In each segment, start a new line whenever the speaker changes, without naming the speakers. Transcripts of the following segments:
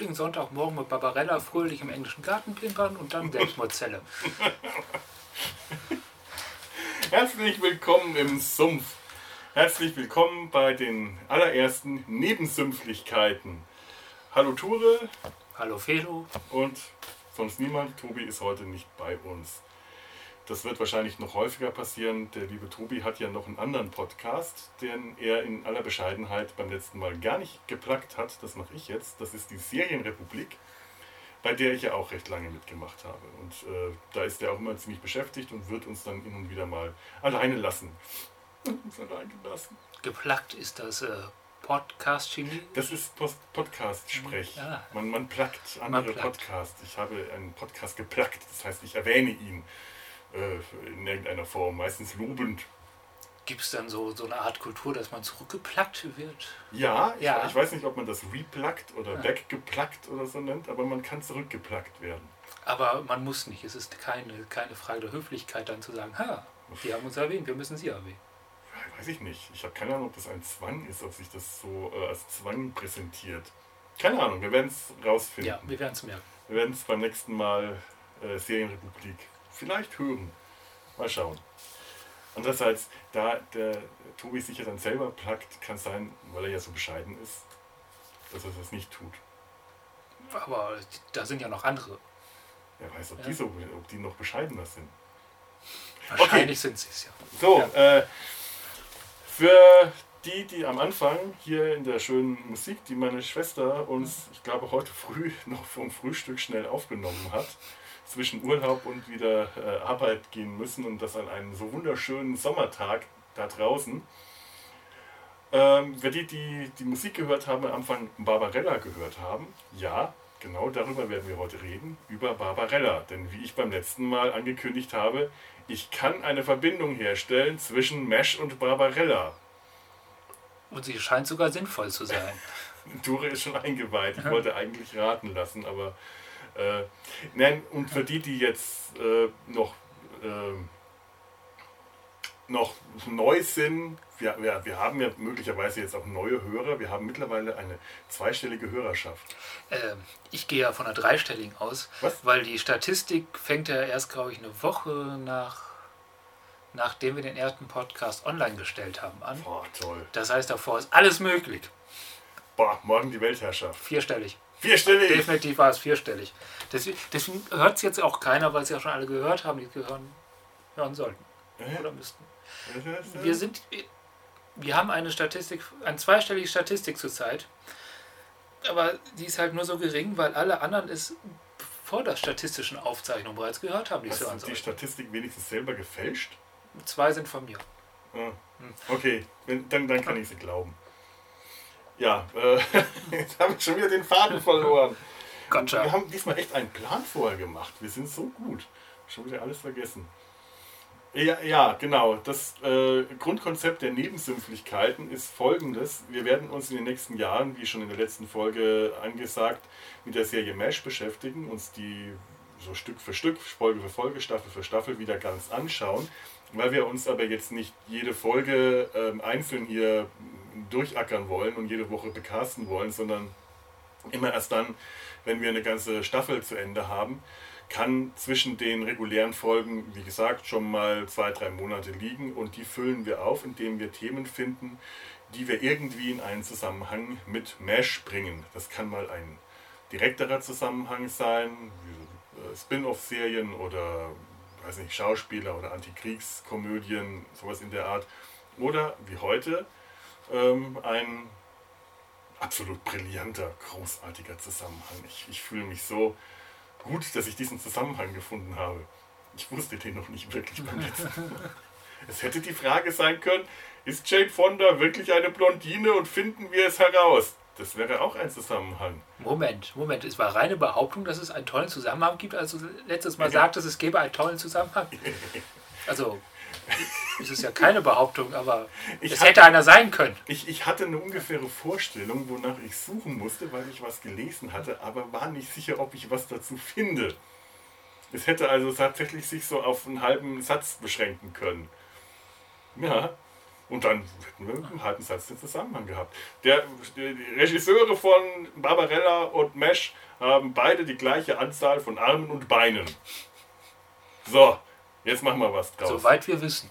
lauschigen Sonntagmorgen mit Barbarella fröhlich im englischen Garten pimpern und dann Selbstmordzelle.
Herzlich willkommen im Sumpf. Herzlich willkommen bei den allerersten Nebensümpflichkeiten. Hallo Ture.
Hallo Felo.
Und sonst niemand. Tobi ist heute nicht bei uns. Das wird wahrscheinlich noch häufiger passieren. Der liebe Tobi hat ja noch einen anderen Podcast, den er in aller Bescheidenheit beim letzten Mal gar nicht geplackt hat. Das mache ich jetzt. Das ist die Serienrepublik, bei der ich ja auch recht lange mitgemacht habe. Und äh, da ist er auch immer ziemlich beschäftigt und wird uns dann hin und wieder mal alleine lassen.
uns alleine lassen. Geplackt ist das äh, Podcast-Chemie?
Das ist Podcast-Sprech. Ja. Man, man plackt andere man plackt. Podcasts. Ich habe einen Podcast geplackt, das heißt, ich erwähne ihn äh, in irgendeiner Form, meistens lobend.
Gibt es dann so, so eine Art Kultur, dass man zurückgeplackt wird?
Ja, ja. Ich, ich weiß nicht, ob man das replackt oder ja. weggeplackt oder so nennt, aber man kann zurückgeplackt werden.
Aber man muss nicht. Es ist keine, keine Frage der Höflichkeit, dann zu sagen, ha, die haben uns erwähnt, wir müssen sie erwähnen.
Ja, weiß ich nicht. Ich habe keine Ahnung, ob das ein Zwang ist, ob sich das so äh, als Zwang präsentiert. Keine Ahnung, wir werden es rausfinden.
Ja, wir werden es merken.
Wir werden es beim nächsten Mal äh, Serienrepublik vielleicht hören. Mal schauen. Andererseits, da der Tobi sich ja dann selber plackt, kann es sein, weil er ja so bescheiden ist, dass er das nicht tut.
Aber da sind ja noch andere.
Wer weiß, ob, ja. die, so, ob die noch bescheidener sind.
Wahrscheinlich okay. sind sie es ja.
So, ja. Äh, für die, die am Anfang hier in der schönen Musik, die meine Schwester uns, ich glaube, heute früh noch vom Frühstück schnell aufgenommen hat, zwischen Urlaub und wieder äh, Arbeit gehen müssen und das an einem so wunderschönen Sommertag da draußen. Ähm, wer die, die die Musik gehört haben, am Anfang Barbarella gehört haben, ja, genau darüber werden wir heute reden, über Barbarella. Denn wie ich beim letzten Mal angekündigt habe, ich kann eine Verbindung herstellen zwischen Mesh und Barbarella.
Und sie scheint sogar sinnvoll zu sein.
Dure ist schon eingeweiht. Ich wollte eigentlich raten lassen, aber äh, nein, und für die, die jetzt äh, noch, äh, noch neu sind, wir, wir, wir haben ja möglicherweise jetzt auch neue Hörer. Wir haben mittlerweile eine zweistellige Hörerschaft.
Ähm, ich gehe ja von einer dreistelligen aus, Was? weil die Statistik fängt ja erst, glaube ich, eine Woche nach nachdem wir den ersten Podcast online gestellt haben, an.
Boah, toll.
Das heißt, davor ist alles möglich.
Boah, morgen die Weltherrschaft.
Vierstellig.
Vierstellig?
Definitiv war es vierstellig. Deswegen, deswegen hört es jetzt auch keiner, weil es ja schon alle gehört haben, die gehören, hören sollten. Äh? Oder müssten. Wir sind, wir haben eine Statistik, eine zweistellige Statistik zurzeit. Aber die ist halt nur so gering, weil alle anderen es vor der statistischen Aufzeichnung bereits gehört haben,
die Hast du die Statistik wenigstens selber gefälscht?
Zwei sind von mir.
Ah, okay, dann, dann kann ich sie glauben. Ja, äh, jetzt habe ich schon wieder den Faden verloren.
Gotcha.
Wir haben diesmal echt einen Plan vorher gemacht. Wir sind so gut. Schon wieder alles vergessen. Ja, ja genau. Das äh, Grundkonzept der Nebensümpflichkeiten ist folgendes. Wir werden uns in den nächsten Jahren, wie schon in der letzten Folge angesagt, mit der Serie MASH beschäftigen, uns die so Stück für Stück, Folge für Folge, Staffel für Staffel wieder ganz anschauen. Weil wir uns aber jetzt nicht jede Folge ähm, einzeln hier durchackern wollen und jede Woche bekasten wollen, sondern immer erst dann, wenn wir eine ganze Staffel zu Ende haben, kann zwischen den regulären Folgen, wie gesagt, schon mal zwei, drei Monate liegen und die füllen wir auf, indem wir Themen finden, die wir irgendwie in einen Zusammenhang mit MASH bringen. Das kann mal ein direkterer Zusammenhang sein, wie äh, Spin-off-Serien oder weiß nicht, Schauspieler oder Antikriegskomödien, sowas in der Art. Oder wie heute ähm, ein absolut brillanter, großartiger Zusammenhang. Ich, ich fühle mich so gut, dass ich diesen Zusammenhang gefunden habe. Ich wusste den noch nicht wirklich beim letzten Mal. Es hätte die Frage sein können, ist Jane Fonda wirklich eine Blondine und finden wir es heraus? Das wäre auch ein Zusammenhang.
Moment, Moment. Es war reine Behauptung, dass es einen tollen Zusammenhang gibt, als du letztes Mal ja. sagtest, es gäbe einen tollen Zusammenhang. Also, es ist ja keine Behauptung, aber ich es hatte, hätte einer sein können.
Ich, ich hatte eine ungefähre Vorstellung, wonach ich suchen musste, weil ich was gelesen hatte, aber war nicht sicher, ob ich was dazu finde. Es hätte also tatsächlich sich so auf einen halben Satz beschränken können. Ja, Und dann hätten wir einen halben Satz den Zusammenhang gehabt. Der, die Regisseure von Barbarella und Mesh haben beide die gleiche Anzahl von Armen und Beinen. So, jetzt machen wir was
draus. Soweit wir wissen.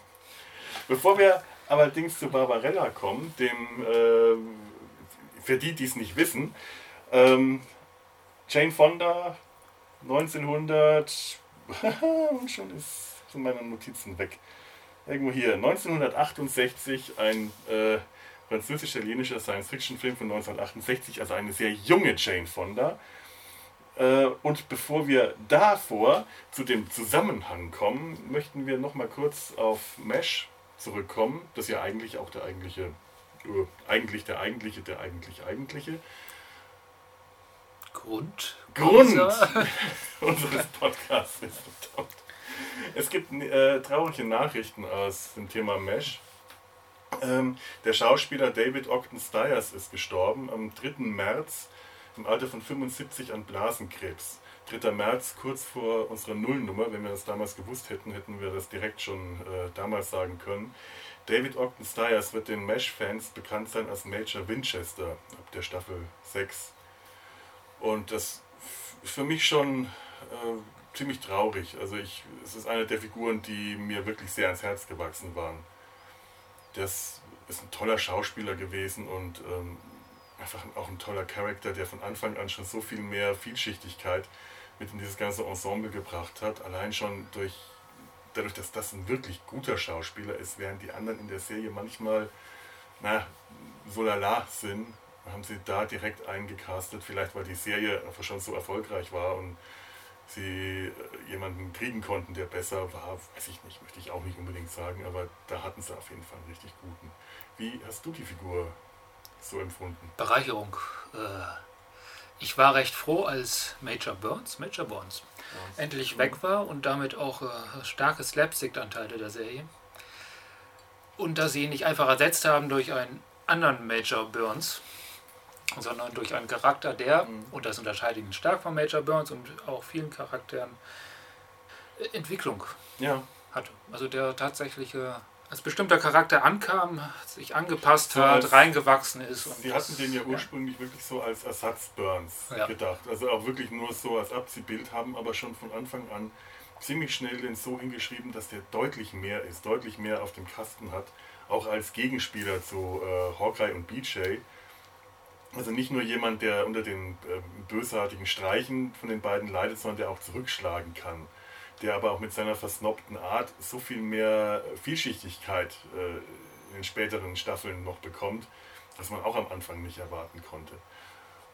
Bevor wir allerdings zu Barbarella kommen, dem, äh, für die, die es nicht wissen, ähm, Jane Fonda 1900 und schon ist, sind meine Notizen weg irgendwo hier, 1968 ein äh, französisch-italienischer Science-Fiction-Film von 1968, also eine sehr junge Jane Fonda. Äh, und bevor wir davor zu dem Zusammenhang kommen, möchten wir noch mal kurz auf Mesh zurückkommen, das ja eigentlich auch der eigentliche, äh, eigentlich der eigentliche, der eigentlich eigentliche
Grund,
Grund unseres Podcasts ist. Verdammt. Es gibt äh, traurige Nachrichten aus dem Thema Mesh. Ähm, der Schauspieler David Ogden Stiers ist gestorben am 3. März im Alter von 75 an Blasenkrebs. 3. März, kurz vor unserer Nullnummer. Wenn wir das damals gewusst hätten, hätten wir das direkt schon äh, damals sagen können. David Ogden Stiers wird den Mesh-Fans bekannt sein als Major Winchester ab der Staffel 6. Und das ist für mich schon äh, ziemlich traurig. Also ich, es ist eine der Figuren, die mir wirklich sehr ans Herz gewachsen waren. Das ist ein toller Schauspieler gewesen und ähm, einfach auch ein toller Charakter, der von Anfang an schon so viel mehr Vielschichtigkeit mit in dieses ganze Ensemble gebracht hat. Allein schon durch, dadurch, dass das ein wirklich guter Schauspieler ist, während die anderen in der Serie manchmal, na, so lala sind, haben sie da direkt eingecastet, vielleicht weil die Serie einfach schon so erfolgreich war und sie äh, jemanden kriegen konnten, der besser war, weiß ich nicht, möchte ich auch nicht unbedingt sagen, aber da hatten sie auf jeden Fall einen richtig guten. Wie hast du die Figur so empfunden?
Bereicherung. Äh, ich war recht froh, als Major Burns, Major Burns, ja, endlich weg war und damit auch äh, starke Slapstick-Anteile der Serie. Und dass sie ihn nicht einfach ersetzt haben durch einen anderen Major Burns, sondern durch einen Charakter, der, mhm. und das unterscheidet ihn stark von Major Burns und auch vielen Charakteren, Entwicklung ja. hatte. Also der tatsächliche als bestimmter Charakter ankam, sich angepasst so hat, reingewachsen ist.
Sie hatten den ja ursprünglich ja. wirklich so als Ersatz Burns ja. gedacht. Also auch wirklich nur so als Abziehbild, haben aber schon von Anfang an ziemlich schnell den so hingeschrieben, dass der deutlich mehr ist, deutlich mehr auf dem Kasten hat. Auch als Gegenspieler zu äh, Hawkeye und BJ also nicht nur jemand, der unter den äh, bösartigen Streichen von den beiden leidet, sondern der auch zurückschlagen kann. Der aber auch mit seiner versnobten Art so viel mehr Vielschichtigkeit äh, in den späteren Staffeln noch bekommt, was man auch am Anfang nicht erwarten konnte.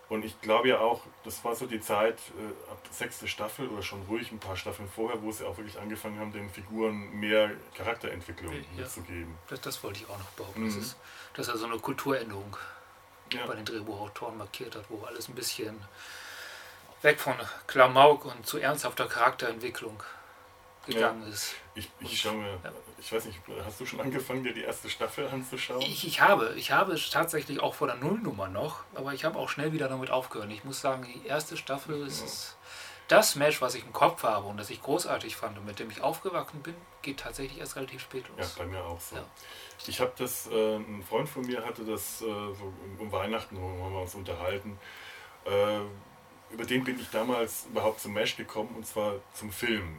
Und ich glaube ja auch, das war so die Zeit äh, ab sechste Staffel oder schon ruhig ein paar Staffeln vorher, wo sie auch wirklich angefangen haben, den Figuren mehr Charakterentwicklung ja, mitzugeben.
Das, das, wollte ich auch noch behaupten. Mhm. Das, ist, das ist also eine Kulturänderung ja. bei den Drehbuchautoren markiert hat, wo alles ein bisschen weg von Klamauk und zu ernsthafter Charakterentwicklung gegangen ja. ist.
Ich, ich schaue mir, ja. ich weiß nicht, hast du schon angefangen, dir die erste Staffel anzuschauen?
Ich, ich habe, ich habe tatsächlich auch vor der Nullnummer noch, aber ich habe auch schnell wieder damit aufgehört. Ich muss sagen, die erste Staffel ist das Match, was ich im Kopf habe und das ich großartig fand und mit dem ich aufgewachsen bin, geht tatsächlich erst relativ spät
los. Ja, bei mir auch so. Ja. Ich habe das, äh, ein Freund von mir hatte das äh, so um, Weihnachten, wo wir uns unterhalten. Äh, über den bin ich damals überhaupt zum Mesh gekommen und zwar zum Film,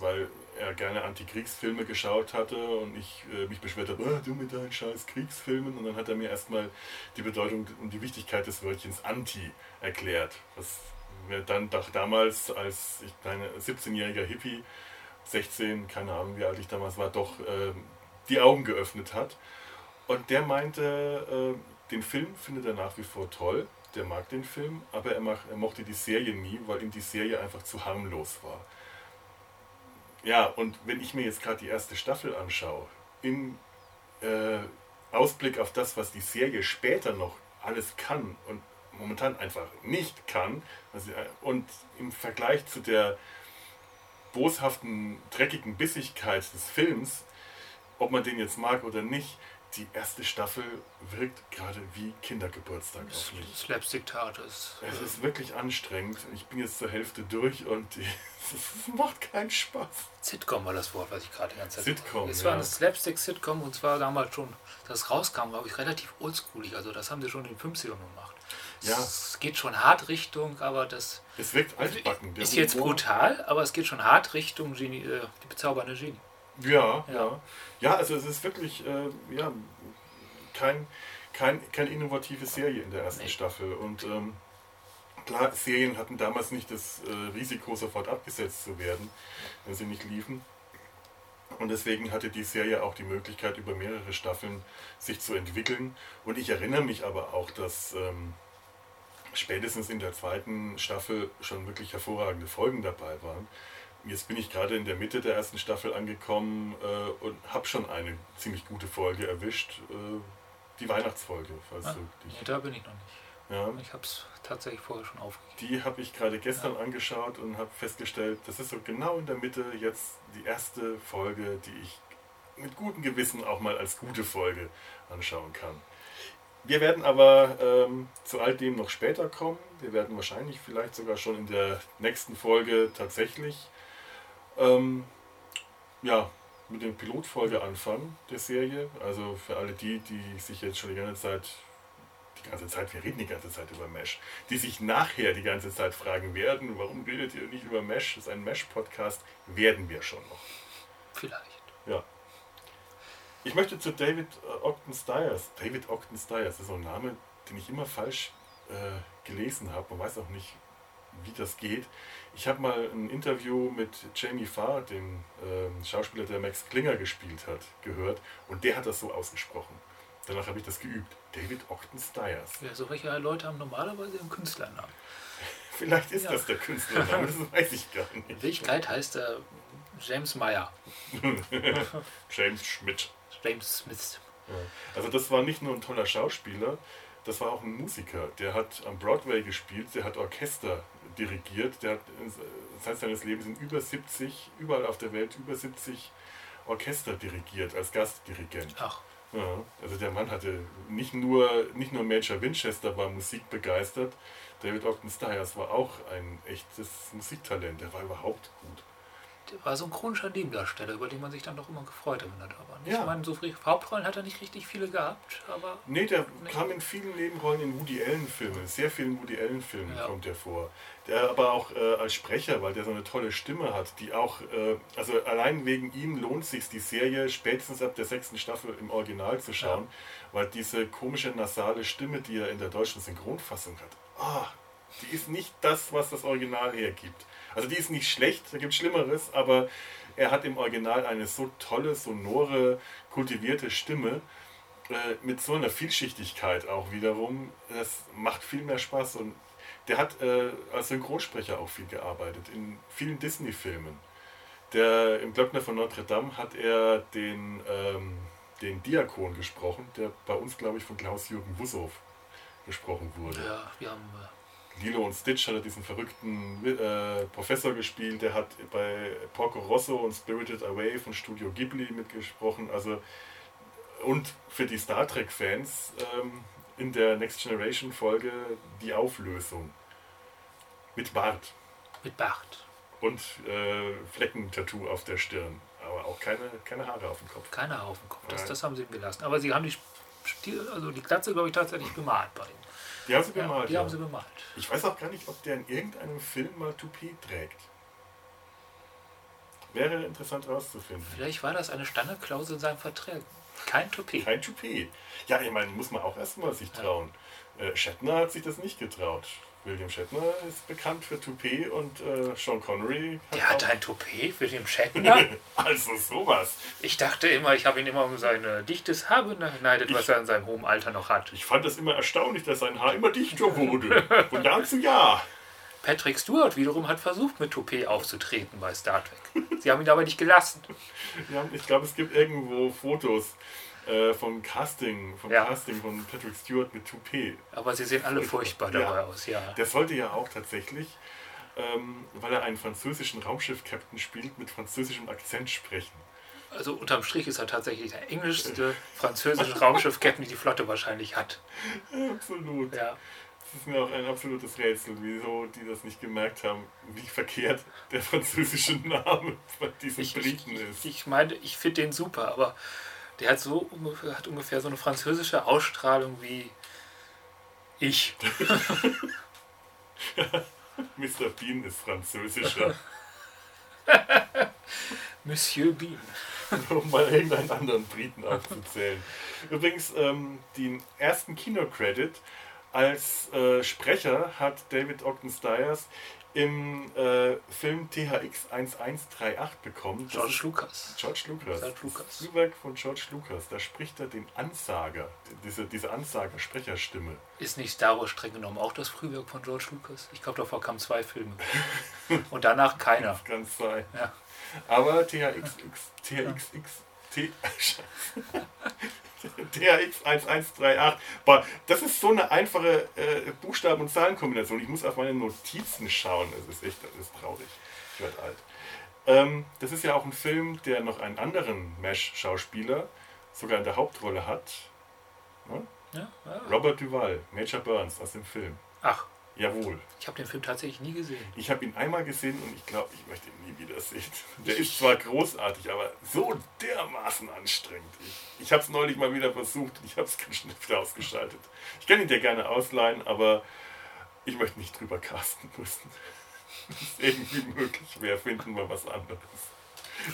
weil er gerne Antikriegsfilme geschaut hatte und ich äh, mich beschwert habe, oh, du mit deinen scheiß Kriegsfilmen. Und dann hat er mir erstmal die Bedeutung und die Wichtigkeit des Wörtchens Anti erklärt, was mir dann doch damals als ich kleiner 17-jähriger Hippie, 16, keine Ahnung wie alt ich damals war, doch äh, die Augen geöffnet hat. Und der meinte, äh, den Film findet er nach wie vor toll, der mag den Film, aber er, mach, er mochte die Serie nie, weil ihm die Serie einfach zu harmlos war. Ja, und wenn ich mir jetzt gerade die erste Staffel anschaue, im äh, Ausblick auf das, was die Serie später noch alles kann und momentan einfach nicht kann, also, und im Vergleich zu der boshaften, dreckigen Bissigkeit des Films, ob man den jetzt mag oder nicht, die erste Staffel wirkt gerade wie Kindergeburtstag auf mich.
Slapstick-Tat ist.
Es ist wirklich anstrengend. Ich bin jetzt zur Hälfte durch und es macht keinen Spaß.
Sitcom war das Wort, was ich gerade die ganze
Zeit. Sitcom.
Es war eine Slapstick-Sitcom und zwar damals schon, das rauskam, glaube ich, relativ oldschoolig. Also das haben sie schon in den 50ern gemacht. Ja. Es geht schon hart Richtung, aber das.
Es wirkt altbacken.
Ist jetzt brutal, aber es geht schon hart Richtung Genie, äh, die bezaubernde Genie.
Ja, ja. Ja, also es ist wirklich äh, ja, kein, kein, keine innovative Serie in der ersten nee. Staffel. Und ähm, klar, Serien hatten damals nicht das äh, Risiko, sofort abgesetzt zu werden, wenn sie nicht liefen. Und deswegen hatte die Serie auch die Möglichkeit, über mehrere Staffeln sich zu entwickeln. Und ich erinnere mich aber auch, dass ähm, spätestens in der zweiten Staffel schon wirklich hervorragende Folgen dabei waren. Jetzt bin ich gerade in der Mitte der ersten Staffel angekommen äh, und habe schon eine ziemlich gute Folge erwischt. Äh, die Weihnachtsfolge, falls ah,
du dich. Nee, da bin ich noch nicht. Ja. Ich habe es tatsächlich vorher schon aufgegeben.
Die habe ich gerade gestern ja. angeschaut und habe festgestellt, das ist so genau in der Mitte jetzt die erste Folge, die ich mit gutem Gewissen auch mal als gute Folge anschauen kann. Wir werden aber ähm, zu all dem noch später kommen. Wir werden wahrscheinlich vielleicht sogar schon in der nächsten Folge tatsächlich ähm, ja, mit der Pilotfolge anfangen der Serie. Also für alle die, die sich jetzt schon die ganze Zeit, die ganze Zeit, wir reden die ganze Zeit über Mesh, die sich nachher die ganze Zeit fragen werden, warum redet ihr nicht über Mesh? Das ist ein Mesh-Podcast, werden wir schon noch.
Vielleicht.
Ja. Ich möchte zu David äh, Ogden Stiers. David Ogden Stiers, ist so ein Name, den ich immer falsch äh, gelesen habe. Man weiß auch nicht, wie das geht. Ich habe mal ein Interview mit Jamie Farr, dem äh, Schauspieler, der Max Klinger gespielt hat, gehört und der hat das so ausgesprochen. Danach habe ich das geübt. David Ogden Stiers.
Ja, so welche Leute haben normalerweise einen Künstlernamen.
Vielleicht ist ja. das der Künstlername, das weiß ich gar nicht.
In Wirklichkeit heißt er James Meyer.
James Schmidt.
James Smith.
Ja. Also das war nicht nur ein toller Schauspieler, das war auch ein Musiker. Der hat am Broadway gespielt, der hat Orchester dirigiert. Der hat Zeit seines Lebens in über 70, überall auf der Welt, über 70 Orchester dirigiert als Gastdirigent.
Ach.
Ja, also der Mann hatte nicht nur, nicht nur Major Winchester war musikbegeistert, David Ogden Stiers war auch ein echtes Musiktalent, der war überhaupt gut
war so ein chronischer Nebendarsteller, über den man sich dann doch immer gefreut hat, wenn er da war. Ja. Ich meine, so Hauptrollen hat er nicht richtig viele gehabt, aber.
Nee, der nee. kam in vielen Nebenrollen in Woody Allen-Filmen, sehr vielen Woody Allen-Filmen ja. kommt er vor. Der aber auch äh, als Sprecher, weil der so eine tolle Stimme hat, die auch, äh, also allein wegen ihm lohnt sich die Serie spätestens ab der sechsten Staffel im Original zu schauen, ja. weil diese komische nasale Stimme, die er in der deutschen Synchronfassung hat, ah, die ist nicht das, was das Original hergibt. Also die ist nicht schlecht, da gibt es Schlimmeres, aber er hat im Original eine so tolle, sonore, kultivierte Stimme äh, mit so einer Vielschichtigkeit auch wiederum. Das macht viel mehr Spaß und der hat äh, als Synchronsprecher auch viel gearbeitet in vielen Disney-Filmen. Im Glöckner von Notre Dame hat er den, ähm, den Diakon gesprochen, der bei uns, glaube ich, von Klaus-Jürgen Wussow gesprochen wurde.
Ja, wir haben äh,
Lilo und Stitch hat er diesen verrückten äh, Professor gespielt, der hat bei Porco Rosso und Spirited Away von Studio Ghibli mitgesprochen. Also und für die Star Trek-Fans ähm, in der Next Generation Folge die Auflösung mit Bart.
Mit Bart.
Und äh, Fleckentattoo auf der Stirn. Aber auch keine, keine Haare auf dem Kopf.
Keine Haare auf dem Kopf, das, das haben sie ihm gelassen. Aber sie haben die, also die Glatze, glaube ich, tatsächlich bemalt bei ihm.
Die haben sie bemalt.
Die ja. haben sie bemalt.
Ich weiß auch gar nicht, ob der in irgendeinem Film mal Toupet trägt. Wäre interessant herauszufinden.
Vielleicht war das eine Standardklausel in seinem Vertrag. Kein Toupet.
Kein Toupet. Ja, ich meine, muss man auch erstmal sich trauen. Ja. Äh, Shatner hat sich das nicht getraut. William Shatner ist bekannt für Toupet und äh, Sean Connery.
Hat Der hatte ein Toupet, William Shatner?
also sowas.
Ich dachte immer, ich habe ihn immer um seine dichtes Haar beneidet, was er in seinem hohen Alter noch hat.
Ich fand das immer erstaunlich, dass sein Haar immer dichter wurde. Von Jahr zu Jahr.
Patrick Stewart wiederum hat versucht, mit Toupet aufzutreten bei Star Trek. Sie haben ihn aber nicht gelassen.
Ja, ich glaube, es gibt irgendwo Fotos äh, vom Casting, vom ja. Casting von Patrick Stewart mit Toupet.
Aber sie sehen alle furchtbar dabei ja. aus, ja.
Der sollte ja auch tatsächlich, ähm, weil er einen französischen Raumschiff-Captain spielt, mit französischem Akzent sprechen.
also unterm Strich ist er tatsächlich der englischste französische Raumschiff-Captain, die die Flotte wahrscheinlich hat.
Absolut. Ja. Das ist mir auch ein absolutes Rätsel, wieso die das nicht gemerkt haben, wie verkehrt der französische Name bei diesen ich, Briten ist.
Ich, ich meine, ich finde den super, aber der hat so hat ungefähr so eine französische Ausstrahlung wie ich.
Mr. Bean ist französischer.
Monsieur Bean.
um mal irgendeinen anderen Briten aufzuzählen. Übrigens, ähm, den ersten Kinocredit als äh, Sprecher hat David Ogden Stiers im äh, Film THX 1138 bekommen.
George Lucas.
George Lucas. George Lucas. Spielwerk von George Lucas. Da spricht er den Ansager, diese, diese Ansager-Sprecherstimme.
Ist nicht Star Wars streng genommen auch das Frühwerk von George Lucas? Ich glaube, davor kamen zwei Filme. Und danach keiner. Das
kann sein. Ja. Aber THX, THXX, T, THX 1138. Boah, das ist so eine einfache äh, Buchstaben- und Zahlenkombination. Ich muss auf meine Notizen schauen. Es ist echt, das ist traurig. Ich werde alt. Ähm, das ist ja auch ein Film, der noch einen anderen Mesh-Schauspieler sogar in der Hauptrolle hat. Ne? Ja, ja. Robert Duval, Major Burns aus dem Film.
Ach.
Jawohl.
Ich habe den Film tatsächlich nie gesehen.
Ich habe ihn einmal gesehen und ich glaube, ich möchte ihn nie wieder sehen. Der ist zwar großartig, aber so dermaßen anstrengend. Ich, ich habe es neulich mal wieder versucht und ich habe es ganz schnell wieder ausgeschaltet. Ich kann ihn dir gerne ausleihen, aber ich möchte nicht drüber casten müssen. Wenn es irgendwie möglich wäre, finden wir was anderes.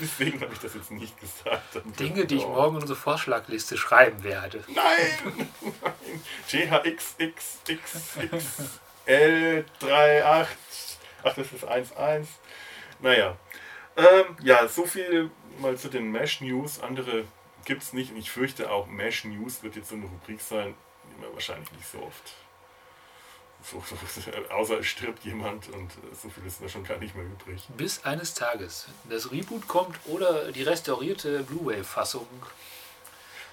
Deswegen habe ich das jetzt nicht gesagt.
Dinge, die ich morgen in unsere Vorschlagliste schreiben werde.
Nein! Nein! GHXXXX. L38. Ach, das ist 1.1. Naja. Ähm, ja, so viel mal zu den Mesh News. Andere gibt es nicht. Und ich fürchte auch, Mesh News wird jetzt so eine Rubrik sein, die wir wahrscheinlich nicht so oft. So, so, außer es stirbt jemand und so viel ist da schon gar nicht mehr übrig.
Bis eines Tages das Reboot kommt oder die restaurierte Blu-ray-Fassung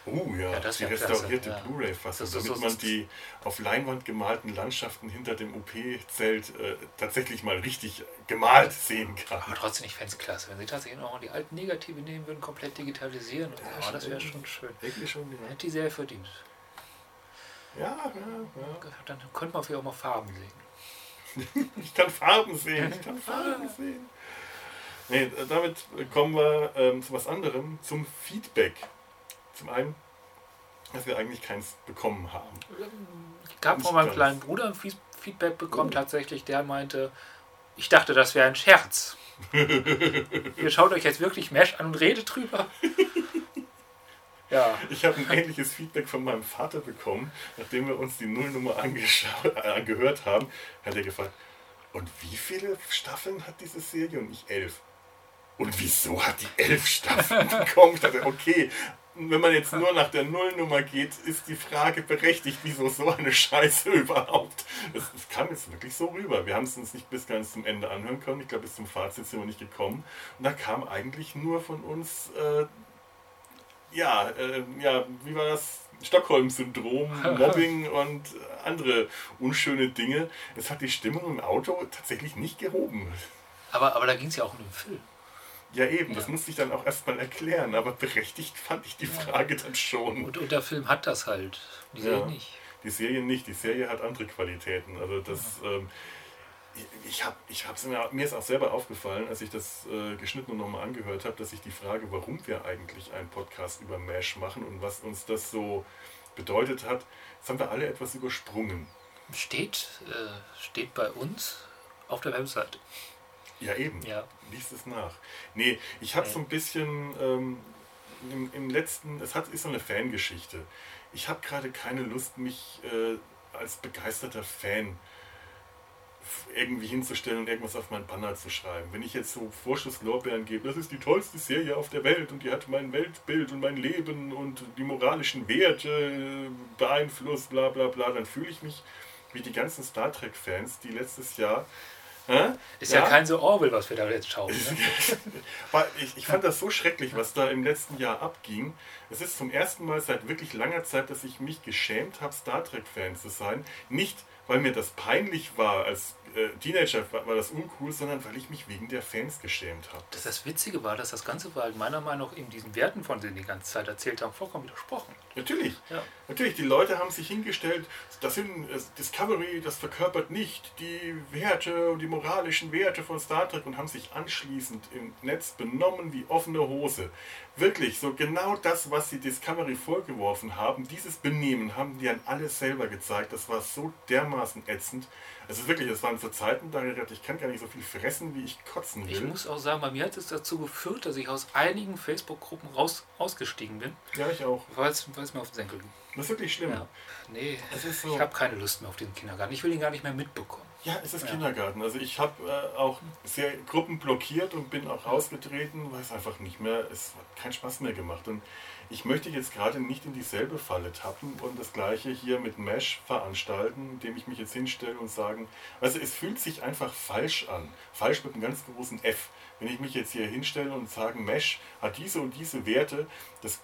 Oh ja, ja die restaurierte ja. Blu-ray-Fassung, damit so man die auf Leinwand gemalten Landschaften hinter dem OP-Zelt äh, tatsächlich mal richtig gemalt sehen kann.
Aber trotzdem, ich fände es klasse, wenn sie tatsächlich noch die alten Negative nehmen würden, komplett digitalisieren. Ja, oh, das wäre schon schön. Wirklich schon, ja. Hätte die Serie verdient.
Ja, ja, ja.
Dann könnte man vielleicht auch mal Farben sehen.
ich kann Farben sehen, ich kann Farben sehen. Nee, damit kommen wir ähm, zu was anderem, zum Feedback. Zum einen, dass wir eigentlich keins bekommen haben.
Ich habe von meinem kleinen Bruder ein Feedback bekommen, oh. tatsächlich, der meinte, ich dachte, das wäre ein Scherz. Ihr schaut euch jetzt wirklich Mesh an und redet drüber.
Ja. Ich habe ein ähnliches Feedback von meinem Vater bekommen, nachdem wir uns die Nullnummer äh, angehört haben, hat er gefragt, und wie viele Staffeln hat diese Serie? Und ich elf. Und wieso hat die elf Staffeln bekommen? Ich dachte, okay, wenn man jetzt nur nach der Nullnummer geht, ist die Frage berechtigt, wieso so eine Scheiße überhaupt. Das, das kam jetzt wirklich so rüber. Wir haben es uns nicht bis ganz zum Ende anhören können. Ich glaube, bis zum Fazit sind wir nicht gekommen. Und da kam eigentlich nur von uns, äh, ja, äh, ja, wie war das? Stockholm-Syndrom, Mobbing und andere unschöne Dinge. Es hat die Stimmung im Auto tatsächlich nicht gehoben.
Aber, aber da ging es ja auch um den Film.
Ja, eben, das musste ich dann auch erstmal erklären, aber berechtigt fand ich die Frage dann schon.
Und, und der Film hat das halt, die Serie nicht.
Die Serie nicht, die Serie hat andere Qualitäten. Also das. Ähm, ich habe ich mir, mir ist auch selber aufgefallen, als ich das äh, geschnitten und nochmal angehört habe, dass ich die Frage, warum wir eigentlich einen Podcast über Mesh machen und was uns das so bedeutet hat, das haben wir alle etwas übersprungen.
Steht, äh, steht bei uns auf der Website.
Ja, eben. Ja. Liest es nach. Nee, ich habe so ein bisschen ähm, im, im, letzten, es hat, ist so eine Fangeschichte. Ich habe gerade keine Lust, mich äh, als begeisterter Fan irgendwie hinzustellen und irgendwas auf meinen Banner zu schreiben. Wenn ich jetzt so Vorschusslorbeeren gebe, das ist die tollste Serie auf der Welt und die hat mein Weltbild und mein Leben und die moralischen Werte beeinflusst, bla bla bla, dann fühle ich mich wie die ganzen Star Trek-Fans, die letztes Jahr
ist ja, ja, kein so Orwell, was wir da jetzt schauen. Ne?
ich, ich fand das so schrecklich, was da im letzten Jahr abging. Es ist zum ersten Mal seit wirklich langer Zeit, dass ich mich geschämt habe, Star Trek-Fan zu sein. Nicht, weil mir das peinlich war als äh, Teenager war, war, das uncool, sondern weil ich mich wegen der Fans geschämt habe.
Das, das Witzige war, dass das Ganze war meiner Meinung nach eben diesen Werten, von denen die ganze Zeit erzählt haben, vollkommen widersprochen.
Natürlich. Ja. Natürlich, die Leute haben sich hingestellt, das sind äh, Discovery, das verkörpert nicht die Werte die moralischen Werte von Star Trek und haben sich anschließend im Netz benommen wie offene Hose. Wirklich, so genau das, was sie Discovery vorgeworfen haben, dieses Benehmen haben die an alles selber gezeigt. Das war so dermaßen ätzend. Also wirklich, es waren so Zeiten, da ich kann gar nicht so viel fressen, wie ich kotzen will.
Ich muss auch sagen, bei mir hat es dazu geführt, dass ich aus einigen Facebook-Gruppen raus ausgestiegen bin.
Ja, ich auch.
Weil es mir auf den Senkel ging.
Das ist wirklich schlimm. Ja.
Nee, so. ich habe keine Lust mehr auf den Kindergarten. Ich will ihn gar nicht mehr mitbekommen.
Ja, es ist ja. Kindergarten. Also ich habe äh, auch sehr Gruppen blockiert und bin auch rausgetreten, weil es einfach nicht mehr, es hat keinen Spaß mehr gemacht. Und ich möchte jetzt gerade nicht in dieselbe Falle tappen und das gleiche hier mit Mesh veranstalten, indem ich mich jetzt hinstelle und sagen, also es fühlt sich einfach falsch an. Falsch mit einem ganz großen F. Wenn ich mich jetzt hier hinstelle und sage, Mesh hat diese und diese Werte, das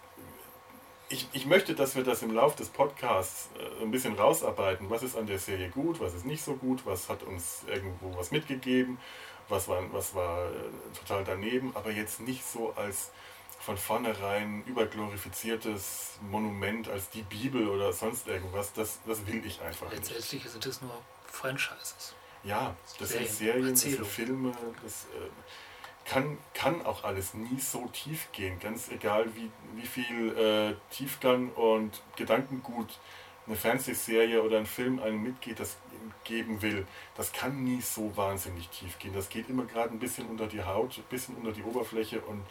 ich, ich, möchte, dass wir das im Laufe des Podcasts äh, ein bisschen rausarbeiten. Was ist an der Serie gut, was ist nicht so gut, was hat uns irgendwo was mitgegeben, was war, was war äh, total daneben, aber jetzt nicht so als von vornherein überglorifiziertes Monument als die Bibel oder sonst irgendwas, das, das will ich einfach
nicht. Letztendlich sind es nur Franchises.
Ja, das Serien, sind Serien, das sind Filme, das äh, kann, kann auch alles nie so tief gehen, ganz egal wie, wie viel äh, Tiefgang und Gedankengut eine Fernsehserie oder ein Film einem mitgeht, das geben will, das kann nie so wahnsinnig tief gehen. Das geht immer gerade ein bisschen unter die Haut, ein bisschen unter die Oberfläche und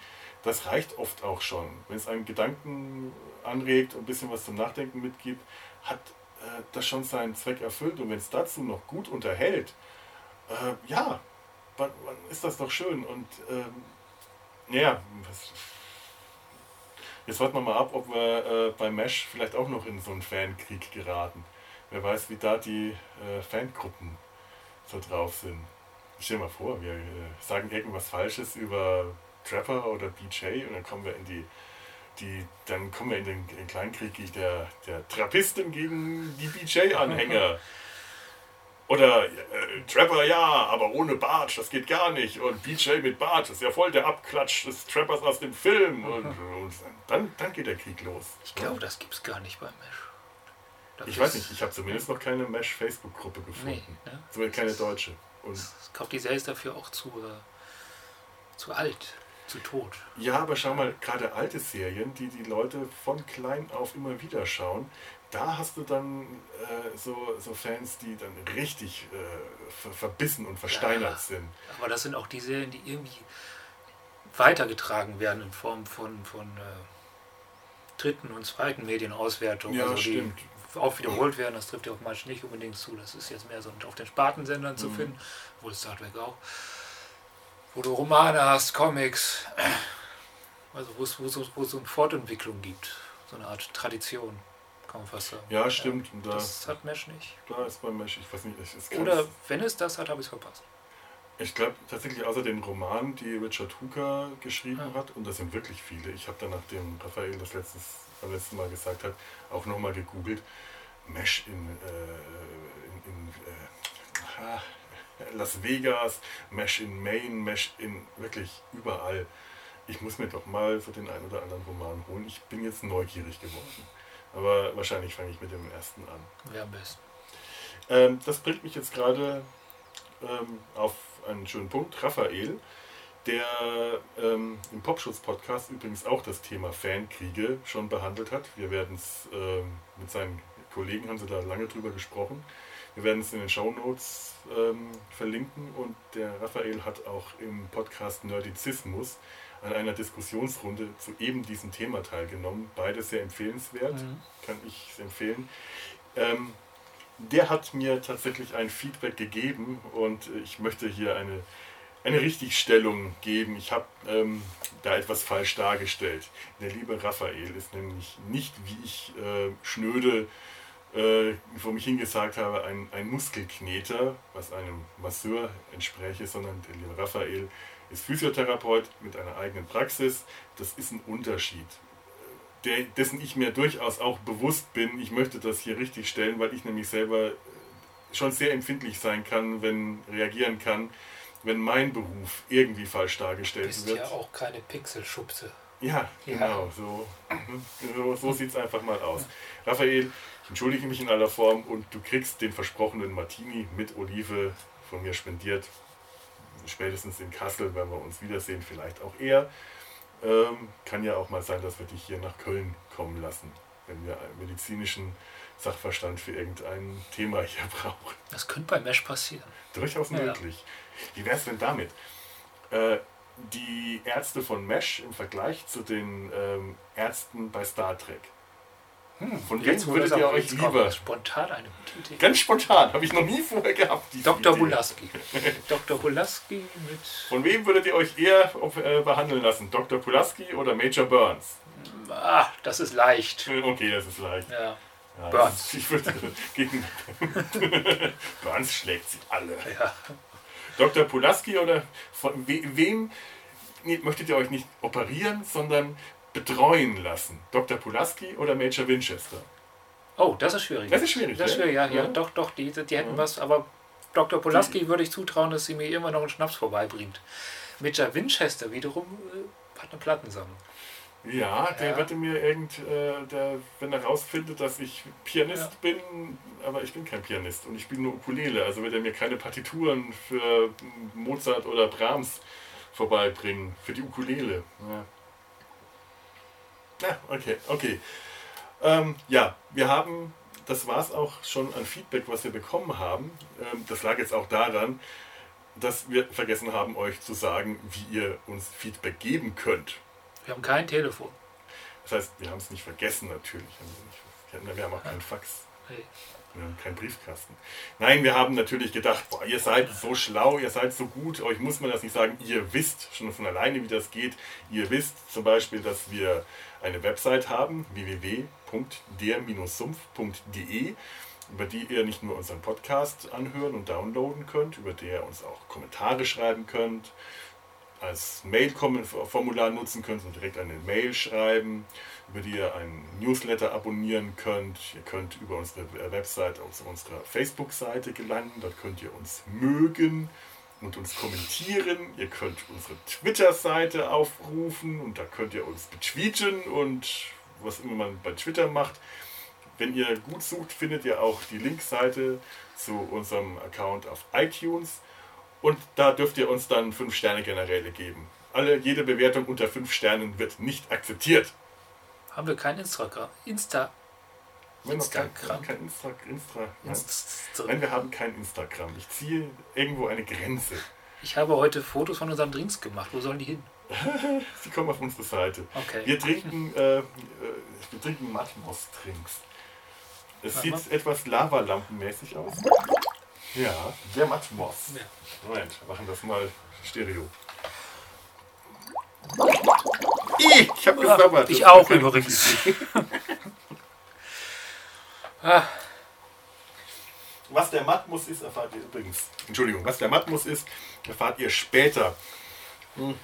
das reicht oft auch schon. Wenn es einen Gedanken anregt und ein bisschen was zum Nachdenken mitgibt, hat äh, das schon seinen Zweck erfüllt. Und wenn es dazu noch gut unterhält, äh, ja, dann, dann, ist das doch schön. Und ähm, ja, was, jetzt warten wir mal ab, ob wir äh, bei Mesh vielleicht auch noch in so einen Fankrieg geraten. Wer weiß, wie da die äh, Fangruppen so drauf sind. Stell dir mal vor, wir äh, sagen irgendwas Falsches über Trapper oder BJ und dann kommen wir in die, die dann kommen wir in den, in den Kleinkrieg der, der Trappisten gegen die BJ-Anhänger. Oder äh, Trapper ja, aber ohne Bart, das geht gar nicht. Und BJ mit Bart, das ist ja voll der Abklatsch des Trappers aus dem Film. Und, und dann, dann geht der Krieg los.
Ich glaube, das gibt es gar nicht bei Mesh.
Das ich weiß nicht, ich habe zumindest noch keine Mesh-Facebook-Gruppe gefunden. Nee, ne? Zumindest keine deutsche.
Und ich glaube, die Serie ist dafür auch zu, äh, zu alt zu tot.
Ja, aber schau mal, gerade alte Serien, die die Leute von klein auf immer wieder schauen, da hast du dann äh, so, so Fans, die dann richtig äh, verbissen und versteinert ja, sind.
Aber das sind auch die Serien, die irgendwie weitergetragen werden in Form von, von äh, dritten und zweiten Medienauswertungen.
Ja, also stimmt.
Die auch wiederholt werden, das trifft ja auf manche nicht unbedingt zu. Das ist jetzt mehr so auf den Spartensendern mhm. zu finden, wohl Star Trek auch wo du Romane hast, Comics, also wo es, wo es, wo es so eine Fortentwicklung gibt, so eine Art Tradition, kann man fast sagen.
Ja, stimmt. Ja,
da, das hat Mesh nicht.
Da ist bei Mesh, ich weiß nicht.
Ich, Oder wenn es das hat, habe ich es verpasst.
Ich glaube tatsächlich außer den Romanen, die Richard Hooker geschrieben ja. hat, und das sind wirklich viele, ich habe dann, nachdem Raphael das letztes, beim letzten Mal gesagt hat, auch nochmal gegoogelt, Mesh in, äh, in, in äh, Las Vegas, Mesh in Maine, Mesh in wirklich überall. Ich muss mir doch mal so den einen oder anderen Roman holen. Ich bin jetzt neugierig geworden. Aber wahrscheinlich fange ich mit dem ersten an.
Wer am besten.
Ähm, das bringt mich jetzt gerade ähm, auf einen schönen Punkt. Raphael, der ähm, im Popschutz-Podcast übrigens auch das Thema Fankriege schon behandelt hat. Wir werden es ähm, mit seinen Kollegen, haben sie da lange drüber gesprochen. Wir werden es in den Show Notes ähm, verlinken und der Raphael hat auch im Podcast Nerdizismus an einer Diskussionsrunde zu eben diesem Thema teilgenommen. Beides sehr empfehlenswert, mhm. kann ich empfehlen. Ähm, der hat mir tatsächlich ein Feedback gegeben und ich möchte hier eine, eine Richtigstellung geben. Ich habe ähm, da etwas falsch dargestellt. Der liebe Raphael ist nämlich nicht, wie ich äh, schnöde äh, vor mich hingesagt habe, ein, ein Muskelkneter, was einem Masseur entspräche, sondern der liebe Raphael ist Physiotherapeut mit einer eigenen Praxis. Das ist ein Unterschied, der, dessen ich mir durchaus auch bewusst bin. Ich möchte das hier richtig stellen, weil ich nämlich selber schon sehr empfindlich sein kann, wenn reagieren kann, wenn mein Beruf irgendwie falsch dargestellt
Bist
wird.
ja auch keine Pixelschubse.
Ja,
Ja.
genau, so, so, so sieht es einfach mal aus. Raphael, ich entschuldige mich in aller Form und du kriegst den versprochenen Martini mit Olive von mir spendiert. Spätestens in Kassel werden wir uns wiedersehen, vielleicht auch eher. Ähm, kann ja auch mal sein, dass wir dich hier nach Köln kommen lassen, wenn wir einen medizinischen Sachverstand für irgendein Thema hier brauchen.
Das könnte bei Mesh passieren.
Durchaus
Ja.
möglich. Wie wäre es denn damit? Äh, die Ärzte von Mesh im Vergleich zu den ähm, Ärzten bei Star Trek. Von wem
Jetzt,
würdet ihr euch lieber?
Spontan eine gute Idee.
Ganz spontan, habe ich noch nie vorher gehabt.
Dr.
Idee.
Bulaski. Dr. Bulaski mit.
Von wem würdet ihr euch eher äh, behandeln lassen? Dr. Pulaski oder Major Burns?
Ah, das ist leicht.
Okay, das ist leicht.
Ja,
Ja,
Burns.
ist- Ich würde gegen Burns schlägt sie alle.
ja.
Dr. Pulaski oder von we wem möchtet ihr euch nicht operieren, sondern betreuen lassen? Dr. Pulaski oder Major Winchester?
Oh, das ist schwierig.
Das ist schwierig,
Das ist
ja?
schwierig, ja, ja.
Ja.
Doch, doch, die, die hätten
Ja.
was, aber Dr. Polaski würde ich zutrauen, dass sie mir immer noch einen Schnaps vorbeibringt. Major Winchester wiederum äh, hat eine Plattensammlung.
Ja, der
Ja.
wird mir irgend, äh, der, wenn er rausfindet, dass ich Pianist
Ja.
bin, aber ich bin kein Pianist und ich spiele nur Ukulele, also wird er mir keine Partituren für Mozart oder Brahms vorbeibringen, für die Ukulele. Ja, ja okay, okay. Ähm, ja, wir haben, das war es auch schon an Feedback, was wir bekommen haben. Ähm, das lag jetzt auch daran, dass wir vergessen haben, euch zu sagen, wie ihr uns Feedback geben könnt.
Wir haben kein Telefon.
Das heißt, wir haben es nicht vergessen natürlich. Wir, haben- wir haben auch keinen Fax,
Hey.
wir haben keinen Briefkasten. Nein, wir haben natürlich gedacht, boah, ihr seid so schlau, ihr seid so gut, euch muss man das nicht sagen. Ihr wisst schon von alleine, wie das geht. Ihr wisst zum Beispiel, dass wir eine Website haben, www.der-sumpf.de, über die ihr nicht nur unseren Podcast anhören und downloaden könnt, über der ihr uns auch Kommentare schreiben könnt, als Mail-Formular nutzen könnt und direkt eine Mail schreiben, über die ihr einen Newsletter abonnieren könnt. Ihr könnt über unsere Website auf unserer Facebook-Seite gelangen. Dort könnt ihr uns mögen und uns kommentieren. Ihr könnt unsere Twitter-Seite aufrufen und da könnt ihr uns betweeten und was immer man bei Twitter macht. Wenn ihr gut sucht, findet ihr auch die Linkseite zu unserem Account auf iTunes. Und da dürft ihr uns dann 5 Sterne generelle geben. Alle, jede Bewertung unter 5 Sternen wird nicht akzeptiert.
Haben wir kein Instagram? Insta.
Wir noch kein,
Instagram.
kein Insta, Insta, nein.
Insta
nein, wir haben kein Instagram. Ich ziehe irgendwo eine Grenze.
ich habe heute Fotos von unseren Drinks gemacht. Wo sollen die hin?
Sie kommen auf unsere Seite.
Okay.
Wir trinken, äh, äh, wir trinken Matmos-Trinks. Es
Mach
sieht etwas lavalampenmäßig aus. Ja, der Matmos.
Ja.
Moment, wir machen das mal Stereo. Ih, ich habe
Ja,
gesabbert.
ich auch übrigens. ah,
Was der Matmus ist, erfahrt ihr übrigens. Entschuldigung, was der Matmus ist, erfahrt ihr später. Hm,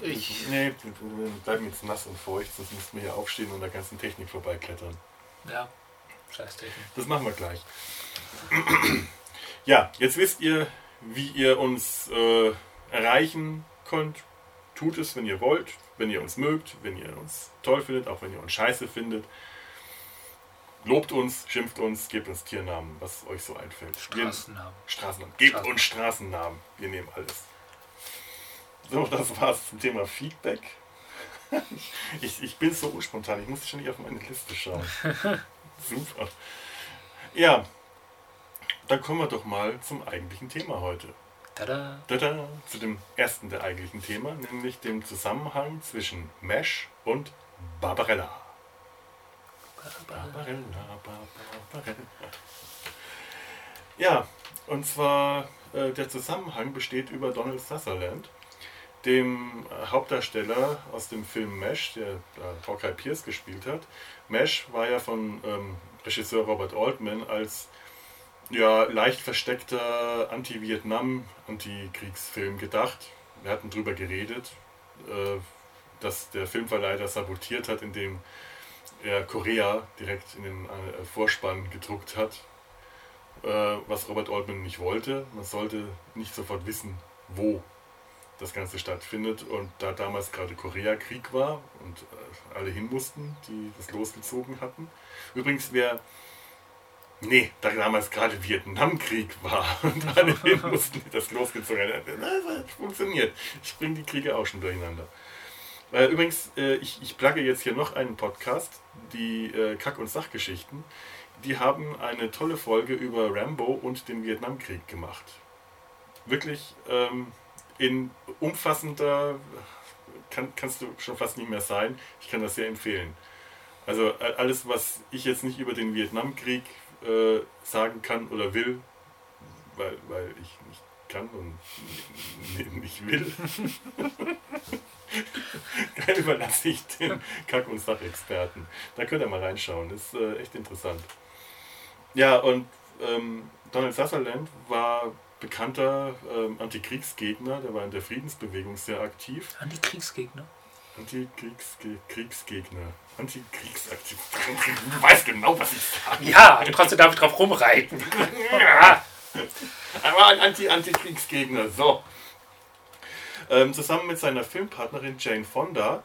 ich,
Nee, wir bleiben jetzt nass und feucht, sonst müssten wir hier aufstehen und der ganzen Technik vorbeiklettern.
ja, scheiß Technik.
Das machen wir gleich. Ja, jetzt wisst ihr, wie ihr uns äh, erreichen könnt. Tut es, wenn ihr wollt, wenn ihr uns mögt, wenn ihr uns toll findet, auch wenn ihr uns scheiße findet. Lobt uns, schimpft uns, gebt uns Tiernamen, was euch so einfällt.
Straßennamen.
Straßennamen. Gebt
Straßen-
uns Straßennamen. Wir nehmen alles. So, das war's zum Thema Feedback. Ich, ich bin so unspontan, ich schon nicht auf meine Liste schauen. Super. Ja, dann kommen wir doch mal zum eigentlichen Thema heute.
Tada.
Tada, zu dem ersten der eigentlichen Thema, nämlich dem Zusammenhang zwischen Mesh und Barbarella. Barbarella, Barbarella. Ja, und zwar äh, der Zusammenhang besteht über Donald Sutherland, dem äh, Hauptdarsteller aus dem Film Mesh, der äh, Hawkeye Pierce gespielt hat. Mesh war ja von ähm, Regisseur Robert Altman als ja, leicht versteckter Anti-Vietnam, Antikriegsfilm gedacht. Wir hatten darüber geredet, äh, dass der Filmverleih das sabotiert hat, indem er Korea direkt in den äh, Vorspann gedruckt hat. äh, was Robert Altman nicht wollte. Man sollte nicht sofort wissen, wo das Ganze stattfindet. Und da damals gerade Koreakrieg war und alle hin mussten, die das losgezogen hatten. Übrigens, wer. Nee, da damals gerade Vietnamkrieg war und alle mussten, das losgezogen haben. Das funktioniert. Ich bringe die Kriege auch schon durcheinander. Äh, übrigens, äh, ich, ich plugge jetzt hier noch einen Podcast, die äh, Kack- und Sachgeschichten. Die haben eine tolle Folge über Rambo und den Vietnamkrieg gemacht. Wirklich ähm, in umfassender, kann, kannst du schon fast nicht mehr sein. Ich kann das sehr empfehlen. Also alles, was ich jetzt nicht über den Vietnamkrieg äh, sagen kann oder will, weil, weil ich nicht kann und nicht will, überlasse ich den Kack- und Sachexperten. Da könnt ihr mal reinschauen, das ist äh, echt interessant. Ja, und ähm, Donald Sutherland war bekannter ähm, Antikriegsgegner, der war in der Friedensbewegung sehr aktiv.
Antikriegsgegner?
Antikriegsgegner. Antikriegsaktiv. Du weißt genau, was ich sage.
Ja, du kannst damit drauf rumreiten.
ja. Er war ein Anti-Antikriegsgegner. So. Ähm, zusammen mit seiner Filmpartnerin Jane Fonda,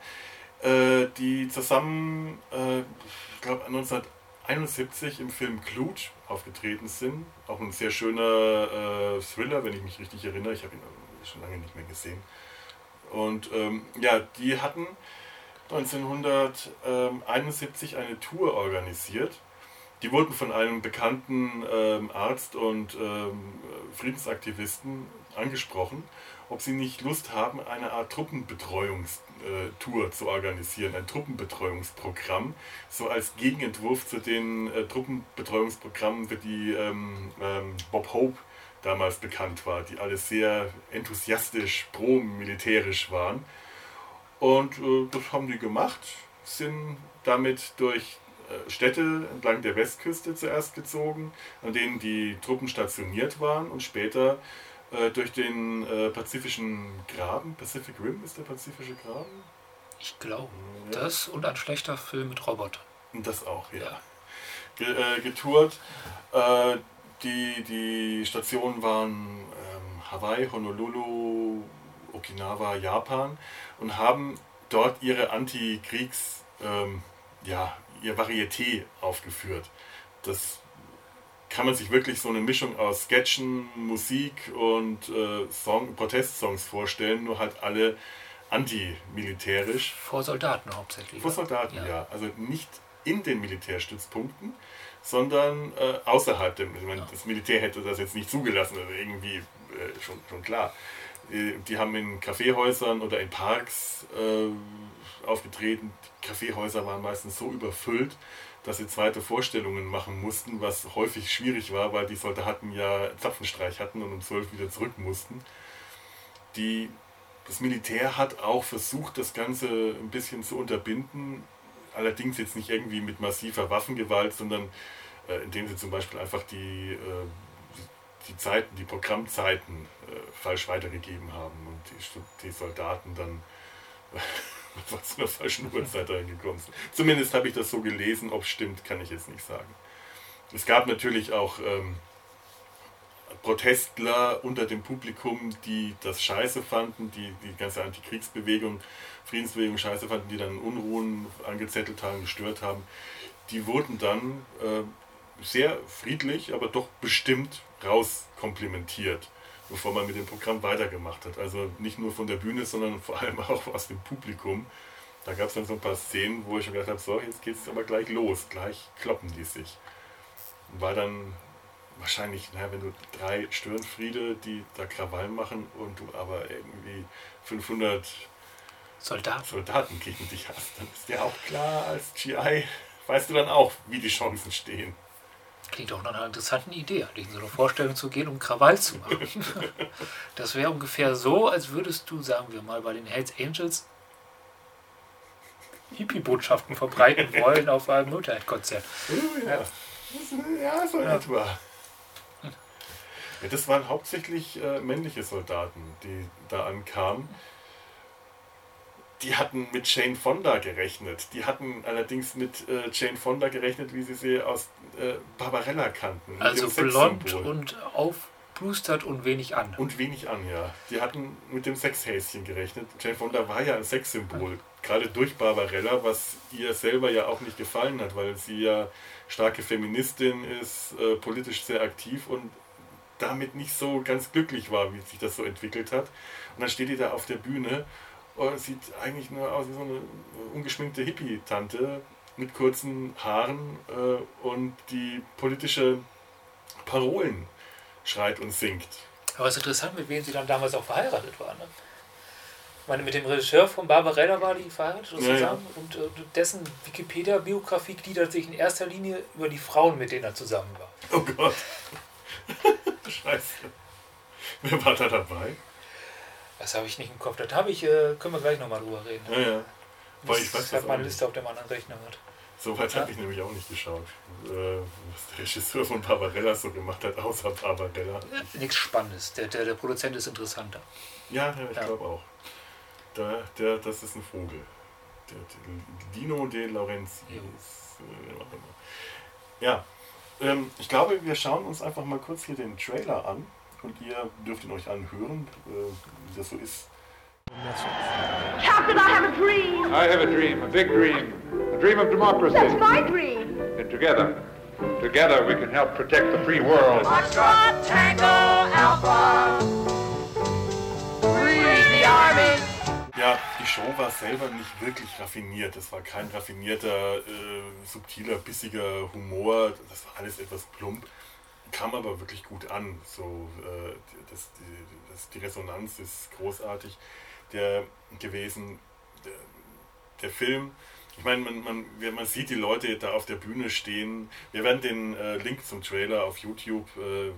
äh, die zusammen, äh, ich glaube, 1971 im Film Clute aufgetreten sind. Auch ein sehr schöner äh, Thriller, wenn ich mich richtig erinnere. Ich habe ihn schon lange nicht mehr gesehen. Und ähm, ja, die hatten 1971 eine Tour organisiert. Die wurden von einem bekannten ähm, Arzt und ähm, Friedensaktivisten angesprochen, ob sie nicht Lust haben, eine Art Truppenbetreuungstour äh, zu organisieren, ein Truppenbetreuungsprogramm, so als Gegenentwurf zu den äh, Truppenbetreuungsprogrammen, für die ähm, ähm, Bob Hope damals bekannt war, die alle sehr enthusiastisch pro-militärisch waren. Und äh, das haben die gemacht, sind damit durch äh, Städte entlang der Westküste zuerst gezogen, an denen die Truppen stationiert waren und später äh, durch den äh, Pazifischen Graben, Pacific Rim ist der Pazifische Graben?
Ich glaube. Ja. Das und ein schlechter Film mit Robotern.
Das auch, ja. ja. Äh, getourt. Äh, die, die Stationen waren ähm, Hawaii, Honolulu, Okinawa, Japan und haben dort ihre Antikriegs, ähm, ja, ihr Varieté aufgeführt. Das kann man sich wirklich so eine Mischung aus Sketchen, Musik und äh, Song, Protestsongs vorstellen, nur halt alle antimilitärisch.
Vor Soldaten hauptsächlich.
Vor Soldaten, ja. ja. Also nicht in den Militärstützpunkten, sondern äh, außerhalb. Meine, ja. Das Militär hätte das jetzt nicht zugelassen, also irgendwie äh, schon, schon klar. Die, die haben in Kaffeehäusern oder in Parks äh, aufgetreten. Kaffeehäuser waren meistens so überfüllt, dass sie zweite Vorstellungen machen mussten, was häufig schwierig war, weil die Soldaten ja Zapfenstreich hatten und um zwölf wieder zurück mussten. Die, das Militär hat auch versucht, das Ganze ein bisschen zu unterbinden, allerdings jetzt nicht irgendwie mit massiver Waffengewalt, sondern äh, indem sie zum Beispiel einfach die, äh, die Zeiten, die Programmzeiten äh, falsch weitergegeben haben und die, die Soldaten dann zu einer falschen Uhrzeit reingekommen sind. Zumindest habe ich das so gelesen, ob stimmt, kann ich jetzt nicht sagen. Es gab natürlich auch ähm, Protestler unter dem Publikum, die das scheiße fanden, die die ganze Antikriegsbewegung, Friedensbewegung scheiße fanden, die dann Unruhen angezettelt haben, gestört haben. Die wurden dann äh, sehr friedlich, aber doch bestimmt rauskomplimentiert, bevor man mit dem Programm weitergemacht hat. Also nicht nur von der Bühne, sondern vor allem auch aus dem Publikum. Da gab es dann so ein paar Szenen, wo ich schon gedacht habe, so, jetzt geht es aber gleich los, gleich kloppen die sich. War dann wahrscheinlich, naja, wenn du drei Störenfriede, die da Krawall machen und du aber irgendwie 500
Soldaten.
Soldaten gegen dich hast, dann ist dir auch klar, als GI weißt du dann auch, wie die Chancen stehen.
Klingt auch nach einer interessanten Idee, in so eine Vorstellung zu gehen, um Krawall zu machen. Das wäre ungefähr so, als würdest du, sagen wir mal, bei den Hells Angels Hippie-Botschaften verbreiten wollen auf einem Motorhead-Konzert.
Uh, ja. ja, so ja. etwa. Ja, das waren hauptsächlich äh, männliche Soldaten, die da ankamen. Die hatten mit Jane Fonda gerechnet. Die hatten allerdings mit äh, Jane Fonda gerechnet, wie sie sie aus äh, Barbarella kannten.
Also blond und aufplustert und wenig an.
Und wenig an, ja. Die hatten mit dem Sexhäschen gerechnet. Jane Fonda war ja ein Sexsymbol, gerade durch Barbarella, was ihr selber ja auch nicht gefallen hat, weil sie ja starke Feministin ist, äh, politisch sehr aktiv und damit nicht so ganz glücklich war, wie sich das so entwickelt hat. Und dann steht die da auf der Bühne und sieht eigentlich nur aus wie so eine ungeschminkte Hippie-Tante mit kurzen Haaren äh, und die politische Parolen schreit und singt.
Aber es ist interessant, mit wem sie dann damals auch verheiratet war. Ne? Ich meine, mit dem Regisseur von Barbarella war die verheiratet zusammen ja, ja. und äh, dessen Wikipedia-Biografie gliedert sich in erster Linie über die Frauen, mit denen er zusammen war.
Oh Gott. Scheiße. Wer war da dabei?
Das habe ich nicht im Kopf. Das habe ich, äh, können wir gleich nochmal drüber reden.
Ja, ja.
Weil ich weiß, habe meine Liste auf dem anderen Rechner mit.
So weit ja. habe ich nämlich auch nicht geschaut, äh, was der Regisseur von Barbarella so gemacht hat, außer Barbarella.
Nichts Spannendes. Der, der, der Produzent ist interessanter.
Ja, ja ich ja. glaube auch. Der, der, das ist ein Vogel. Der, der Dino de Laurenti. Äh, ja, ähm, ich glaube, wir schauen uns einfach mal kurz hier den Trailer an und ihr dürft ihn euch anhören, äh, wie das so ist. Captain, I have a dream. I have a dream, a big dream, a dream of democracy. That's my dream. And together, together we can help protect the free world. Foxtrot, Tango, Alpha, free the army. Ja, die Show war selber nicht wirklich raffiniert. Es war kein raffinierter, äh, subtiler, bissiger Humor. Das war alles etwas plump kam aber wirklich gut an. So, äh, das, die, das, die Resonanz ist großartig der, gewesen. Der, der Film, ich meine, man, man, man sieht die Leute da auf der Bühne stehen. Wir werden den äh, Link zum Trailer auf YouTube äh,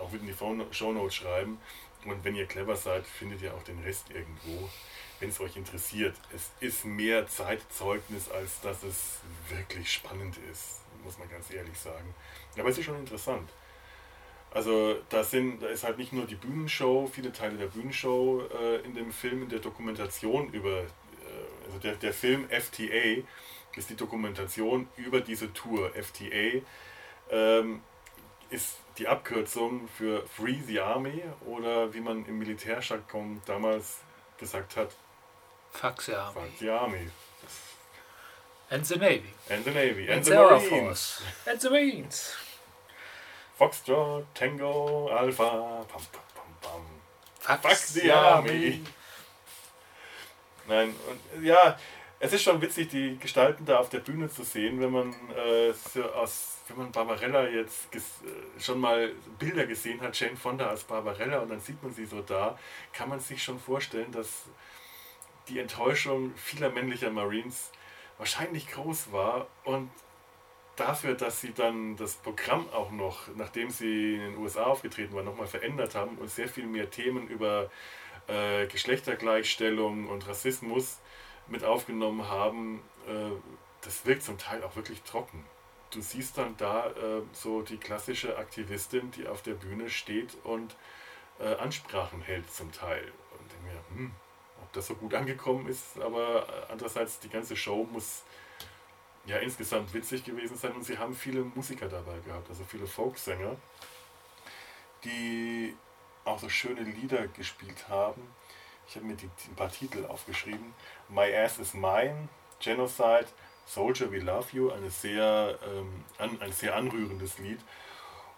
auch in die Show Notes schreiben. Und wenn ihr clever seid, findet ihr auch den Rest irgendwo, wenn es euch interessiert. Es ist mehr Zeitzeugnis, als dass es wirklich spannend ist, muss man ganz ehrlich sagen. Aber es ist schon interessant. Also da, sind, da ist halt nicht nur die Bühnenshow, viele Teile der Bühnenshow äh, in dem Film, in der Dokumentation über, äh, also der, der Film FTA ist die Dokumentation über diese Tour. FTA ähm, ist die Abkürzung für Free the Army oder wie man im Militärjargon damals gesagt hat,
Fuck the Army.
Fuck the Army.
And the Navy.
And the Navy.
And, and the, the Marines. Force. And the Marines.
Foxtrot, Tango, Alpha, pam, pam, pam, pam. Fuck, Fuck the Army. Nein, und ja, es ist schon witzig, die Gestalten da auf der Bühne zu sehen, wenn man äh, so aus, wenn man Barbarella jetzt äh, schon mal Bilder gesehen hat, Jane Fonda als Barbarella und dann sieht man sie so da, kann man sich schon vorstellen, dass die Enttäuschung vieler männlicher Marines wahrscheinlich groß war und dafür, dass sie dann das Programm auch noch, nachdem sie in den USA aufgetreten waren, nochmal verändert haben und sehr viel mehr Themen über äh, Geschlechtergleichstellung und Rassismus mit aufgenommen haben, äh, das wirkt zum Teil auch wirklich trocken. Du siehst dann da äh, so die klassische Aktivistin, die auf der Bühne steht und äh, Ansprachen hält zum Teil. Und denke mir, hm, ob das so gut angekommen ist, aber andererseits die ganze Show muss ja insgesamt witzig gewesen sein und sie haben viele Musiker dabei gehabt, also viele Folksänger, die auch so schöne Lieder gespielt haben. Ich habe mir die, ein paar Titel aufgeschrieben. My Ass is Mine, Genocide, Soldier We Love You, eine sehr, ähm, an, ein sehr anrührendes Lied.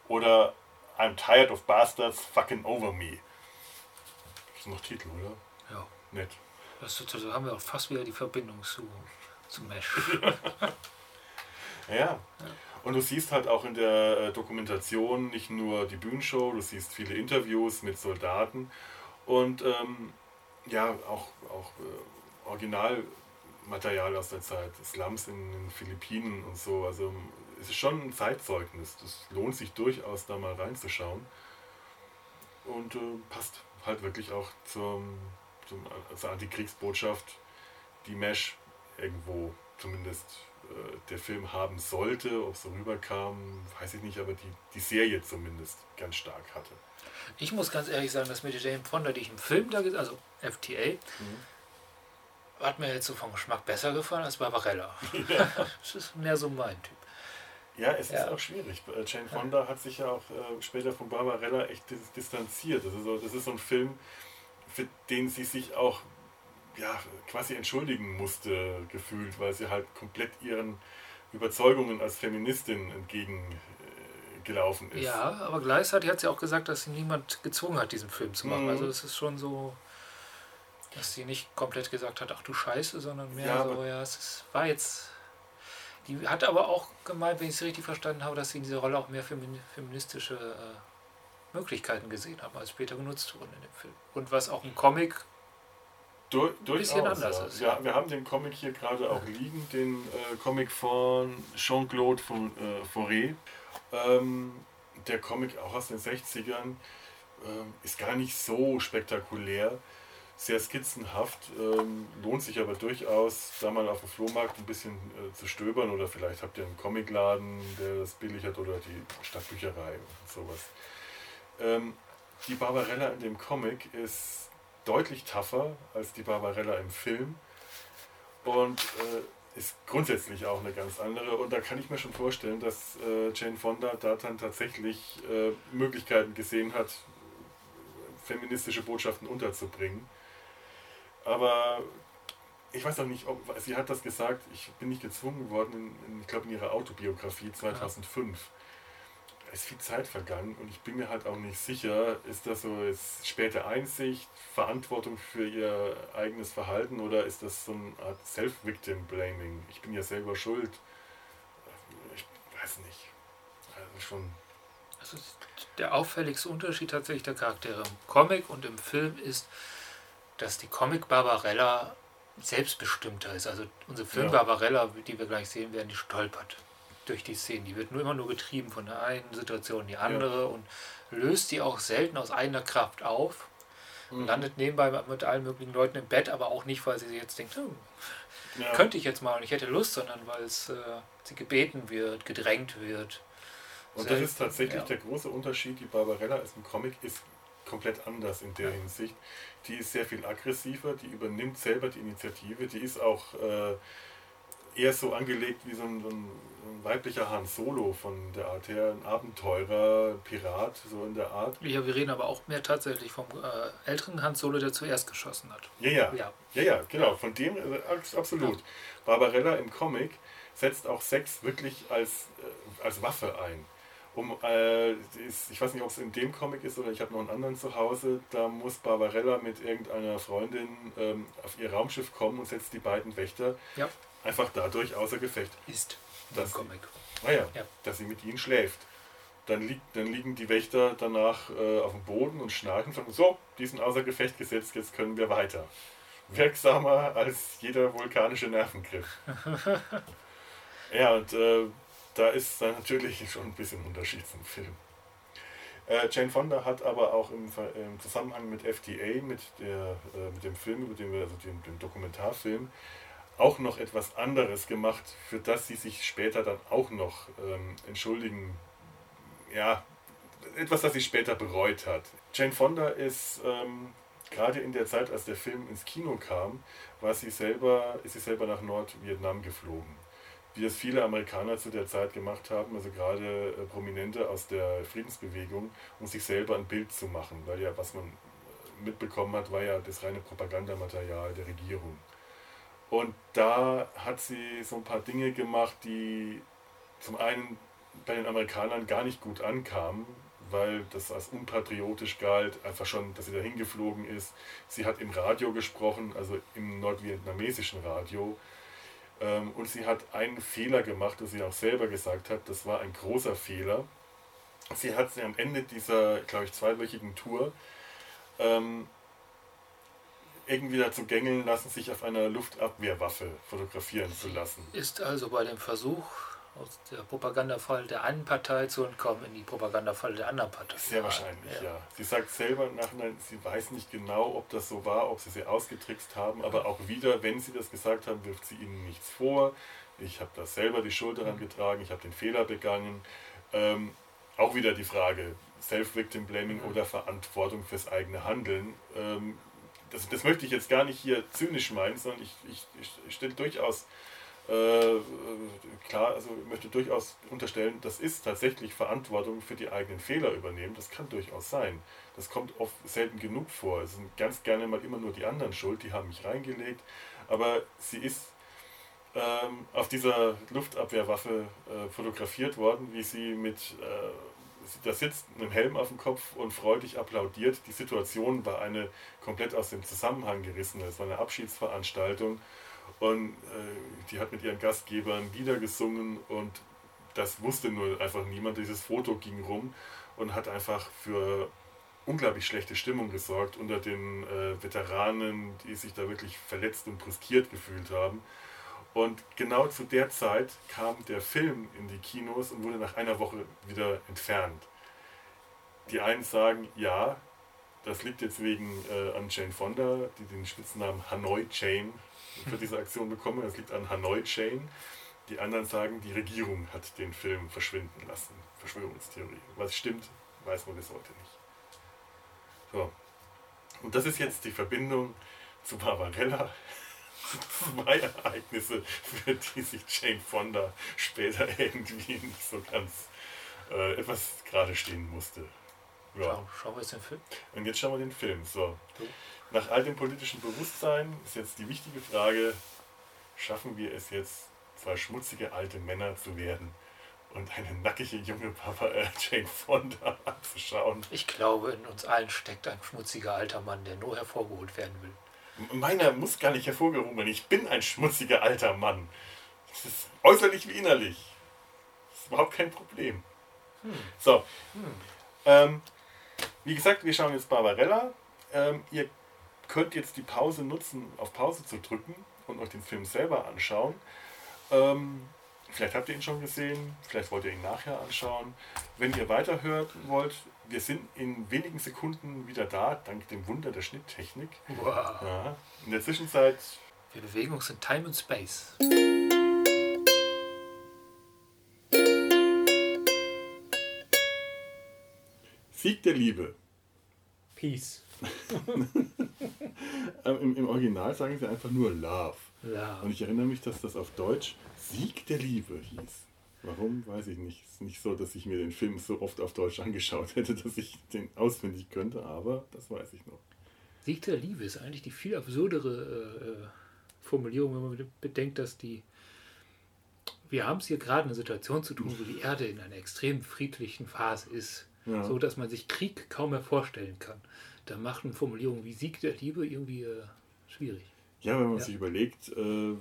Oder I'm Tired of Bastards, Fucking Over Me. Das sind noch Titel, oder?
Ja.
Nett.
Das, da haben wir auch fast wieder die Verbindung zu zum Mesh.
ja. ja. Und du siehst halt auch in der äh, Dokumentation nicht nur die Bühnenshow, du siehst viele Interviews mit Soldaten und ähm, ja, auch, auch äh, Originalmaterial aus der Zeit, Slums in den Philippinen und so. Also es ist schon ein Zeitzeugnis. Das lohnt sich durchaus da mal reinzuschauen. Und äh, passt halt wirklich auch zum, zum, zur Antikriegsbotschaft, die Mesh irgendwo zumindest äh, der Film haben sollte. Ob es so rüberkam, weiß ich nicht, aber die, die Serie zumindest ganz stark hatte.
Ich muss ganz ehrlich sagen, dass mir die Jane Fonda, die ich im Film da gesehen also FTA, mhm. hat mir jetzt so vom Geschmack besser gefallen als Barbarella. Ja. das ist mehr so mein Typ.
Ja, es ja. ist auch schwierig. Äh, Jane Fonda hat sich ja auch äh, später von Barbarella echt distanziert. Das ist, so, das ist so ein Film, für den sie sich auch ja, quasi entschuldigen musste, gefühlt, weil sie halt komplett ihren Überzeugungen als Feministin entgegengelaufen ist.
Ja, aber gleichzeitig hat sie auch gesagt, dass sie niemand gezwungen hat, diesen Film zu machen. Mhm. Also es ist schon so, dass sie nicht komplett gesagt hat, ach du Scheiße, sondern mehr ja, so, ja, es ist, war jetzt die hat aber auch gemeint, wenn ich es richtig verstanden habe, dass sie in dieser Rolle auch mehr feministische äh, Möglichkeiten gesehen haben, als später genutzt wurden in dem Film. Und was auch im Comic
du, ein bisschen anders ja. ist. Ja, wir haben den Comic hier gerade auch liegen, den äh, Comic von Jean-Claude äh, Fauré. Ähm, der Comic auch aus den 60ern äh, ist gar nicht so spektakulär sehr skizzenhaft, ähm, lohnt sich aber durchaus, da mal auf dem Flohmarkt ein bisschen äh, zu stöbern oder vielleicht habt ihr einen Comicladen, der das billig hat oder die Stadtbücherei und sowas. Ähm, die Barbarella in dem Comic ist deutlich tougher als die Barbarella im Film. Und äh, ist grundsätzlich auch eine ganz andere. Und da kann ich mir schon vorstellen, dass äh, Jane Fonda da dann tatsächlich äh, Möglichkeiten gesehen hat, feministische Botschaften unterzubringen. Aber ich weiß auch nicht, ob sie hat das gesagt, ich bin nicht gezwungen worden, in, in, ich glaube in ihrer Autobiografie 2005. Ist viel Zeit vergangen und ich bin mir halt auch nicht sicher, ist das so ist späte Einsicht, Verantwortung für ihr eigenes Verhalten oder ist das so eine Art Self-Victim-Blaming? Ich bin ja selber schuld. Ich weiß nicht. Also schon.
Also der auffälligste Unterschied tatsächlich der Charaktere im Comic und im Film ist, dass die Comic Barbarella selbstbestimmter ist. Also unsere Film ja. Barbarella, die wir gleich sehen werden, die stolpert durch die Szenen. Die wird nur immer nur getrieben von der einen Situation in die andere ja. und löst die auch selten aus eigener Kraft auf. Mhm. Landet nebenbei mit allen möglichen Leuten im Bett, aber auch nicht, weil sie jetzt denkt, hm, ja. könnte ich jetzt mal und ich hätte Lust, sondern weil es äh, sie gebeten wird, gedrängt wird.
Und Selten, das ist tatsächlich der große Unterschied. Die Barbarella ist ein Comic, ist komplett anders in der Hinsicht. Die ist sehr viel aggressiver, die übernimmt selber die Initiative, die ist auch äh, eher so angelegt wie so ein, so ein, weiblicher Han Solo von der Art her, ein Abenteurer, Pirat, so in der Art.
Ja, wir reden aber auch mehr tatsächlich vom äh, älteren Han Solo, der zuerst geschossen hat.
Ja, ja, ja, ja, ja genau, von dem äh, absolut. Ja. Barbarella im Comic setzt auch Sex wirklich als, äh, als Waffe ein um, äh, ist, ich weiß nicht, ob es in dem Comic ist oder ich habe noch einen anderen zu Hause, da muss Barbarella mit irgendeiner Freundin ähm, auf ihr Raumschiff kommen und setzt die beiden Wächter ja. Einfach dadurch außer Gefecht.
Ist
dass Comic. Sie, ah ja, dass sie mit ihnen schläft. Dann, liegt, dann liegen die Wächter danach äh, auf dem Boden und schnarchen von so, die sind außer Gefecht gesetzt, jetzt können wir weiter. Wirksamer als jeder vulkanische Nervengriff. ja, und äh, da ist dann natürlich schon ein bisschen Unterschied zum Film. Äh, Jane Fonda hat aber auch im, im Zusammenhang mit FDA, mit, der, äh, mit dem Film, über den wir, also dem, dem, Dokumentarfilm, auch noch etwas anderes gemacht, für das sie sich später dann auch noch ähm, entschuldigen, ja, etwas, das sie später bereut hat. Jane Fonda ist ähm, gerade in der Zeit, als der Film ins Kino kam, war sie selber, ist sie selber nach Nordvietnam geflogen wie es viele Amerikaner zu der Zeit gemacht haben, also gerade äh, Prominente aus der Friedensbewegung, um sich selber ein Bild zu machen, weil ja, was man äh, mitbekommen hat, war ja das reine Propagandamaterial der Regierung. Und da hat sie so ein paar Dinge gemacht, die zum einen bei den Amerikanern gar nicht gut ankamen, weil das als unpatriotisch galt, einfach schon, dass sie dahin geflogen ist. Sie hat im Radio gesprochen, also im nordvietnamesischen Radio, ähm, und sie hat einen Fehler gemacht, das sie auch selber gesagt hat, das war ein großer Fehler. Sie hat sie am Ende dieser, glaube ich, zweiwöchigen Tour ähm, irgendwie dazu gängeln lassen, sich auf einer Luftabwehrwaffe fotografieren zu lassen.
Ist also bei dem Versuch, aus der Propagandafall der einen Partei zu entkommen in die Propagandafall der anderen Partei.
Sehr wahrscheinlich, ja. ja. Sie sagt selber im Nachhinein, sie weiß nicht genau, ob das so war, ob sie sie ausgetrickst haben, aber auch wieder, wenn sie das gesagt haben, wirft sie ihnen nichts vor. Ich habe da selber die Schuld daran mhm. getragen, ich habe den Fehler begangen. Ähm, auch wieder die Frage, Self-Victim-Blaming mhm. oder Verantwortung fürs eigene Handeln. Ähm, das, das möchte ich jetzt gar nicht hier zynisch meinen, sondern ich, ich, ich stelle durchaus äh, klar, also möchte durchaus unterstellen, das ist tatsächlich Verantwortung für die eigenen Fehler übernehmen. Das kann durchaus sein. Das kommt oft selten genug vor. Es sind ganz gerne mal immer nur die anderen schuld, die haben mich reingelegt. Aber sie ist ähm, auf dieser Luftabwehrwaffe äh, fotografiert worden, wie sie mit äh, da sitzt mit einem Helm auf dem Kopf und freudig applaudiert. Die Situation war eine komplett aus dem Zusammenhang gerissen. Es war eine Abschiedsveranstaltung und äh, die hat mit ihren Gastgebern Lieder gesungen und das wusste nur einfach niemand. Dieses Foto ging rum und hat einfach für unglaublich schlechte Stimmung gesorgt unter den äh, Veteranen, die sich da wirklich verletzt und brüskiert gefühlt haben. Und genau zu der Zeit kam der Film in die Kinos und wurde nach einer Woche wieder entfernt. Die einen sagen, ja, das liegt jetzt wegen äh, an Jane Fonda, die den Spitznamen Hanoi Jane für diese Aktion bekommen. Es liegt an Hanoi Jane. Die anderen sagen, die Regierung hat den Film verschwinden lassen. Verschwörungstheorie. Was stimmt, weiß man bis heute nicht. So. Und das ist jetzt die Verbindung zu Barbarella, zwei Ereignisse, für die sich Jane Fonda später irgendwie nicht so ganz äh, etwas gerade stehen musste.
Ja. Schau, schauen wir jetzt den Film.
Und jetzt schauen wir den Film. So. Nach all dem politischen Bewusstsein ist jetzt die wichtige Frage, schaffen wir es jetzt, zwei schmutzige alte Männer zu werden und eine nackige junge Papa äh, Jane Fonda anzuschauen?
Ich glaube, in uns allen steckt ein schmutziger alter Mann, der nur hervorgeholt werden will.
Meiner muss gar nicht hervorgehoben werden. Ich bin ein schmutziger alter Mann. Das ist äußerlich wie innerlich. Das ist überhaupt kein Problem. Hm. So. Hm. Ähm, wie gesagt, wir schauen jetzt Barbarella. Ähm, ihr könnt jetzt die Pause nutzen, auf Pause zu drücken und euch den Film selber anschauen. Ähm, vielleicht habt ihr ihn schon gesehen, vielleicht wollt ihr ihn nachher anschauen. Wenn ihr weiterhören wollt, wir sind in wenigen Sekunden wieder da, dank dem Wunder der Schnitttechnik. Wow. Ja, in der Zwischenzeit.
Wir bewegen uns in Time und Space.
Sieg der Liebe.
Peace.
Im, Im, Original sagen sie einfach nur Love. Love. Und ich erinnere mich, dass das auf Deutsch Sieg der Liebe hieß. Warum, weiß ich nicht. Es ist nicht so, dass ich mir den Film so oft auf Deutsch angeschaut hätte, dass ich den auswendig könnte, aber das weiß ich noch.
Sieg der Liebe ist eigentlich die viel absurdere äh, Formulierung, wenn man bedenkt, dass die. Wir haben es hier gerade eine Situation zu tun, wo die Erde in einer extrem friedlichen Phase ist, ja. so dass man sich Krieg kaum mehr vorstellen kann. Da macht eine Formulierung wie Sieg der Liebe irgendwie äh, schwierig.
Ja, wenn man ja. sich überlegt, äh,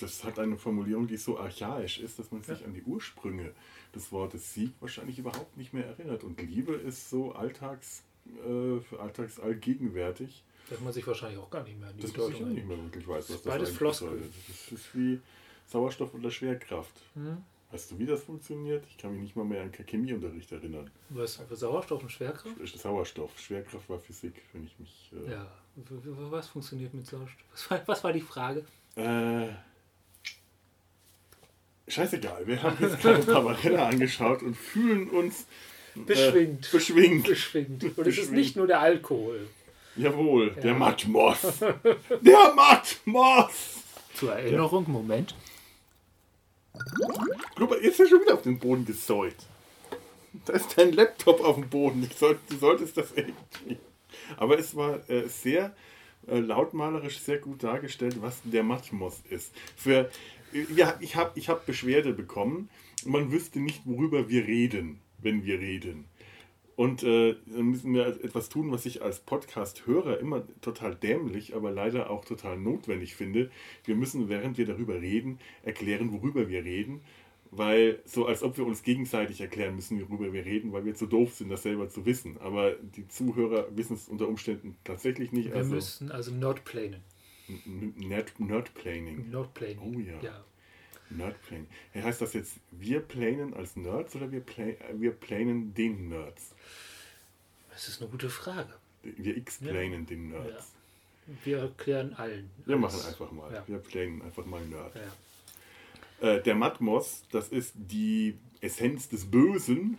das hat eine Formulierung, die so archaisch ist, dass man sich ja. an die Ursprünge des Wortes Sieg wahrscheinlich überhaupt nicht mehr erinnert. Und Liebe ist so alltags, äh, alltags allgegenwärtig.
Dass man sich wahrscheinlich auch gar nicht mehr an
die das Bedeutung auch nicht mehr wirklich weiß, was das Beides Floskel. bedeutet. Das ist wie Sauerstoff oder Schwerkraft. Hm? Weißt du, wie das funktioniert? Ich kann mich nicht mal mehr an Chemieunterricht erinnern.
Was für Sauerstoff und Schwerkraft?
Sauerstoff. Schwerkraft war Physik, wenn ich mich.
Äh ja, was funktioniert mit Sauerstoff? Was war, was war die Frage?
Äh, scheißegal, wir haben jetzt gerade Barbarella angeschaut und fühlen uns
beschwingt.
Äh, beschwingt.
beschwingt. Und es ist nicht nur der Alkohol.
Jawohl, ja. der Matmos. der Matmos!
Zur Erinnerung, ja. Moment.
Blubber, jetzt ist er schon wieder auf den Boden gesäut. Da ist dein Laptop auf dem Boden. Soll, du solltest das irgendwie. Aber es war äh, sehr äh, lautmalerisch sehr gut dargestellt, was der Matmos ist. Für ja, ich habe ich hab Beschwerde bekommen. Man wüsste nicht, worüber wir reden, wenn wir reden. Und äh, dann müssen wir etwas tun, was ich als Podcast-Hörer immer total dämlich, aber leider auch total notwendig finde. Wir müssen, während wir darüber reden, erklären, worüber wir reden. Weil so als ob wir uns gegenseitig erklären müssen, worüber wir reden, weil wir zu doof sind, das selber zu wissen. Aber die Zuhörer wissen es unter Umständen tatsächlich nicht.
Wir also, müssen also not planen.
Nerd, Nerdplaning.
Nerdplaning.
Oh ja. ja. Nerdplaning. Heißt das jetzt, wir planen als Nerds oder wir, play, wir planen den Nerds?
Das ist eine gute Frage.
Wir x-planen ja. den Nerds.
Ja. Wir erklären allen.
Wir machen einfach mal. Ja. Wir planen einfach mal Nerd. Äh, der Matmos, das ist die Essenz des Bösen.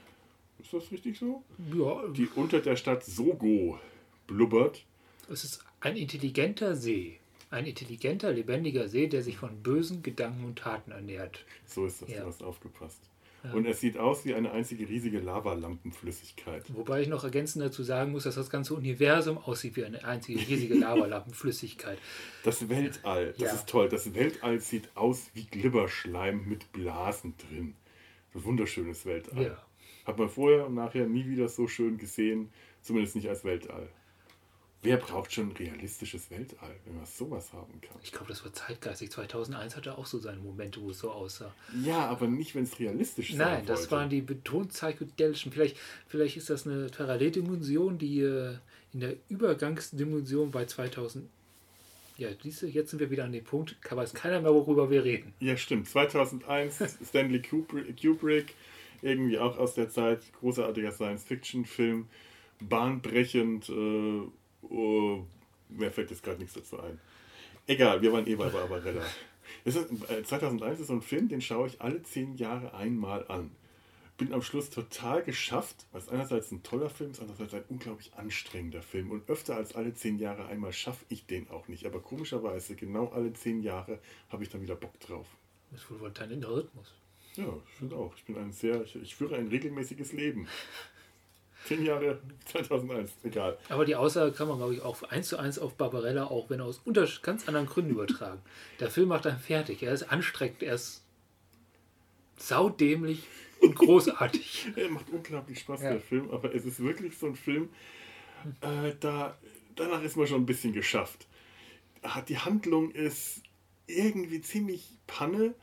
Ist das richtig so?
Ja.
Die unter der Stadt Sogo blubbert.
Es ist Ein intelligenter See. Ein intelligenter, lebendiger See, der sich von bösen Gedanken und Taten ernährt.
So ist das, ja. du hast aufgepasst. Ja. Und es sieht aus wie eine einzige riesige Lavalampenflüssigkeit.
Wobei ich noch ergänzend dazu sagen muss, dass das ganze Universum aussieht wie eine einzige riesige Lavalampenflüssigkeit.
Das Weltall, das ja. ist toll. Das Weltall sieht aus wie Glibberschleim mit Blasen drin. Ein wunderschönes Weltall. Ja. Hat man vorher und nachher nie wieder so schön gesehen, zumindest nicht als Weltall. Wer braucht schon ein realistisches Weltall, wenn man sowas haben kann?
Ich glaube, das war zeitgeistig. 2001 hatte auch so seine Momente, wo es so aussah.
Ja, aber nicht, wenn es realistisch
ist. Nein, das waren die betont psychedelischen. Vielleicht, vielleicht ist das eine Paralleldimension, die äh, in der Übergangsdimension bei 2000. Ja, diese, jetzt sind wir wieder an dem Punkt, kann weiß keiner mehr, worüber wir reden.
Ja, stimmt. 2001, Stanley Kubrick, irgendwie auch aus der Zeit, großartiger Science-Fiction-Film, bahnbrechend. Äh, Oh, mir fällt jetzt gerade nichts dazu ein. Egal, wir waren eh bei Barbarella. Ist, 2001 äh, ist so ein Film, den schaue ich alle zehn Jahre einmal an. Bin am Schluss total geschafft, weil es einerseits ein toller Film ist, andererseits ein unglaublich anstrengender Film. Und öfter als alle zehn Jahre einmal schaffe ich den auch nicht. Aber komischerweise, genau alle zehn Jahre habe ich dann wieder Bock drauf.
Das ist wohl dein innerer Rhythmus.
Ja, ich finde auch. Ich bin ein sehr, ich, ich führe ein regelmäßiges Leben. Zehn Jahre 2001, egal.
Aber die Aussage kann man, glaube ich, auch eins zu eins auf Barbarella, auch wenn aus ganz anderen Gründen übertragen. Der Film macht einen fertig. Er ist anstrengend, er ist saudämlich und großartig.
er macht unglaublich Spaß, ja. der Film, aber es ist wirklich so ein Film, äh, da, danach ist man schon ein bisschen geschafft. Die Handlung ist irgendwie ziemlich Panne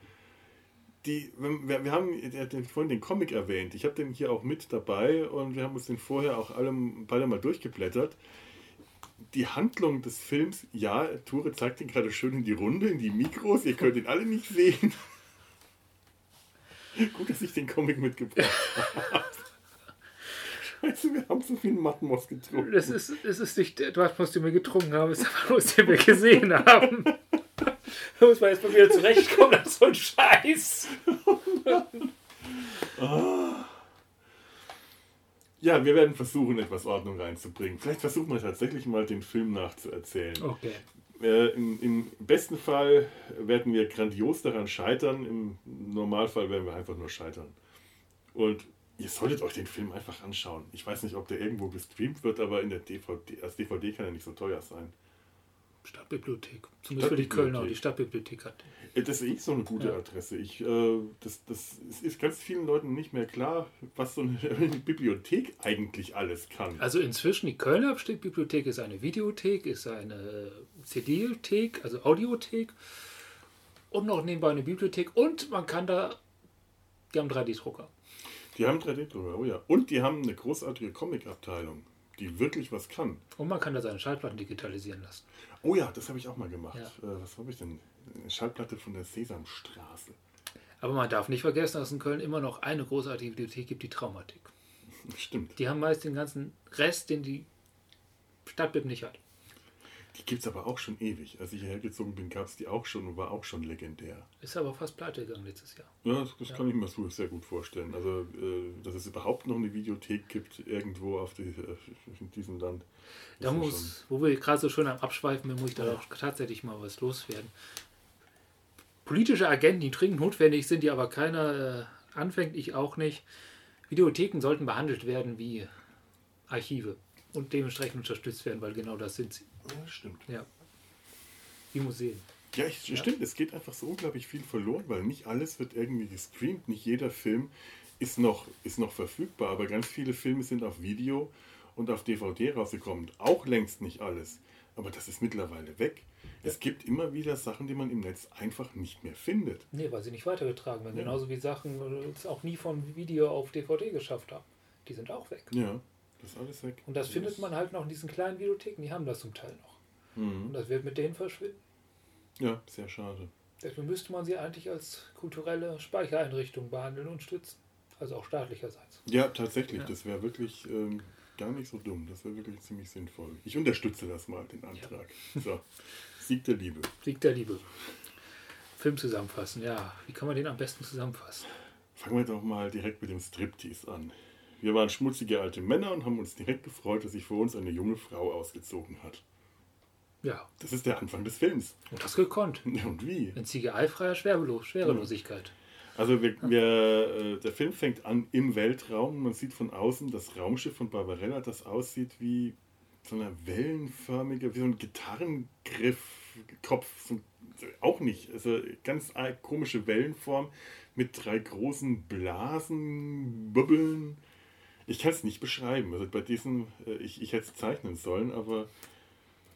die, wir, wir haben hat vorhin den Comic erwähnt. Ich habe den hier auch mit dabei und wir haben uns den vorher auch alle beide mal durchgeblättert. Die Handlung des Films, ja, Ture zeigt ihn gerade schön in die Runde, in die Mikros. Ihr könnt ihn alle nicht sehen. Gut, dass ich den Comic mitgebracht habe. Scheiße, wir haben so viel Matmos getrunken.
Das ist, das ist nicht Matmos, den wir getrunken haben, es ist einfach nur, den wir gesehen haben. Da muss man jetzt mal wieder zurechtkommen, das ist so ein Scheiß.
Ja, wir werden versuchen, etwas Ordnung reinzubringen. Vielleicht versuchen wir tatsächlich mal den Film nachzuerzählen.
Okay.
Äh, im, Im besten Fall werden wir grandios daran scheitern, im Normalfall werden wir einfach nur scheitern. Und ihr solltet euch den Film einfach anschauen. Ich weiß nicht, ob der irgendwo gestreamt wird, aber in der DVD, als DVD kann er nicht so teuer sein.
Stadtbibliothek. Zumindest für die Kölner, die Stadtbibliothek hat.
Das ist eh so eine gute ja. Adresse. Ich, äh, das, das ist ganz vielen Leuten nicht mehr klar, was so eine Bibliothek eigentlich alles kann.
Also inzwischen, die Kölner Stadtbibliothek ist eine Videothek, ist eine CD-Thek, also Audiothek und noch nebenbei eine Bibliothek und man kann da, die haben 3D-Drucker.
Die haben 3D-Drucker, oh ja. Und die haben eine großartige Comic-Abteilung die wirklich was kann.
Und man kann da seine Schallplatten digitalisieren lassen.
Oh ja, das habe ich auch mal gemacht. Ja. Äh, was habe ich denn? Eine Schallplatte von der Sesamstraße.
Aber man darf nicht vergessen, dass es in Köln immer noch eine großartige Bibliothek gibt, die Traumatik.
Stimmt.
Die haben meist den ganzen Rest, den die Stadtbib nicht hat.
Die gibt es aber auch schon ewig. Als ich hierher gezogen bin, gab es die auch schon und war auch schon legendär.
Ist aber fast pleite gegangen letztes Jahr.
Ja, das, das ja. kann ich mir sehr gut vorstellen. Also, äh, dass es überhaupt noch eine Videothek gibt, irgendwo auf die, äh, in diesem Land.
Da muss, wo wir gerade so schön am Abschweifen, muss ich da ja. auch tatsächlich mal was loswerden. Politische Agenten, die dringend notwendig sind, die aber keiner äh, anfängt, ich auch nicht. Videotheken sollten behandelt werden wie Archive und dementsprechend unterstützt werden, weil genau das sind sie.
Ja, stimmt.
Ja. Wie Museen.
Ja, ich, ja, stimmt. Es geht einfach so unglaublich viel verloren, weil nicht alles wird irgendwie gestreamt. Nicht jeder Film ist noch, ist noch verfügbar, aber ganz viele Filme sind auf Video und auf DVD rausgekommen. Auch längst nicht alles. Aber das ist mittlerweile weg. Ja. Es gibt immer wieder Sachen, die man im Netz einfach nicht mehr findet.
Nee, weil sie nicht weitergetragen werden. Ja. Genauso wie Sachen, die es auch nie von Video auf DVD geschafft haben. Die sind auch weg.
Ja. Das ist alles weg.
Und das, das findet man halt noch in diesen kleinen Videotheken, die haben das zum Teil noch. Mhm. Und das wird mit denen verschwinden.
Ja, sehr schade.
Deswegen müsste man sie eigentlich als kulturelle Speichereinrichtung behandeln und stützen. Also auch staatlicherseits.
Ja, tatsächlich. Ja. Das wäre wirklich ähm, gar nicht so dumm. Das wäre wirklich ziemlich sinnvoll. Ich unterstütze das mal, den Antrag. Ja. So, Sieg der Liebe.
Sieg der Liebe. Film zusammenfassen, ja. Wie kann man den am besten zusammenfassen?
Fangen wir doch mal direkt mit dem Striptease an. Wir waren schmutzige alte Männer und haben uns direkt gefreut, dass sich vor uns eine junge Frau ausgezogen hat. Ja. Das ist der Anfang des Films.
Und das gekonnt.
Und wie?
In CGI-freier Schwerelos Schwerelosigkeit.
Also wir, wir, äh, der Film fängt an im Weltraum. Man sieht von außen das Raumschiff von Barbarella, das aussieht wie so eine wellenförmige, wie so ein Gitarrengriff, Kopf, so, auch nicht. Also ganz komische Wellenform mit drei großen Blasen, Bubbeln. Ich kann es nicht beschreiben. Also bei diesem, äh, ich, ich hätte es zeichnen sollen, aber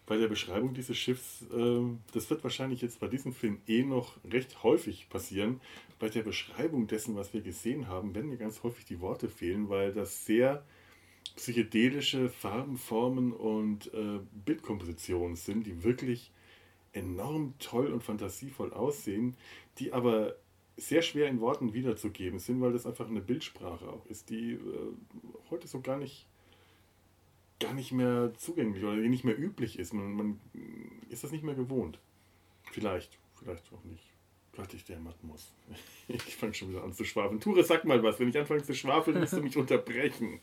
bei der Beschreibung dieses Schiffs, äh, das wird wahrscheinlich jetzt bei diesem Film eh noch recht häufig passieren. Bei der Beschreibung dessen, was wir gesehen haben, werden mir ganz häufig die Worte fehlen, weil das sehr psychedelische Farben, Formen und äh, Bildkompositionen sind, die wirklich enorm toll und fantasievoll aussehen, die aber sehr schwer in Worten wiederzugeben sind, weil das einfach eine Bildsprache auch ist, die äh, heute so gar nicht gar nicht mehr zugänglich oder nicht mehr üblich ist. Man, man ist das nicht mehr gewohnt. Vielleicht, vielleicht auch nicht. Gott, ich der muss. Ich fange schon wieder an zu schwafeln. Ture, sag mal was. Wenn ich anfange zu schwafeln, musst du mich unterbrechen.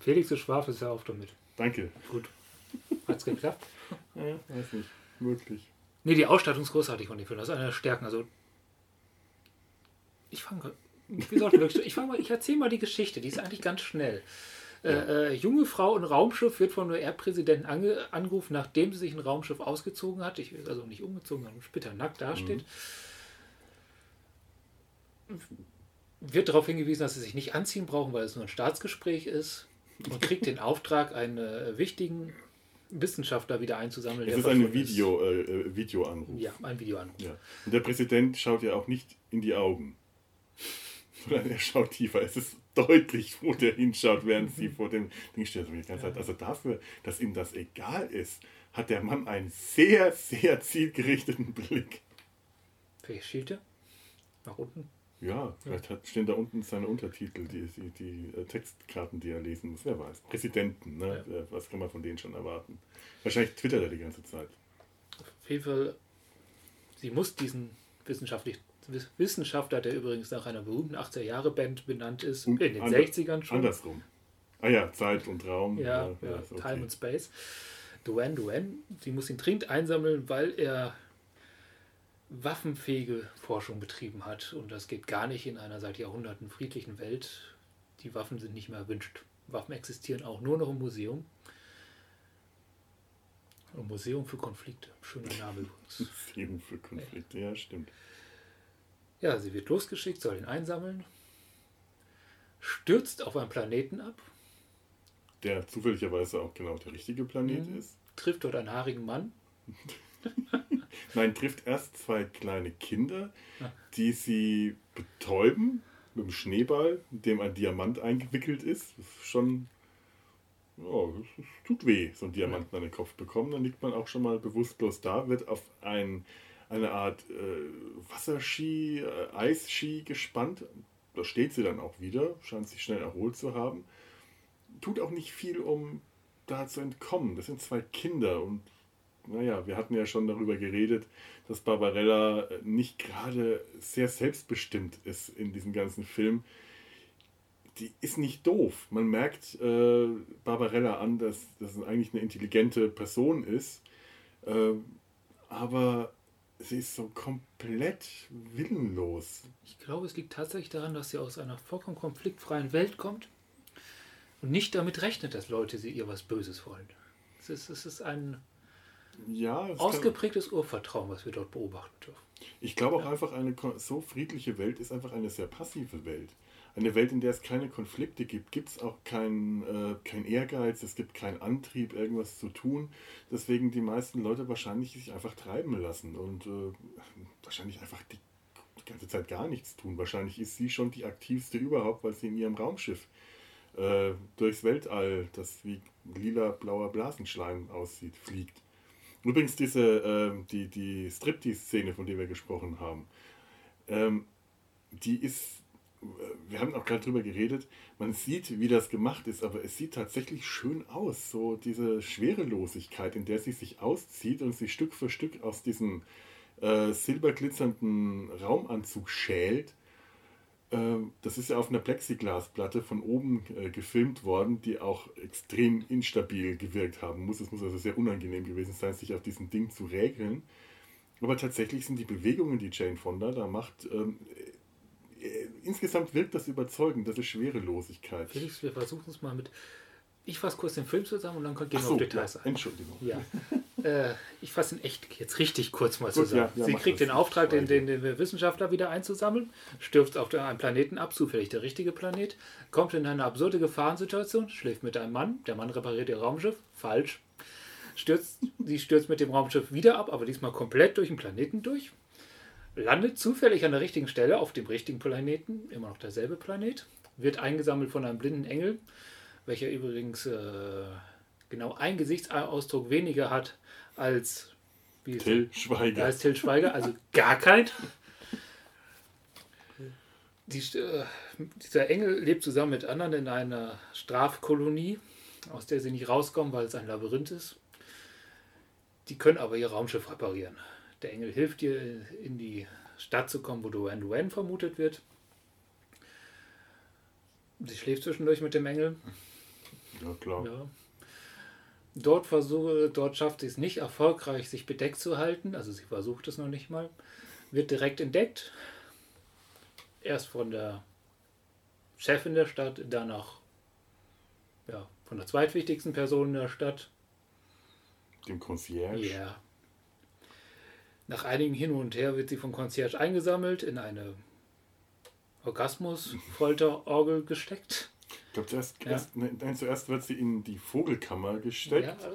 Felix, du schwafelst ja auf damit.
Danke.
Gut. Hat's geklappt?
ja, weiß nicht. Möglich.
Nee, die Ausstattung ist großartig von dem Film. Das ist eine der Stärken. Also, ich fange. Ich, fang mal, ich erzähle mal die Geschichte. Die ist eigentlich ganz schnell. Äh, äh, junge Frau in Raumschiff wird von der Erdpräsidenten ange angerufen, nachdem sie sich ein Raumschiff ausgezogen hat. Ich, also nicht umgezogen, sondern später nackt dasteht. Mhm. Wird darauf hingewiesen, dass sie sich nicht anziehen brauchen, weil es nur ein Staatsgespräch ist. Und kriegt den Auftrag, einen äh, wichtigen Wissenschaftler wieder einzusammeln.
Es ist ein Video, äh, äh, Videoanruf.
Ja, ein Videoanruf.
Ja. Und der Präsident schaut ja auch nicht in die Augen. Sondern er schaut tiefer. Es ist deutlich, wo der hinschaut, während sie vor dem Ding steht. Also dafür, dass ihm das egal ist, hat der Mann einen sehr, sehr zielgerichteten Blick.
Vielleicht schielt er? Nach unten?
Ja, vielleicht hat, stehen da unten seine Untertitel, die, die, die äh, Textkarten, die er lesen muss. Wer weiß. Präsidenten, ne? Ja. Was kann man von denen schon erwarten? Wahrscheinlich twittert er die ganze Zeit.
Auf jeden Fall, sie muss diesen wissenschaftlich Wissenschaftler, der übrigens nach einer berühmten 80er-Jahre-Band benannt ist, in den ander, 60ern schon.
Andersrum. Ah ja, Zeit und Raum.
Ja, ja, ja okay. Time und Space. Duane Duane, sie muss ihn dringend einsammeln, weil er waffenfähige Forschung betrieben hat. Und das geht gar nicht in einer seit Jahrhunderten friedlichen Welt. Die Waffen sind nicht mehr erwünscht. Waffen existieren auch nur noch im Museum. Ein Museum für Konflikte. Schöner Name übrigens.
Museum für Konflikte, ja, stimmt.
Ja, sie wird losgeschickt, soll ihn einsammeln, stürzt auf einen Planeten ab.
Der zufälligerweise auch genau der richtige Planet mhm. ist.
Trifft dort einen haarigen Mann.
Nein, trifft erst zwei kleine Kinder, die sie betäuben mit einem Schneeball, in dem ein Diamant eingewickelt ist. Das ist schon. Oh, es tut weh, so ein Diamanten an den Kopf bekommen. Dann liegt man auch schon mal bewusstlos da, wird auf ein eine Art äh, Wasserski, äh, Eisski gespannt. Da steht sie dann auch wieder, scheint sich schnell erholt zu haben. Tut auch nicht viel, um da zu entkommen. Das sind zwei Kinder und naja, wir hatten ja schon darüber geredet, dass Barbarella äh, nicht gerade sehr selbstbestimmt ist in diesem ganzen Film. Die ist nicht doof. Man merkt äh, Barbarella an, dass das eigentlich eine intelligente Person ist. Äh, aber sie ist so komplett willenlos.
Ich glaube, es liegt tatsächlich daran, dass sie aus einer vollkommen konfliktfreien Welt kommt und nicht damit rechnet, dass Leute sie ihr was Böses wollen. Es ist, es ist ein ja, ausgeprägtes kann... Urvertrauen, was wir dort beobachten dürfen.
Ich glaube auch ja. einfach, eine so friedliche Welt ist einfach eine sehr passive Welt eine Welt, in der es keine Konflikte gibt, gibt es auch keinen äh, kein Ehrgeiz, es gibt keinen Antrieb, irgendwas zu tun. Deswegen die meisten Leute wahrscheinlich sich einfach treiben lassen und äh, wahrscheinlich einfach die, die, ganze Zeit gar nichts tun. Wahrscheinlich ist sie schon die aktivste überhaupt, weil sie in ihrem Raumschiff äh, durchs Weltall, das wie lila-blauer Blasenschleim aussieht, fliegt. Übrigens diese, äh, die, die Striptease-Szene, von der wir gesprochen haben, ähm, die ist wir haben auch gerade drüber geredet, man sieht, wie das gemacht ist, aber es sieht tatsächlich schön aus. So diese Schwerelosigkeit, in der sie sich auszieht und sie Stück für Stück aus diesem äh, silberglitzernden Raumanzug schält. Ähm, das ist ja auf einer Plexiglasplatte von oben äh, gefilmt worden, die auch extrem instabil gewirkt haben muss. Es muss also sehr unangenehm gewesen sein, sich auf diesem Ding zu regeln. Aber tatsächlich sind die Bewegungen, die Jane Fonda da macht, ähm, äh, insgesamt wirkt das überzeugend. Das ist Schwerelosigkeit.
Felix, wir versuchen es mal mit ich fasse kurz den Film zusammen und dann gehen wir so, auf Details
ja, ein. Entschuldigung.
Ja. äh, ich fasse ihn echt jetzt richtig kurz mal zusammen. Gut, ja, Sie kriegt den Auftrag, den, den, den, Wissenschaftler wieder einzusammeln, stürzt auf einen Planeten ab, zufällig der richtige Planet, kommt in eine absurde Gefahrensituation, schläft mit einem Mann, der Mann repariert ihr Raumschiff, falsch. Stürzt, sie stürzt mit dem Raumschiff wieder ab, aber diesmal komplett durch den Planeten durch. Landet zufällig an der richtigen Stelle auf dem richtigen Planeten, immer noch derselbe Planet, wird eingesammelt von einem blinden Engel, welcher übrigens äh, genau einen Gesichtsausdruck weniger hat als
Till Schweiger.
Als Till Schweiger, also gar kein. Die, äh, dieser Engel lebt zusammen mit anderen in einer Strafkolonie, aus der sie nicht rauskommen, weil es ein Labyrinth ist. Die können aber ihr Raumschiff reparieren. Der Engel hilft ihr, in die Stadt zu kommen, wo Duan Duan vermutet wird. Sie schläft zwischendurch mit dem Engel.
Ja, klar. Ja.
Dort, versuche, dort schafft sie es nicht erfolgreich, sich bedeckt zu halten. Also sie versucht es noch nicht mal. Wird direkt entdeckt. Erst von der Chefin der Stadt, danach ja, von der zweitwichtigsten Person in der Stadt.
Dem Concierge.
Ja. Nach einigen Hin und Her wird sie vom Concierge eingesammelt, in eine Orgasmus-Folterorgel gesteckt
glaube, zuerst, ja. erst, nein, zuerst wird sie in die Vogelkammer gesteckt. Ja,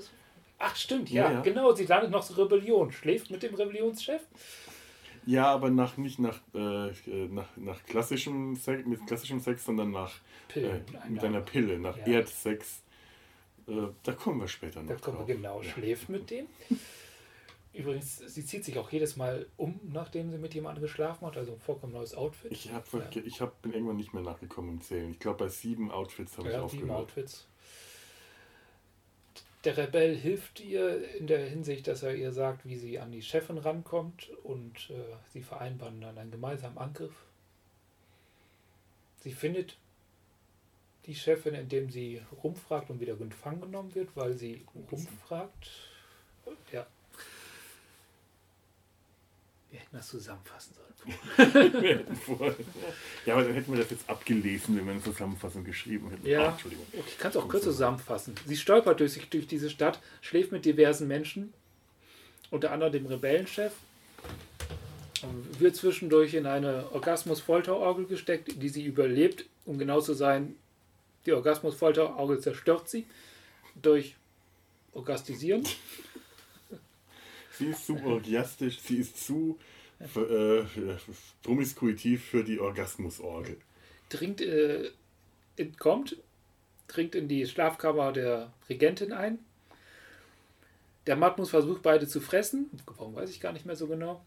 Ach, stimmt, ja, ja, genau. Sie landet noch zur Rebellion. Schläft mit dem Rebellionschef.
Ja, aber nach, nicht nach, äh, nach, nach klassischem Sex, mit klassischem Sex, sondern nach Pillen, äh, mit einer Pille, nach ja. Erdsex. Äh, da kommen wir später noch.
Da kommen wir genau, schläft mit dem. Übrigens, sie zieht sich auch jedes Mal um, nachdem sie mit jemandem geschlafen hat, also ein vollkommen neues Outfit.
Ich, hab, ja. ich hab, bin irgendwann nicht mehr nachgekommen im Zählen. Ich glaube, bei sieben Outfits habe ja, ich aufgehört. Sieben Outfits.
Der Rebell hilft ihr in der Hinsicht, dass er ihr sagt, wie sie an die Chefin rankommt und äh, sie vereinbaren dann einen gemeinsamen Angriff. Sie findet die Chefin, indem sie rumfragt und wieder gefangen genommen wird, weil sie rumfragt. Ja, wir hätten das zusammenfassen sollen.
wir hätten vorher. Ja, aber dann hätten wir das jetzt abgelesen, wenn wir eine Zusammenfassung geschrieben hätten.
Ja, ah, Entschuldigung. ich kann es auch kurz zusammenfassen. Sie stolpert durch, durch diese Stadt, schläft mit diversen Menschen, unter anderem dem Rebellenchef, wird zwischendurch in eine Orgasmus-Folterorgel gesteckt, die sie überlebt. Um genau zu sein, die Orgasmus-Folterorgel zerstört sie durch Orgastisieren.
Sie ist zu orgiastisch, sie ist zu äh, promiskuitiv für die Orgasmusorgel.
Dringt, äh, entkommt, dringt in die Schlafkammer der Regentin ein. Der Matmus versucht beide zu fressen. Warum weiß ich gar nicht mehr so genau.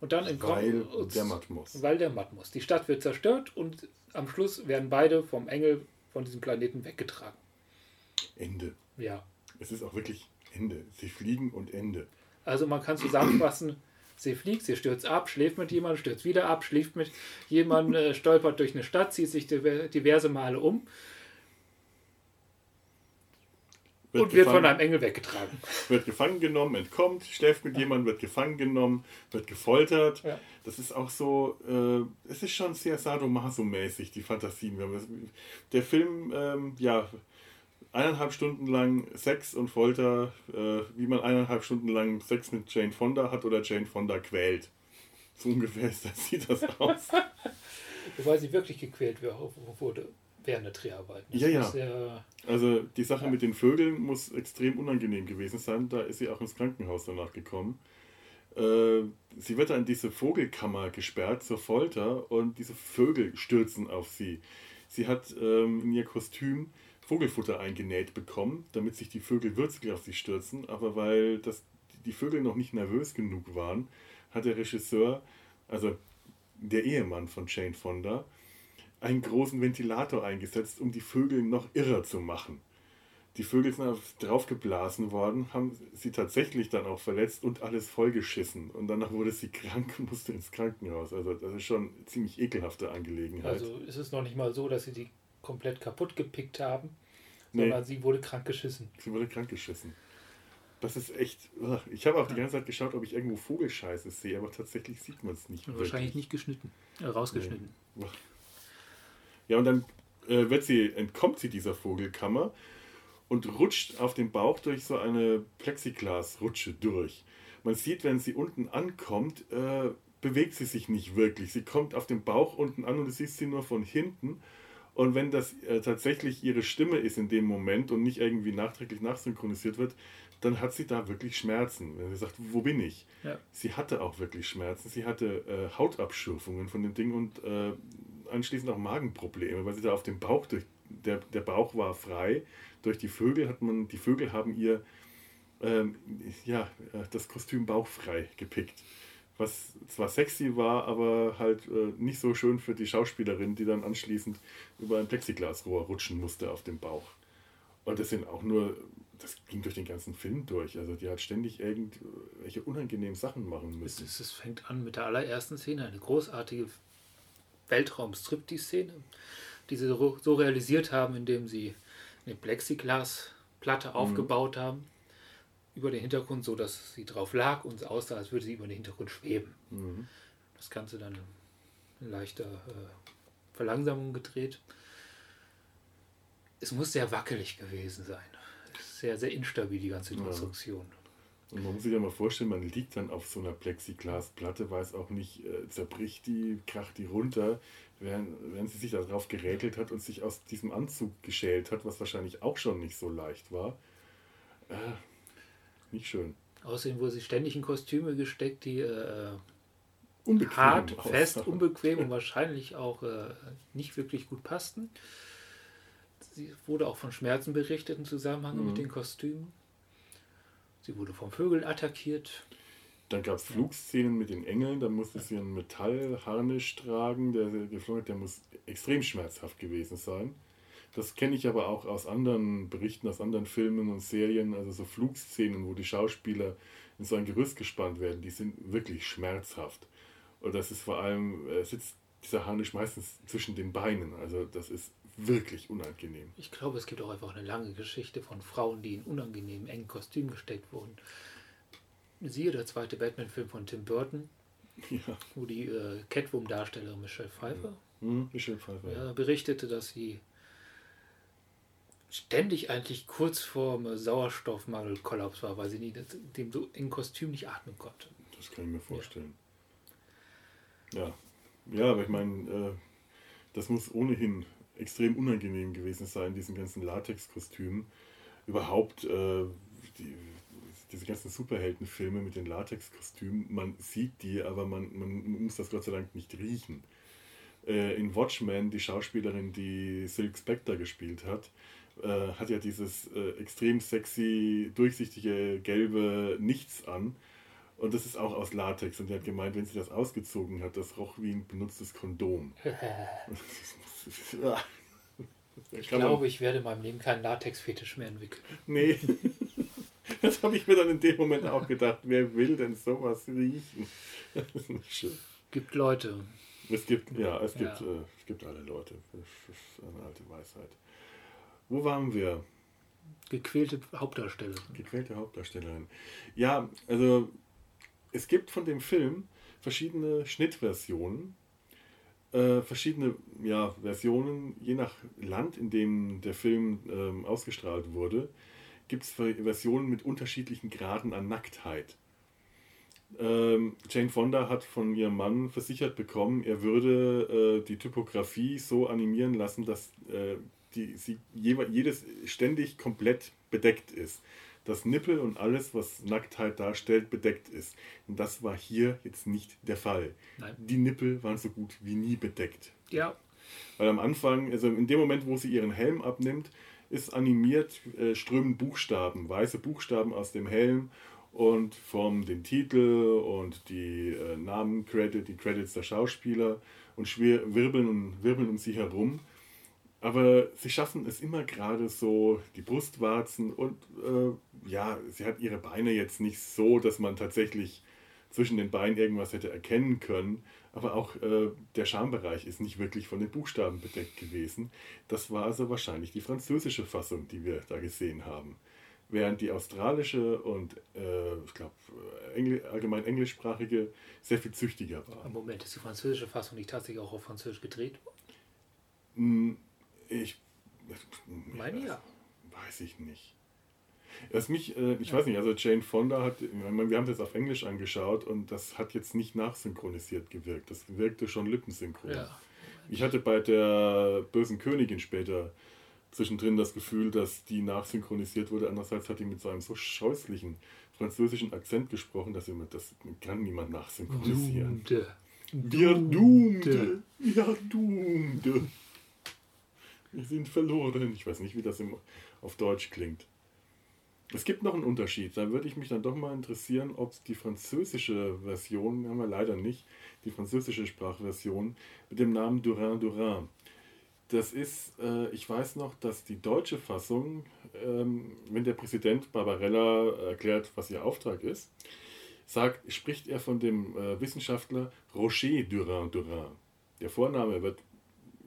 Und dann entkommt.
Weil der Matmus.
Weil der Matmus. Die Stadt wird zerstört und am Schluss werden beide vom Engel von diesem Planeten weggetragen.
Ende.
Ja.
Es ist auch wirklich Ende. Sie fliegen und Ende.
Also man kann zusammenfassen, sie fliegt, sie stürzt ab, schläft mit jemandem, stürzt wieder ab, schläft mit jemandem, äh, stolpert durch eine Stadt, zieht sich diverse Male um wird und wird von einem Engel weggetragen.
Wird gefangen genommen, entkommt, schläft mit ja. jemandem, wird gefangen genommen, wird gefoltert. Ja. Das ist auch so, äh, es ist schon sehr sadomaso-mäßig, die Fantasien. Der Film, ähm, ja, eineinhalb Stunden lang Sex und Folter, äh, wie man eineinhalb Stunden lang Sex mit Jane Fonda hat oder Jane Fonda quält. So ungefähr sieht das aus.
Weil sie wirklich gequält wurde während der Dreharbeiten.
ja, ja. ja. Also die Sache ja. mit den Vögeln muss extrem unangenehm gewesen sein. Da ist sie auch ins Krankenhaus danach gekommen. Äh, sie wird dann in diese Vogelkammer gesperrt zur Folter und diese Vögel stürzen auf sie. Sie hat ähm, in ihr Kostüm Vogelfutter eingenäht bekommen, damit sich die Vögel würzig auf sie stürzen. Aber weil das, die Vögel noch nicht nervös genug waren, hat der Regisseur, also der Ehemann von Jane Fonda, einen großen Ventilator eingesetzt, um die Vögel noch irrer zu machen. Die Vögel sind draufgeblasen worden, haben sie tatsächlich dann auch verletzt und alles vollgeschissen. Und danach wurde sie krank und musste ins Krankenhaus. Also das ist schon eine ziemlich ekelhafte Angelegenheit.
Also ist es noch nicht mal so, dass sie die komplett kaputt gepickt haben, sondern nee. sie wurde krank geschissen.
Sie wurde krank geschissen. Das ist echt. Ich habe auch die ganze Zeit geschaut, ob ich irgendwo Vogelscheiße sehe, aber tatsächlich sieht man es nicht.
Wahrscheinlich wirklich. nicht geschnitten, äh, rausgeschnitten. Nee.
Ja, und dann äh, wird sie, entkommt sie dieser Vogelkammer und rutscht auf dem Bauch durch so eine Plexiglasrutsche durch. Man sieht, wenn sie unten ankommt, äh, bewegt sie sich nicht wirklich. Sie kommt auf dem Bauch unten an und du siehst sie nur von hinten. Und wenn das äh, tatsächlich ihre Stimme ist in dem Moment und nicht irgendwie nachträglich nachsynchronisiert wird, dann hat sie da wirklich Schmerzen. Wenn sie sagt, wo bin ich? Ja. Sie hatte auch wirklich Schmerzen. Sie hatte äh, Hautabschürfungen von dem Ding und äh, anschließend auch Magenprobleme, weil sie da auf dem Bauch, durch, der, der Bauch war frei. Durch die Vögel hat man, die Vögel haben ihr ähm, ja, äh, das Kostüm bauchfrei gepickt. Was zwar sexy war, aber halt äh, nicht so schön für die Schauspielerin, die dann anschließend über ein Plexiglasrohr rutschen musste auf dem Bauch. Und das sind auch nur, das ging durch den ganzen Film durch. Also die hat ständig irgendwelche unangenehmen Sachen machen müssen.
Es, es fängt an mit der allerersten Szene, eine großartige Weltraum-Striptease-Szene, die sie so realisiert haben, indem sie eine Plexiglasplatte mhm. aufgebaut haben über den Hintergrund, so dass sie drauf lag und es aussah, als würde sie über den Hintergrund schweben. Mhm. Das Ganze dann in leichter äh, Verlangsamung gedreht. Es muss sehr wackelig gewesen sein. Sehr, sehr instabil, die ganze Konstruktion. Ja.
Und man muss sich ja mal vorstellen, man liegt dann auf so einer Plexiglasplatte, weiß auch nicht, äh, zerbricht die, kracht die runter, während, während sie sich darauf geräkelt hat und sich aus diesem Anzug geschält hat, was wahrscheinlich auch schon nicht so leicht war. Äh, nicht schön.
Außerdem wurde sie ständig in Kostüme gesteckt, die äh, hart, fest, unbequem und wahrscheinlich auch äh, nicht wirklich gut passten. Sie wurde auch von Schmerzen berichtet im Zusammenhang mhm. mit den Kostümen. Sie wurde vom Vögeln attackiert.
Dann gab es Flugszenen mit den Engeln, da musste sie einen Metallharnisch tragen, der geflogen hat, der muss extrem schmerzhaft gewesen sein. Das kenne ich aber auch aus anderen Berichten, aus anderen Filmen und Serien, also so Flugszenen, wo die Schauspieler in so ein Gerüst gespannt werden, die sind wirklich schmerzhaft. Und das ist vor allem, äh, sitzt dieser Harnisch meistens zwischen den Beinen, also das ist wirklich unangenehm.
Ich glaube, es gibt auch einfach eine lange Geschichte von Frauen, die in unangenehmen, engen Kostümen gesteckt wurden. Siehe der zweite Batman-Film von Tim Burton, ja. wo die äh, Catwoman-Darstellerin Michelle Pfeiffer,
mhm. Michelle Pfeiffer
ja, berichtete, dass sie ständig eigentlich kurz vorm Sauerstoffmangel-Kollaps war, weil sie nie, dem so in Kostüm nicht atmen konnte.
Das kann ich mir vorstellen. Ja, ja, ja aber ich meine, äh, das muss ohnehin extrem unangenehm gewesen sein, diesen ganzen Latex-Kostümen. Überhaupt äh, die, diese ganzen Superheldenfilme mit den Latex-Kostümen, man sieht die, aber man, man muss das Gott sei Dank nicht riechen. Äh, in Watchmen, die Schauspielerin, die Silk Spectre gespielt hat, äh, hat ja dieses äh, extrem sexy, durchsichtige, gelbe Nichts an. Und das ist auch aus Latex. Und die hat gemeint, wenn sie das ausgezogen hat, das roch wie ein benutztes Kondom.
ich glaube, ich werde in meinem Leben keinen Latex-Fetisch mehr entwickeln.
Nee. Das habe ich mir dann in dem Moment auch gedacht. Wer will denn sowas riechen?
Gibt Leute.
Es gibt, ja, es gibt, ja. Äh, es gibt alle Leute. Das ist eine alte Weisheit. Wo waren wir?
Gequälte Hauptdarstellerin.
Gequälte Hauptdarstellerin. Ja, also es gibt von dem Film verschiedene Schnittversionen, äh, verschiedene ja, Versionen, je nach Land, in dem der Film ähm, ausgestrahlt wurde, gibt es Versionen mit unterschiedlichen Graden an Nacktheit. Ähm, Jane Fonda hat von ihrem Mann versichert bekommen, er würde äh, die Typografie so animieren lassen, dass äh, die, sie jedes ständig komplett bedeckt ist. Dass Nippel und alles, was Nacktheit darstellt, bedeckt ist. Und das war hier jetzt nicht der Fall. Nein. Die Nippel waren so gut wie nie bedeckt.
Ja.
Weil am Anfang, also in dem Moment, wo sie ihren Helm abnimmt, ist animiert, äh, strömen Buchstaben, weiße Buchstaben aus dem Helm und formen den Titel und die äh, Namen, Credit, die Credits der Schauspieler und wirbeln, und, wirbeln um sie herum Aber sie schaffen es immer gerade so, die Brustwarzen und äh, ja, sie hat ihre Beine jetzt nicht so, dass man tatsächlich zwischen den Beinen irgendwas hätte erkennen können. Aber auch äh, der Schambereich ist nicht wirklich von den Buchstaben bedeckt gewesen. Das war also wahrscheinlich die französische Fassung, die wir da gesehen haben. Während die australische und äh, ich glaube Engl allgemein englischsprachige sehr viel züchtiger war.
Moment, ist die französische Fassung nicht tatsächlich auch auf Französisch gedreht worden?
Hm, ich
meine ja.
Weiß ich nicht. Was mich, äh, ich weiß nicht, also Jane Fonda hat, wir haben es jetzt auf Englisch angeschaut und das hat jetzt nicht nachsynchronisiert gewirkt. Das wirkte schon lippensynchron. Ja. Ich hatte bei der bösen Königin später zwischendrin das Gefühl, dass die nachsynchronisiert wurde. Andererseits hat die mit so einem so scheußlichen französischen Akzent gesprochen, dass immer, das kann niemand nachsynchronisieren. Doomde. Wir Doomde. Ja, Doomde. Wir sind verloren. Ich weiß nicht, wie das im, auf Deutsch klingt. Es gibt noch einen Unterschied. Da würde ich mich dann doch mal interessieren, ob die französische Version, haben wir leider nicht, die französische Sprachversion mit dem Namen Durin Durin. Das ist, äh, ich weiß noch, dass die deutsche Fassung, ähm, wenn der Präsident Barbarella erklärt, was ihr Auftrag ist, sagt, spricht er von dem äh, Wissenschaftler Roger Durin Durin. Der Vorname wird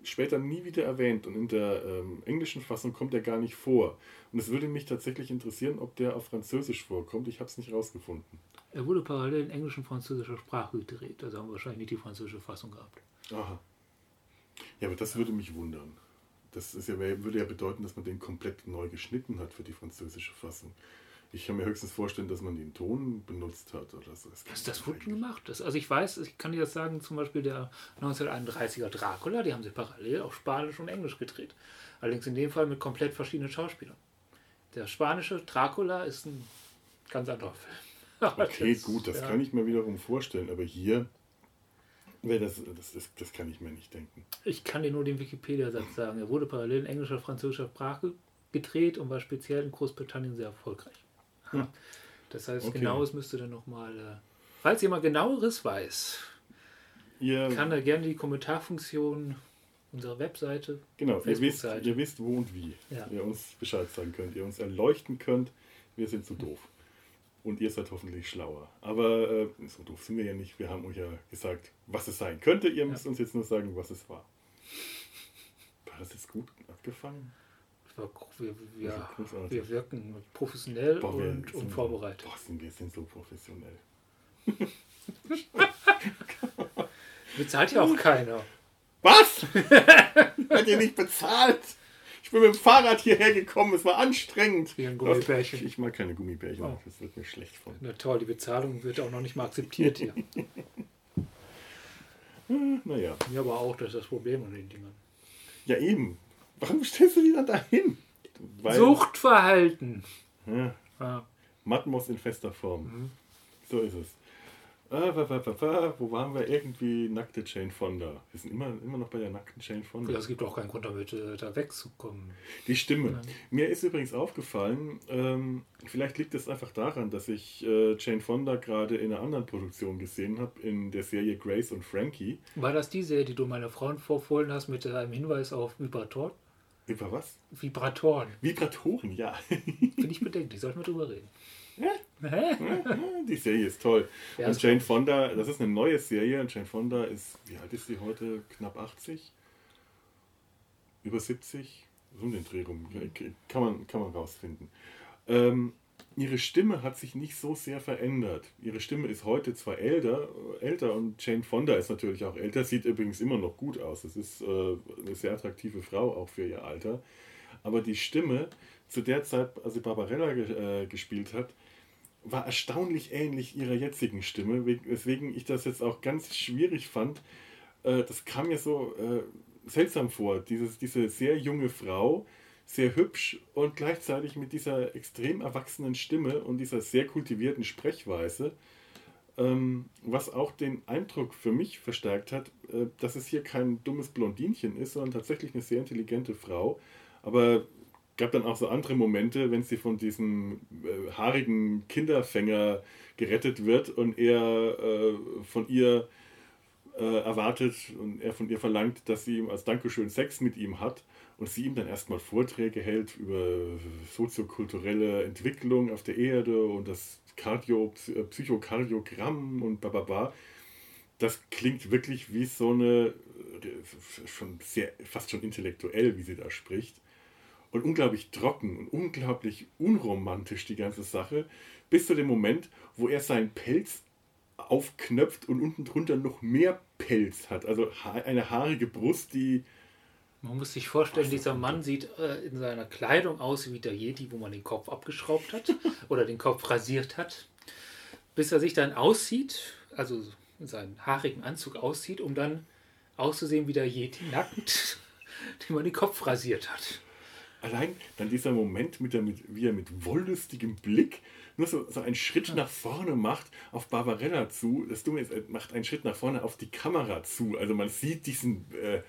später nie wieder erwähnt und in der ähm, englischen Fassung kommt er gar nicht vor. Und es würde mich tatsächlich interessieren, ob der auf Französisch vorkommt. Ich habe es nicht rausgefunden.
Er wurde parallel in englisch und französischer Sprache gedreht. Also haben wir wahrscheinlich nicht die französische Fassung gehabt.
Aha. Ja, aber das würde mich wundern. Das ist ja, würde ja bedeuten, dass man den komplett neu geschnitten hat für die französische Fassung. Ich kann mir höchstens vorstellen, dass man den Ton benutzt hat oder so.
Das, das wurde gemacht. Das, also ich weiß, ich kann dir das sagen, zum Beispiel der 1931er Dracula, die haben sie parallel auf Spanisch und Englisch gedreht. Allerdings in dem Fall mit komplett verschiedenen Schauspielern. Der spanische Dracula ist ein ganz anderer Film.
okay, das, gut, das ja. kann ich mir wiederum vorstellen. Aber hier das, das, das, das, kann ich mir nicht denken.
Ich kann dir nur den Wikipedia-Satz sagen. Er wurde parallel in englischer und französischer Sprache gedreht und war speziell in Großbritannien sehr erfolgreich. Hm. Das heißt, okay. genaues müsste dann nochmal. Äh, falls jemand genaueres weiß, ihr, kann er gerne die Kommentarfunktion unserer Webseite.
Genau, ihr wisst, ihr wisst, wo und wie ja. ihr uns Bescheid sagen könnt, ihr uns erleuchten könnt. Wir sind zu doof. Und ihr seid hoffentlich schlauer. Aber äh, so doof sind wir ja nicht. Wir haben euch ja gesagt, was es sein könnte. Ihr müsst ja. uns jetzt nur sagen, was es war. War das jetzt gut abgefangen?
Wir, wir, wir wirken professionell boah, wir und, und vorbereitet.
Boah, sind wir sind so professionell.
Bezahlt ja auch keiner.
Was? Hat ihr nicht bezahlt? Ich bin mit dem Fahrrad hierher gekommen, es war anstrengend.
Wie ein Gummibärchen.
Ich mag keine Gummibärchen, oh. das wird mir schlecht von.
Na toll, die Bezahlung wird auch noch nicht mal akzeptiert hier.
naja.
Ja, aber auch, das ist das Problem an den Dingern.
Ja, eben. Warum stellst du die dann dahin?
Weil, Suchtverhalten.
Ja. ja. Matmos in fester Form. Mhm. So ist es. Ah, wo waren wir? Irgendwie nackte Jane Fonda. Wir sind immer, immer noch bei der nackten Jane Fonda.
Ja, es gibt auch keinen Grund damit, äh, da wegzukommen.
Die Stimme. Nein. Mir ist übrigens aufgefallen, ähm, vielleicht liegt es einfach daran, dass ich äh, Jane Fonda gerade in einer anderen Produktion gesehen habe, in der Serie Grace und Frankie.
War das die Serie, die du meiner Frau vorfohlen hast mit einem Hinweis auf Vibrator?
Über was?
Vibratoren.
Vibratoren, ja.
Finde ich bedenklich, sollten wir drüber reden.
Die Serie ist toll. Ja, und Jane Fonda, das ist eine neue Serie. Und Jane Fonda ist, wie alt ist sie heute? Knapp 80? Über 70? So um den Dreh rum. Kann man, kann man rausfinden. Ähm, ihre Stimme hat sich nicht so sehr verändert. Ihre Stimme ist heute zwar älter, älter und Jane Fonda ist natürlich auch älter, sieht übrigens immer noch gut aus. Das ist äh, eine sehr attraktive Frau, auch für ihr Alter. Aber die Stimme, zu der Zeit, als sie Barbarella ge äh, gespielt hat, war erstaunlich ähnlich ihrer jetzigen Stimme, weswegen ich das jetzt auch ganz schwierig fand. Äh, das kam mir so äh, seltsam vor, Dieses, diese sehr junge Frau, sehr hübsch und gleichzeitig mit dieser extrem erwachsenen Stimme und dieser sehr kultivierten Sprechweise, ähm, was auch den Eindruck für mich verstärkt hat, äh, dass es hier kein dummes Blondinchen ist, sondern tatsächlich eine sehr intelligente Frau. Aber gab dann auch so andere Momente, wenn sie von diesem äh, haarigen Kinderfänger gerettet wird und er äh, von ihr äh, erwartet und er von ihr verlangt, dass sie ihm als Dankeschön Sex mit ihm hat und sie ihm dann erstmal Vorträge hält über soziokulturelle Entwicklung auf der Erde und das Cardio, Psychokardiogramm und bababa. Das klingt wirklich wie so eine, schon sehr, fast schon intellektuell, wie sie da spricht. Und unglaublich trocken und unglaublich unromantisch die ganze Sache, bis zu dem Moment, wo er seinen Pelz aufknöpft und unten drunter noch mehr Pelz hat. Also eine haarige Brust, die.
Man muss sich vorstellen, dieser Mann sieht äh, in seiner Kleidung aus wie der Yeti, wo man den Kopf abgeschraubt hat oder den Kopf rasiert hat, bis er sich dann aussieht, also in seinen haarigen Anzug aussieht, um dann auszusehen wie der Yeti nackt, dem man den Kopf rasiert hat.
Allein dann dieser Moment, mit der, mit, wie er mit wollüstigem Blick nur so, so einen Schritt nach vorne macht auf Barbarella zu. Das Dumme ist, er macht einen Schritt nach vorne auf die Kamera zu. Also man sieht diesen. Äh,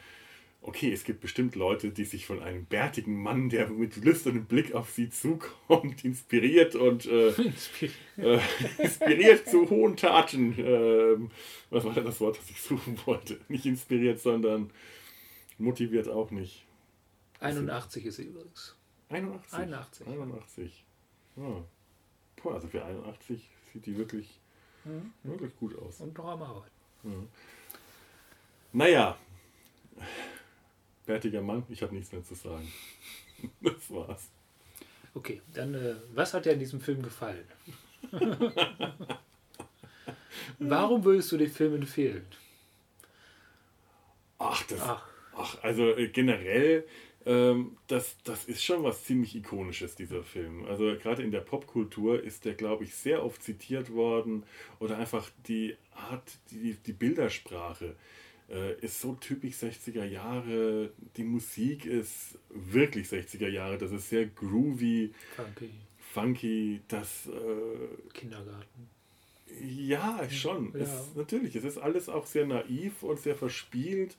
okay, es gibt bestimmt Leute, die sich von einem bärtigen Mann, der mit lüsternem Blick auf sie zukommt, inspiriert und äh, äh, inspiriert zu hohen Taten. Ähm, was war denn das Wort, das ich suchen wollte? Nicht inspiriert, sondern motiviert auch nicht.
81 ist sie übrigens.
81? 81. 81. Ja. Puh, also für 81 sieht die wirklich, mhm. wirklich gut aus.
Und noch am Arbeiten. Ja.
Naja, bärtiger Mann, ich habe nichts mehr zu sagen. das war's.
Okay, dann äh, was hat dir in diesem Film gefallen? Warum würdest du den Film empfehlen?
Ach, das, ach. ach also äh, generell ähm, das, das ist schon was ziemlich Ikonisches, dieser Film. Also gerade in der Popkultur ist der, glaube ich, sehr oft zitiert worden oder einfach die Art, die, die Bildersprache ist so typisch 60er Jahre. Die Musik ist wirklich 60er Jahre. Das ist sehr groovy,
funky.
Funky, das. Äh,
Kindergarten.
Ja, schon. Ja. Es, natürlich, es ist alles auch sehr naiv und sehr verspielt.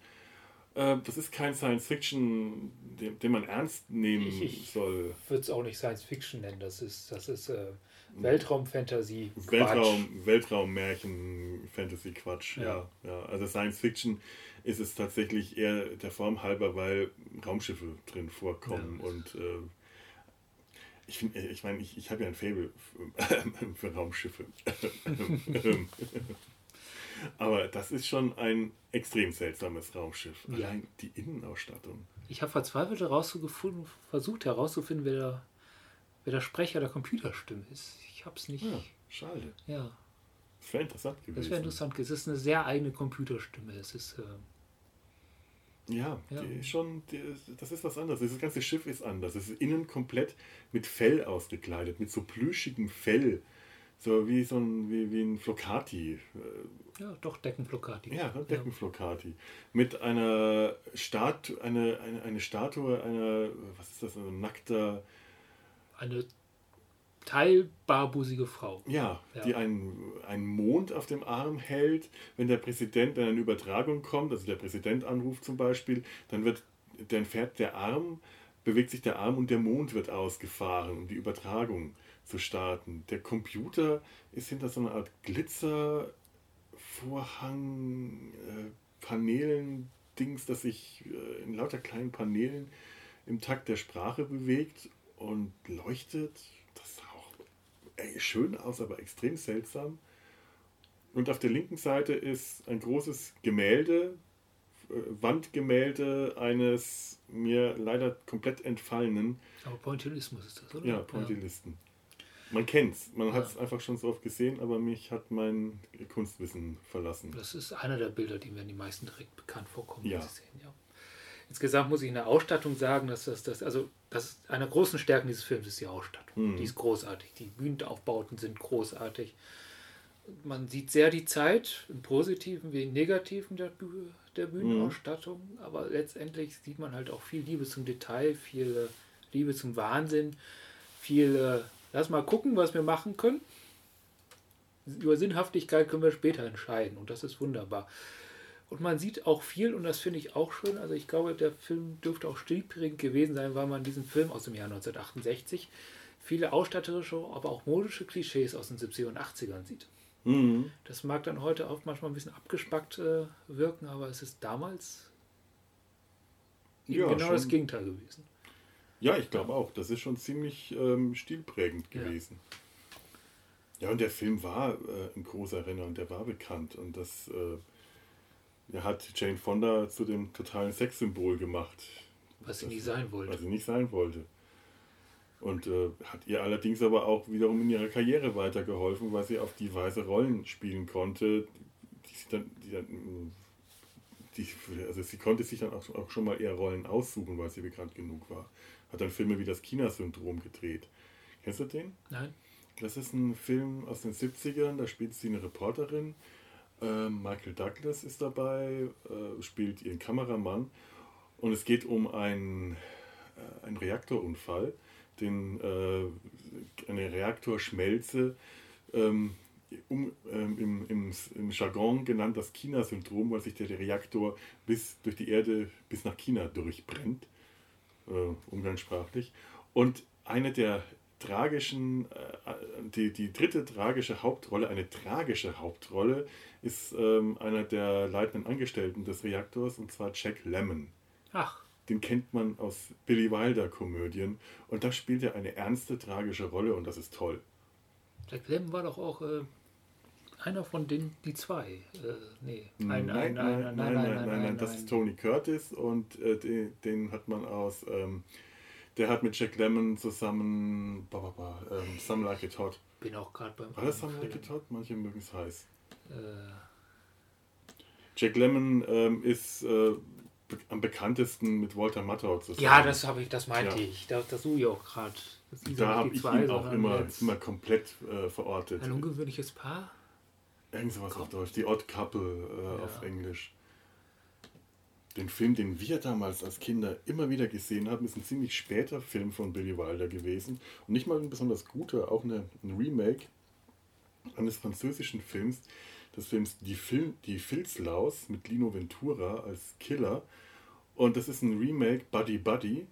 Äh, das ist kein Science Fiction, den, den man ernst nehmen ich, ich soll.
Ich würde es auch nicht Science Fiction nennen. Das ist, das ist äh, Weltraumfantasy.
Weltraum, Weltraummärchen, Fantasy Quatsch. Ja. ja. Ja, Also Science Fiction ist es tatsächlich eher der Form halber, weil Raumschiffe drin vorkommen ja. und äh, ich finde, ich meine, ich, ich habe ja ein Fable für, Raumschiffe. Aber das ist schon ein extrem seltsames Raumschiff. Allein die Innenausstattung.
Ich habe verzweifelt herausgefunden, versucht herauszufinden, wer der, wer der Sprecher der Computerstimme ist. Ich habe es nicht. Ja,
schade.
Ja.
Das wäre interessant gewesen.
Das wäre interessant gewesen. Es ist eine sehr eigene Computerstimme. Es ist. Äh,
ja, ja. Die schon, die, das ist was anderes. Das ganze Schiff ist anders. Es ist innen komplett mit Fell ausgekleidet, mit so plüschigem Fell. So wie so ein, wie, wie ein Flocati.
Ja, doch, Deckenflocati.
Ja, Deckenflocati. Ja. Mit einer Statue, eine, eine, eine Statue einer, was ist das, ein nackter.
Eine teilbarbusige Frau.
Ja, ja, die einen, einen Mond auf dem Arm hält. Wenn der Präsident in eine Übertragung kommt, also der Präsident anruft zum Beispiel, dann wird, dann fährt der Arm, bewegt sich der Arm und der Mond wird ausgefahren, um die Übertragung zu starten. Der Computer ist hinter so einer Art Glitzervorhang, äh, Panelen, Dings, das sich äh, in lauter kleinen Paneelen im Takt der Sprache bewegt und leuchtet. Das sah auch schön aus, aber extrem seltsam. Und auf der linken Seite ist ein großes Gemälde, äh, Wandgemälde eines mir leider komplett entfallenen.
Aber Pointillismus ist das, oder?
Ja, Pointillisten. Ja. Man kennt's, man ja. hat es einfach schon so oft gesehen, aber mich hat mein Kunstwissen verlassen.
Das ist einer der Bilder, die mir in die meisten direkt bekannt vorkommen.
Ja.
Sehen, ja. Insgesamt muss ich in der Ausstattung sagen, dass das, das also das einer der großen Stärken dieses Films ist die Ausstattung. Mhm. Die ist großartig. Die Bühnenaufbauten sind großartig. Man sieht sehr die Zeit, im Positiven wie im Negativen der, der Bühnenausstattung, mhm. aber letztendlich sieht man halt auch viel Liebe zum Detail, viel Liebe zum Wahnsinn, viel Lass mal gucken, was wir machen können. Über Sinnhaftigkeit können wir später entscheiden und das ist wunderbar. Und man sieht auch viel, und das finde ich auch schön. Also, ich glaube, der Film dürfte auch stilprägend gewesen sein, weil man diesen Film aus dem Jahr 1968 viele ausstatterische, aber auch modische Klischees aus den 70er und 80ern sieht. Mhm. Das mag dann heute auch manchmal ein bisschen abgespackt äh, wirken, aber es ist damals ja, genau schon. das Gegenteil gewesen.
Ja, ich glaube auch. Das ist schon ziemlich ähm, stilprägend gewesen. Ja. ja, und der Film war äh, ein großer Renner und der war bekannt. Und das äh, er hat Jane Fonda zu dem totalen Sexsymbol gemacht.
Was sie nicht sein wollte.
Was sie nicht sein wollte. Und äh, hat ihr allerdings aber auch wiederum in ihrer Karriere weitergeholfen, weil sie auf die Weise Rollen spielen konnte, die sie dann, die dann die, also sie konnte sich dann auch, auch schon mal eher Rollen aussuchen, weil sie bekannt genug war. Hat dann Filme wie das China-Syndrom gedreht. Kennst du den?
Nein.
Das ist ein Film aus den 70ern, da spielt sie eine Reporterin. Äh, Michael Douglas ist dabei, äh, spielt ihren Kameramann. Und es geht um einen, äh, einen Reaktorunfall den, äh, eine Reaktorschmelze, ähm, um, ähm, im, im, im Jargon genannt das China-Syndrom, weil sich der Reaktor bis durch die Erde bis nach China durchbrennt, äh, umgangssprachlich. Und eine der tragischen, äh, die, die dritte tragische Hauptrolle, eine tragische Hauptrolle, ist ähm, einer der leitenden Angestellten des Reaktors, und zwar Jack Lemmon.
Ach
den kennt man aus Billy Wilder Komödien und da spielt er eine ernste, tragische Rolle und das ist toll.
Jack Lemmon war doch auch äh, einer von den, die zwei. Äh, nee,
nein, nein, nein, nein, nein, nein, nein, das ist Tony Curtis und äh, den, den, hat man aus, ähm, der hat mit Jack Lemmon zusammen, bah, bah, bah, ähm, Some Like It Hot.
Bin auch gerade beim.
War das Some Like It Hot? Manche mögen es heiß. Äh. Jack Lemmon ähm, ist äh, am bekanntesten mit Walter Matthau
zusammen. Ja, das habe ich, das meinte ja. ich. Das, das suche ich auch gerade.
Da habe ich ihn auch immer, immer komplett äh, verortet.
Ein ungewöhnliches Paar?
Irgend sowas auf Deutsch. Die Odd Couple äh, ja. auf Englisch. Den Film, den wir damals als Kinder immer wieder gesehen haben, ist ein ziemlich später Film von Billy Wilder gewesen. Und nicht mal ein besonders guter, auch eine, ein Remake eines französischen Films, des Films Die, Film, Die Filzlaus mit Lino Ventura als Killer. Und das ist ein Remake, Buddy Buddy,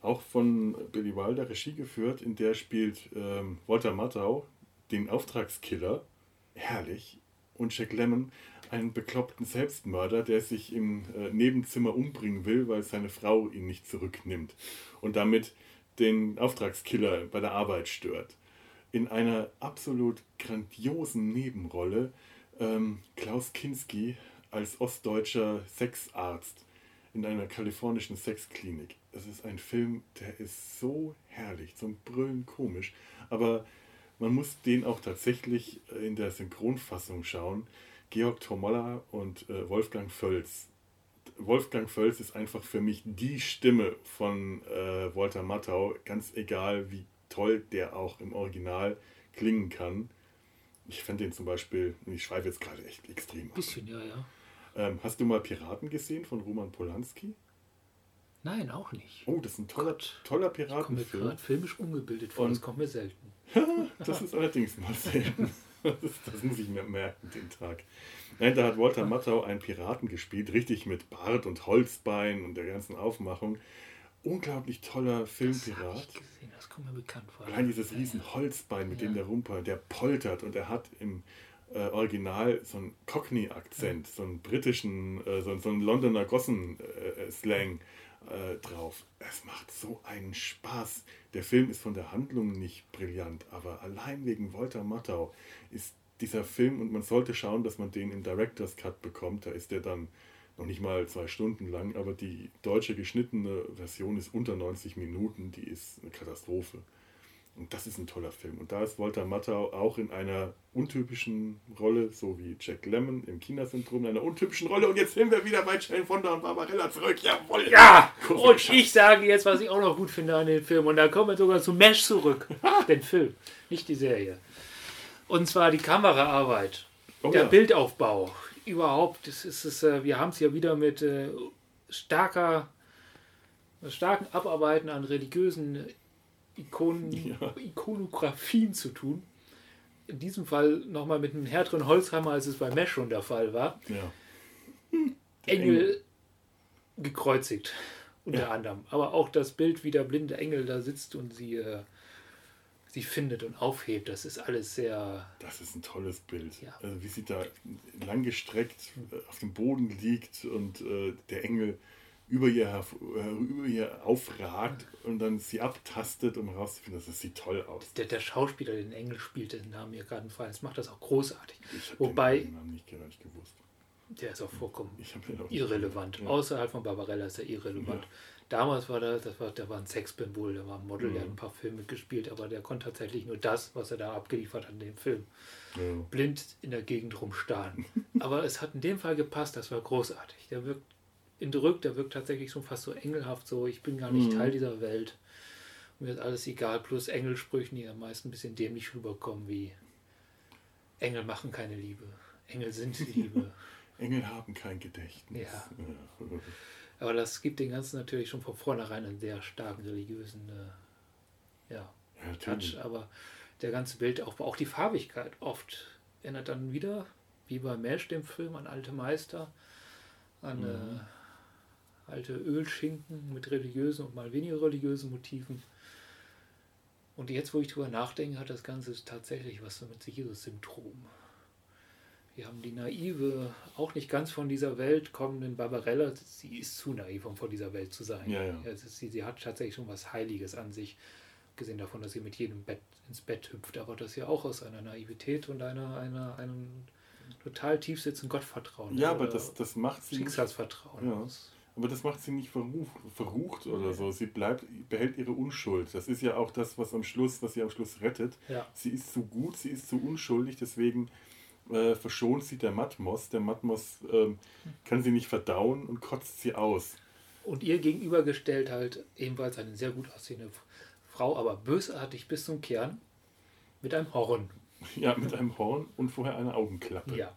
auch von Billy Wilder Regie geführt, in der spielt ähm, Walter Matthau den Auftragskiller, herrlich, und Jack Lemmon einen bekloppten Selbstmörder, der sich im äh, Nebenzimmer umbringen will, weil seine Frau ihn nicht zurücknimmt und damit den Auftragskiller bei der Arbeit stört. In einer absolut grandiosen Nebenrolle ähm, Klaus Kinski als ostdeutscher Sexarzt in einer kalifornischen Sexklinik. Es ist ein Film, der ist so herrlich, zum Brüllen komisch, aber man muss den auch tatsächlich in der Synchronfassung schauen. Georg Tomolla und äh, Wolfgang Völz. Wolfgang Völz ist einfach für mich die Stimme von äh, Walter Matthau, ganz egal wie toll der auch im Original klingen kann. Ich fand den zum Beispiel, ich schweife jetzt gerade echt extrem. Ein
bisschen, ja, ja.
Ähm, hast du mal Piraten gesehen von Roman Polanski?
Nein, auch nicht.
Oh, das ist ein toller, Gott, toller Piratenfilm. Ich komme
filmisch ungebildet vor, das kommt mir selten.
das ist allerdings mal selten. Das, muss ich mir merken, den Tag. Nein, da hat Walter Matthau einen Piraten gespielt, richtig mit Bart und Holzbein und der ganzen Aufmachung unglaublich toller Filmpirat. Das,
gesehen, das kommt mir bekannt vor.
Allein dieses riesen Holzbein, mit ja. dem der Rumper, der poltert und er hat im äh, Original so einen Cockney-Akzent, ja. so einen britischen, äh, so, so einen Londoner Gossen-Slang äh, drauf. Es macht so einen Spaß. Der Film ist von der Handlung nicht brillant, aber allein wegen Walter Matthau ist dieser Film, und man sollte schauen, dass man den im Director's Cut bekommt, da ist der dann noch nicht mal zwei Stunden lang, aber die deutsche geschnittene Version ist unter 90 Minuten, die ist eine Katastrophe. Und das ist ein toller Film. Und da ist Walter Matthau auch in einer untypischen Rolle, so wie Jack Lemmon im China-Syndrom, in einer untypischen Rolle. Und jetzt sind wir wieder bei Jane Fonda und Barbarella zurück. Jawohl!
Ja! Und ich sage jetzt, was ich auch noch gut finde an dem Film. Und da kommen wir sogar zu Mesh zurück. den Film, nicht die Serie. Und zwar die Kameraarbeit, oh, der ja. Bildaufbau, überhaupt, das ist es, äh, wir haben es ja wieder mit äh, starker, starken Abarbeiten an religiösen Ikonen, ja. Ikonografien zu tun. In diesem Fall nochmal mit einem härteren Holzhammer, als es bei Mesh schon der Fall war.
Ja.
Engel, Engel gekreuzigt, unter ja. anderem. Aber auch das Bild, wie der blinde Engel da sitzt und sie äh, sie findet und aufhebt. Das ist alles sehr.
Das ist ein tolles Bild. Ja. Also wie sie da langgestreckt auf dem Boden liegt und äh, der Engel über ihr, äh, über ihr aufragt und dann sie abtastet, um herauszufinden, das sieht toll aus.
Der, der Schauspieler, der den Engel spielt, den Namen mir gerade fallen, das macht das auch großartig. Ich habe den Namen nicht, nicht gewusst. Der ist auch vollkommen irrelevant. Ja. Außerhalb von Barbarella ist er irrelevant. Ja. Damals war der, das war, der war ein Sexsymbol, der war ein Model, ja. der hat ein paar Filme gespielt, aber der konnte tatsächlich nur das, was er da abgeliefert hat in dem Film. Blind in der Gegend rumstarren. aber es hat in dem Fall gepasst, das war großartig. Der wirkt entrückt, der wirkt tatsächlich schon fast so engelhaft, so ich bin gar nicht mhm. Teil dieser Welt. Mir ist alles egal, plus Engelsprüchen, die am meisten ein bisschen dämlich rüberkommen, wie Engel machen keine Liebe. Engel sind Liebe.
Engel haben kein Gedächtnis. Ja.
Aber das gibt den Ganzen natürlich schon von vornherein einen sehr starken religiösen äh, ja, ja, Touch. Aber der ganze Bild, auch, auch die Farbigkeit oft erinnert dann wieder, wie bei Mesh, dem Film, an alte Meister, an mhm. äh, alte Ölschinken mit religiösen und mal weniger religiösen Motiven. Und jetzt, wo ich drüber nachdenke, hat das Ganze tatsächlich was mit Jesus-Symptom. Wir haben die naive, auch nicht ganz von dieser Welt kommenden Barbarella. Sie ist zu naiv, um von dieser Welt zu sein. Ja, ja. Sie, sie, hat tatsächlich schon was Heiliges an sich, gesehen davon, dass sie mit jedem Bett ins Bett hüpft. Aber das ja auch aus einer Naivität und einer, einer, einem total tief sitzenden Gottvertrauen.
Ja, aber das, das macht
sie. Schicksalsvertrauen.
Ja. Aber das macht sie nicht verrucht, verrucht oder so. Sie bleibt, behält ihre Unschuld. Das ist ja auch das, was am Schluss, was sie am Schluss rettet. Ja. Sie ist zu gut, sie ist zu unschuldig, deswegen äh, verschont sie der Matmos. Der Matmos ähm, kann sie nicht verdauen und kotzt sie aus.
Und ihr gegenübergestellt halt ebenfalls eine sehr gut aussehende Frau, aber bösartig bis zum Kern, mit einem Horn.
Ja, mit einem Horn und vorher eine Augenklappe.
Ja.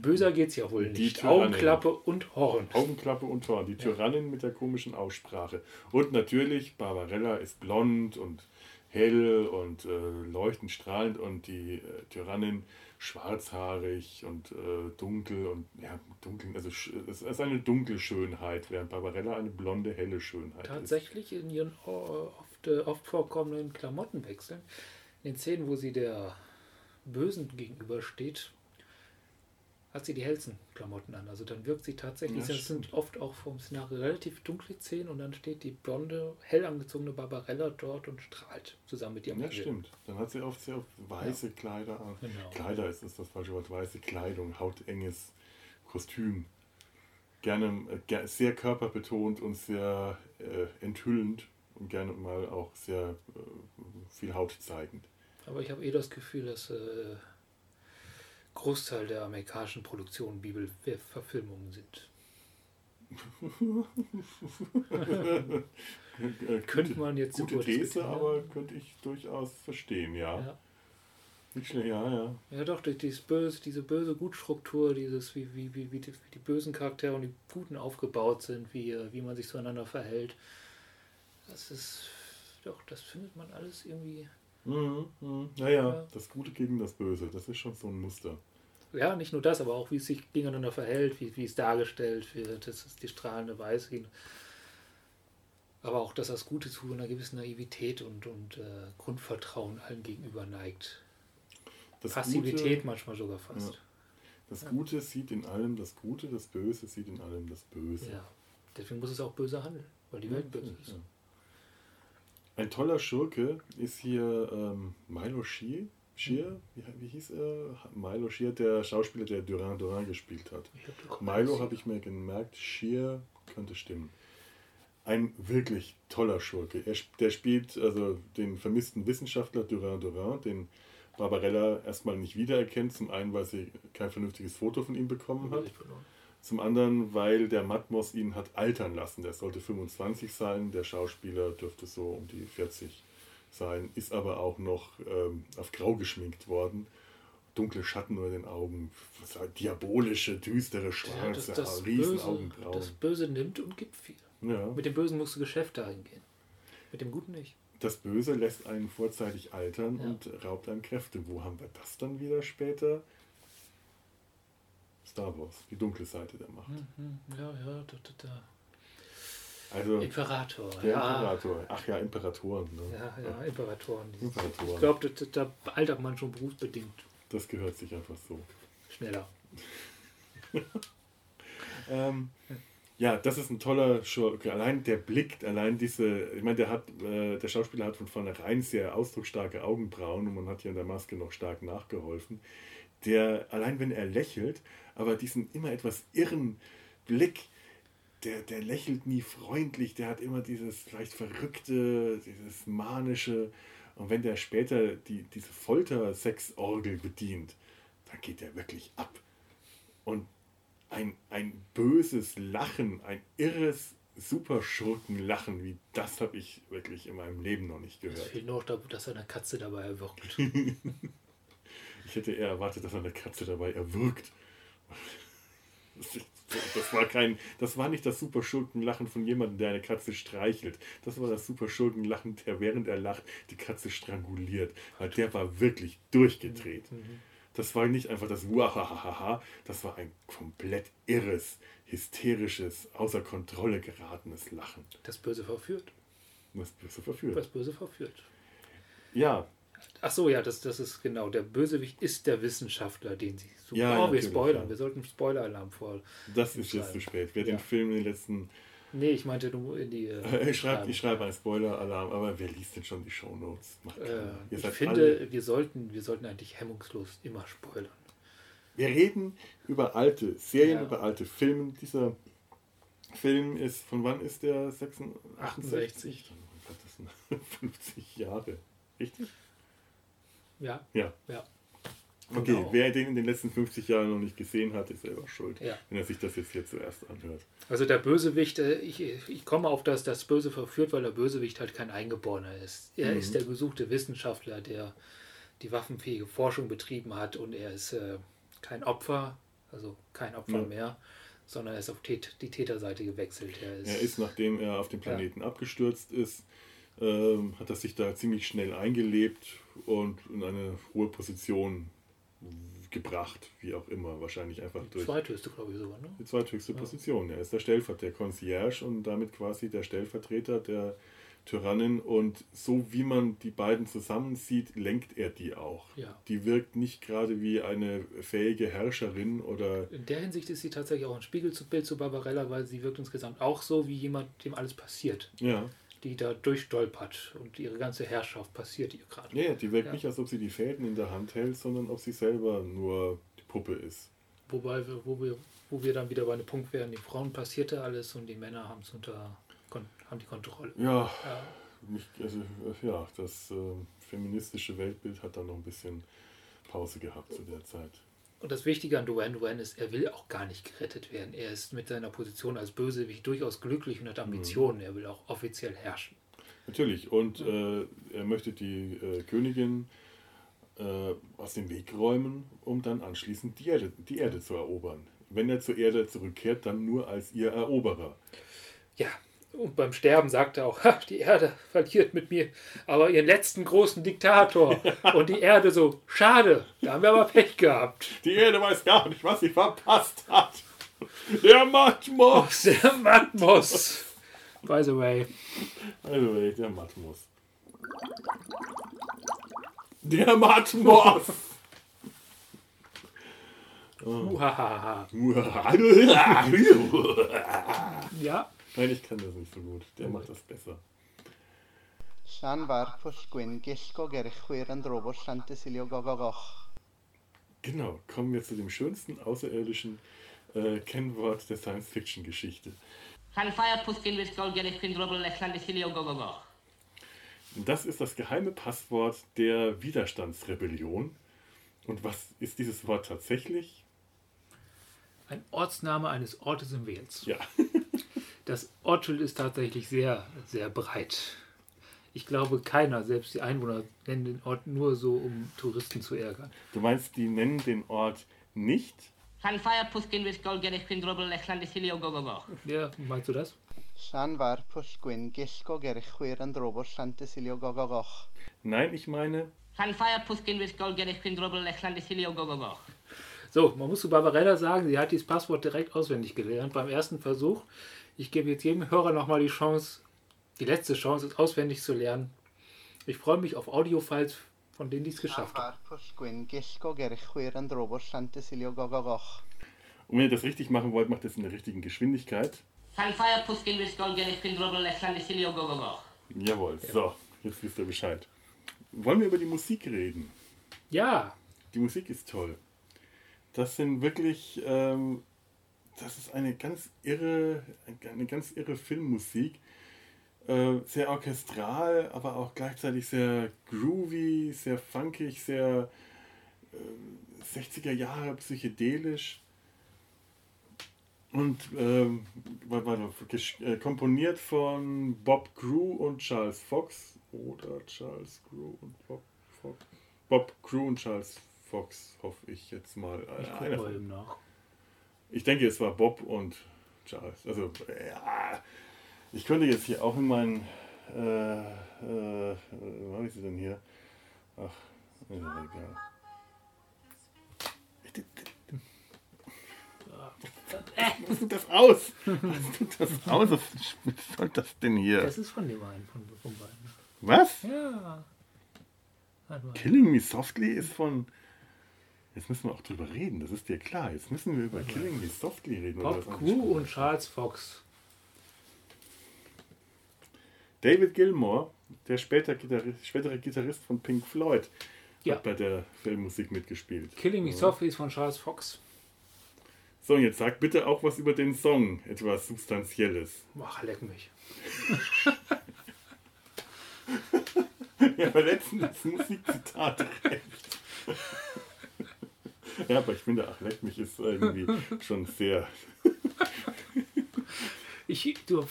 Böser geht es ja wohl nicht. Augenklappe und Horn.
Augenklappe und Horn. Die Tyrannin ja. mit der komischen Aussprache. Und natürlich, Barbarella ist blond und hell und äh, leuchtend strahlend und die äh, Tyrannin schwarzhaarig und äh, dunkel und ja, dunkel, also es ist eine dunkle Schönheit, während Barbarella eine blonde, helle Schönheit
Tatsächlich ist. in ihren oft, äh, oft vorkommenden Klamottenwechseln, in den Szenen, wo sie der Bösen gegenübersteht, hat sie die hellsten Klamotten an. Also dann wirkt sie tatsächlich, ja, das sind oft auch vom Szenario relativ dunkle Szenen und dann steht die blonde, hell angezogene Barbarella dort und strahlt zusammen mit ihrem
Ja, Engel. stimmt. Dann hat sie oft sehr weiße ja. Kleider an. Genau. Kleider ist, ist das falsche Wort, weiße Kleidung, hautenges Kostüm. Gerne äh, sehr körperbetont und sehr äh, enthüllend und gerne mal auch sehr äh, viel Haut zeigend.
Aber ich habe eh das Gefühl, dass äh, Großteil der amerikanischen Produktionen Bibelverfilmungen sind.
könnte man jetzt gute These, aber könnte ich durchaus verstehen, ja. ja. Nicht schnell, ja, ja.
Ja, doch, durch dieses böse, diese böse Gutstruktur, dieses, wie, wie, wie, wie, die, wie die bösen Charaktere und die Guten aufgebaut sind, wie, wie man sich zueinander verhält. Das ist, doch, das findet man alles irgendwie
Mhm, mh. Naja, ja. das Gute gegen das Böse, das ist schon so ein Muster.
Ja, nicht nur das, aber auch wie es sich gegeneinander verhält, wie, wie es dargestellt wird, das ist die strahlende Weise. Aber auch, dass das Gute zu einer gewissen Naivität und, und äh, Grundvertrauen allen gegenüber neigt. Das Passivität Gute, manchmal sogar fast. Ja.
Das ja. Gute sieht in allem das Gute, das Böse sieht in allem das Böse.
Ja, deswegen muss es auch böse handeln, weil die Welt böse ist.
Ein toller Schurke ist hier ähm, Milo Shear. Shear, wie, wie hieß er? Milo Shear, der Schauspieler, der Duran Duran gespielt hat. Hab Milo habe ich mir gemerkt, Shear könnte stimmen. Ein wirklich toller Schurke. Er, der spielt also den vermissten Wissenschaftler Duran Duran, den Barbarella erstmal nicht wiedererkennt. Zum einen, weil sie kein vernünftiges Foto von ihm bekommen hat. Zum anderen, weil der Matmos ihn hat altern lassen. Der sollte 25 sein, der Schauspieler dürfte so um die 40 sein, ist aber auch noch ähm, auf grau geschminkt worden. Dunkle Schatten unter den Augen, diabolische, düstere, schwarze, ja, das, das
riesen Augenbrauen. Das Böse nimmt und gibt viel. Ja. Mit dem Bösen musst du Geschäfte eingehen. Mit dem Guten nicht.
Das Böse lässt einen vorzeitig altern ja. und raubt einem Kräfte. Wo haben wir das dann wieder später? Star Wars, die dunkle Seite der Macht.
Mhm, ja, ja, da, da, da. Also Imperator.
Der ja. Imperator. Ach ja, Imperatoren. Ne?
Ja, ja, Imperatoren. Imperatoren. Ich glaube, da, da altert man schon berufsbedingt.
Das gehört sich einfach so.
Schneller.
ähm, ja, das ist ein toller Show. Allein der Blick, allein diese, ich meine, der hat, äh, der Schauspieler hat von vornherein sehr ausdrucksstarke Augenbrauen und man hat hier in der Maske noch stark nachgeholfen. Der, allein wenn er lächelt, aber diesen immer etwas irren Blick, der, der lächelt nie freundlich, der hat immer dieses vielleicht verrückte, dieses manische. Und wenn der später die, diese Folter-Sexorgel bedient, dann geht der wirklich ab. Und ein, ein böses Lachen, ein irres Superschurkenlachen, wie das habe ich wirklich in meinem Leben noch nicht gehört. Es
fehlt nur noch, dass er eine Katze dabei erwürgt.
ich hätte eher erwartet, dass er eine Katze dabei erwürgt. Das war kein, das war nicht das Superschurkenlachen von jemandem, der eine Katze streichelt. Das war das Superschurkenlachen, der während er lacht die Katze stranguliert. Weil der war wirklich durchgedreht. Mhm. Das war nicht einfach das Wahahaha, das war ein komplett irres, hysterisches, außer Kontrolle geratenes Lachen.
Das Böse verführt.
Das Böse verführt.
Das Böse verführt.
Ja.
Ach so, ja, das, das ist genau. Der Bösewicht ist der Wissenschaftler, den sie. Super. Ja, oh, wir spoilern. Ja. Wir sollten Spoiler-Alarm vor.
Das ist jetzt zu spät. Wer ja. den Film in den letzten
Nee, ich meinte nur in die.
Äh, ich schreibe schreib einen Spoiler-Alarm, aber wer liest denn schon die Shownotes?
Äh, ich finde, wir sollten, wir sollten eigentlich hemmungslos immer spoilern.
Wir reden über alte Serien, ja. über alte Filme. Dieser Film ist, von wann ist der? 66? 68. Oh Gott, das sind 50 Jahre. Richtig?
Ja.
Ja.
ja.
Okay, genau. wer den in den letzten 50 Jahren noch nicht gesehen hat, ist selber schuld, ja. wenn er sich das jetzt hier zuerst anhört.
Also der Bösewicht, äh, ich, ich komme auf das, das Böse verführt, weil der Bösewicht halt kein Eingeborener ist. Er mhm. ist der gesuchte Wissenschaftler, der die waffenfähige Forschung betrieben hat und er ist äh, kein Opfer, also kein Opfer mhm. mehr, sondern er ist auf die Täterseite gewechselt.
Er ist, er ist nachdem er auf dem Planeten ja. abgestürzt ist, ähm, hat er sich da ziemlich schnell eingelebt und in eine hohe Position gebracht, wie auch immer, wahrscheinlich einfach
die durch. Die zweithöchste, glaube ich sogar, ne?
Die zweithöchste ja. Position. Er ist der Stellvertreter, der Concierge und damit quasi der Stellvertreter der Tyrannin und so wie man die beiden zusammensieht, lenkt er die auch.
Ja.
Die wirkt nicht gerade wie eine fähige Herrscherin oder.
In der Hinsicht ist sie tatsächlich auch ein Spiegelbild zu Barbarella, weil sie wirkt insgesamt auch so wie jemand, dem alles passiert.
Ja
die da durchstolpert und ihre ganze Herrschaft passiert ihr gerade.
Nee, die wirkt ja. nicht, als ob sie die Fäden in der Hand hält, sondern ob sie selber nur die Puppe ist.
Wobei wir, wo wir, wo wir dann wieder bei einem Punkt wären, die Frauen passierte alles und die Männer haben es unter haben die Kontrolle.
Ja, ja. Nicht, also, ja das äh, feministische Weltbild hat dann noch ein bisschen Pause gehabt zu der Zeit.
Und das Wichtige an Duane Duane ist, er will auch gar nicht gerettet werden. Er ist mit seiner Position als Bösewicht durchaus glücklich und hat Ambitionen. Mhm. Er will auch offiziell herrschen.
Natürlich. Und äh, er möchte die äh, Königin äh, aus dem Weg räumen, um dann anschließend die Erde, die Erde zu erobern. Wenn er zur Erde zurückkehrt, dann nur als ihr Eroberer.
Ja, und beim Sterben sagt er auch, die Erde verliert mit mir aber ihren letzten großen Diktator. Und die Erde so, schade, da haben wir aber Pech gehabt.
Die Erde weiß gar nicht, was sie verpasst hat. Der Matmos.
Der Matmos. By the way.
By the way, der Matmos. Der Matmos.
Oh. ja.
Nein, ich kann das nicht so gut. Der macht das besser.
Sian far pwll gwyn gillgo gerchwyr drobos Llantysilio gogogoch.
Genau, kommen wir zu dem schönsten außerirdischen äh, Kennwort der Science-Fiction-Geschichte. Das ist das geheime Passwort der Widerstandsrebellion. Und was ist dieses Wort tatsächlich?
Ein Ortsname eines Ortes in Wales.
Ja.
Das Ortsschild ist tatsächlich sehr, sehr breit. Ich glaube, keiner, selbst die Einwohner, nennen den Ort nur so, um Touristen zu ärgern.
Du meinst, die nennen den Ort nicht?
Ja, meinst du das?
Nein, ich meine.
So, man muss zu Barbarella sagen, sie hat dieses Passwort direkt auswendig gelernt beim ersten Versuch. Ich gebe jetzt jedem Hörer nochmal die Chance, die letzte Chance, es auswendig zu lernen. Ich freue mich auf Audiofiles, von denen die es geschafft haben.
Und wenn ihr das richtig machen wollt, macht das in der richtigen Geschwindigkeit. Jawohl, so, jetzt wisst ihr Bescheid. Wollen wir über die Musik reden?
Ja.
Die Musik ist toll. Das sind wirklich, ähm, das ist eine ganz irre, eine ganz irre Filmmusik. Äh, sehr orchestral, aber auch gleichzeitig sehr groovy, sehr funkig, sehr äh, 60er Jahre psychedelisch. Und ähm, äh, komponiert von Bob Crew und Charles Fox. Oder Charles Crew und Bob Fox. Bob Crew und Charles Fox, hoffe ich jetzt mal. Ich, Einer von, nach. Ich denke, es war Bob und Charles. Also, ja, ich könnte jetzt hier auch in meinen. Äh, äh, wo habe ich sie denn hier? Ach, ist egal. Was tut das aus? Was tut das aus? Was soll das denn hier?
Das ist von dem einen, von, von beiden.
Was?
Ja.
Killing Me Softly ist von. Jetzt müssen wir auch drüber reden, das ist dir klar. Jetzt müssen wir über Killing Me Softly reden.
Bob Crew und Charles Fox.
David Gilmore, der später Gitarrist, spätere Gitarrist von Pink Floyd, ja. hat bei der Filmmusik mitgespielt.
Killing Me Softly ist von Charles Fox.
So, und jetzt sag bitte auch was über den Song, etwas Substanzielles.
Ach, leck mich.
ja, aber letztens Musikzitat recht. ja, aber ich finde, ach, leck mich ist irgendwie schon sehr.
ich, du,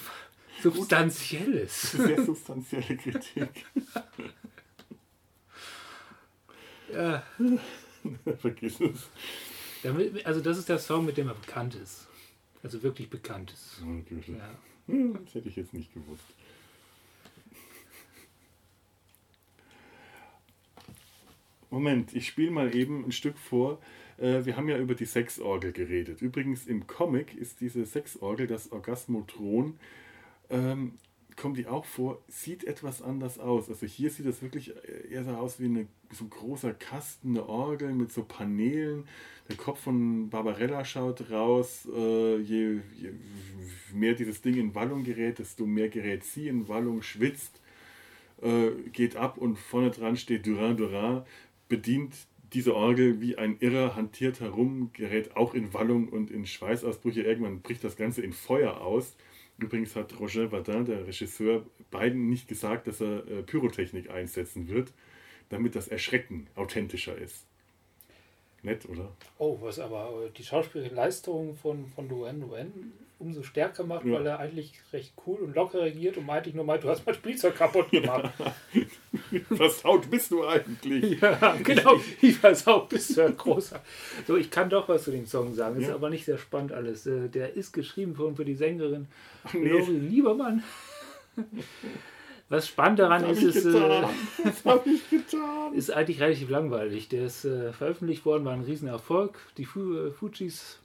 substanzielles.
Sehr substanzielle Kritik.
ja.
Vergiss es.
Damit, also das ist der Song, mit dem er bekannt ist. Also wirklich bekannt ist.
Ja. Das hätte ich jetzt nicht gewusst. Moment, ich spiele mal eben ein Stück vor. Äh, wir haben ja über die Sexorgel geredet. Übrigens im Comic ist diese Sexorgel, das Orgasmotron, ähm, kommt die auch vor, sieht etwas anders aus. Also hier sieht das wirklich eher so aus wie eine, so ein großer Kasten, eine Orgel mit so Paneelen. Der Kopf von Barbarella schaut raus. Äh, je, je, mehr dieses Ding in Wallung gerät, desto mehr gerät sie in Wallung, schwitzt, äh, geht ab und vorne dran steht Durin Durin, bedient diese Orgel wie ein Irrer, hantiert herum, gerät auch in Wallung und in Schweißausbrüche. Irgendwann bricht das Ganze in Feuer aus. Übrigens hat Roger Vadin, der Regisseur, beiden nicht gesagt, dass er äh, Pyrotechnik einsetzen wird, damit das Erschrecken authentischer ist. Nett, oder?
Oh, was aber die schauspielerische Leistung von, von Duane Duane umso stärker macht, ja. weil er eigentlich recht cool und locker regiert und meinte ich nur mal, du hast mein Spielzeug kaputt gemacht.
Wie versaut bist du eigentlich?
Ja, genau. Wie versaut bist du, ein großer. So, ich kann doch was zu dem Song sagen. Ja. Ist aber nicht sehr spannend alles. Äh, der ist geschrieben worden für die Sängerin nee. Lori Liebermann. Was spannend daran ist, ist, äh, ist eigentlich relativ langweilig. Der ist äh, veröffentlicht worden, war ein Riesenerfolg. Die Fu äh, Fujis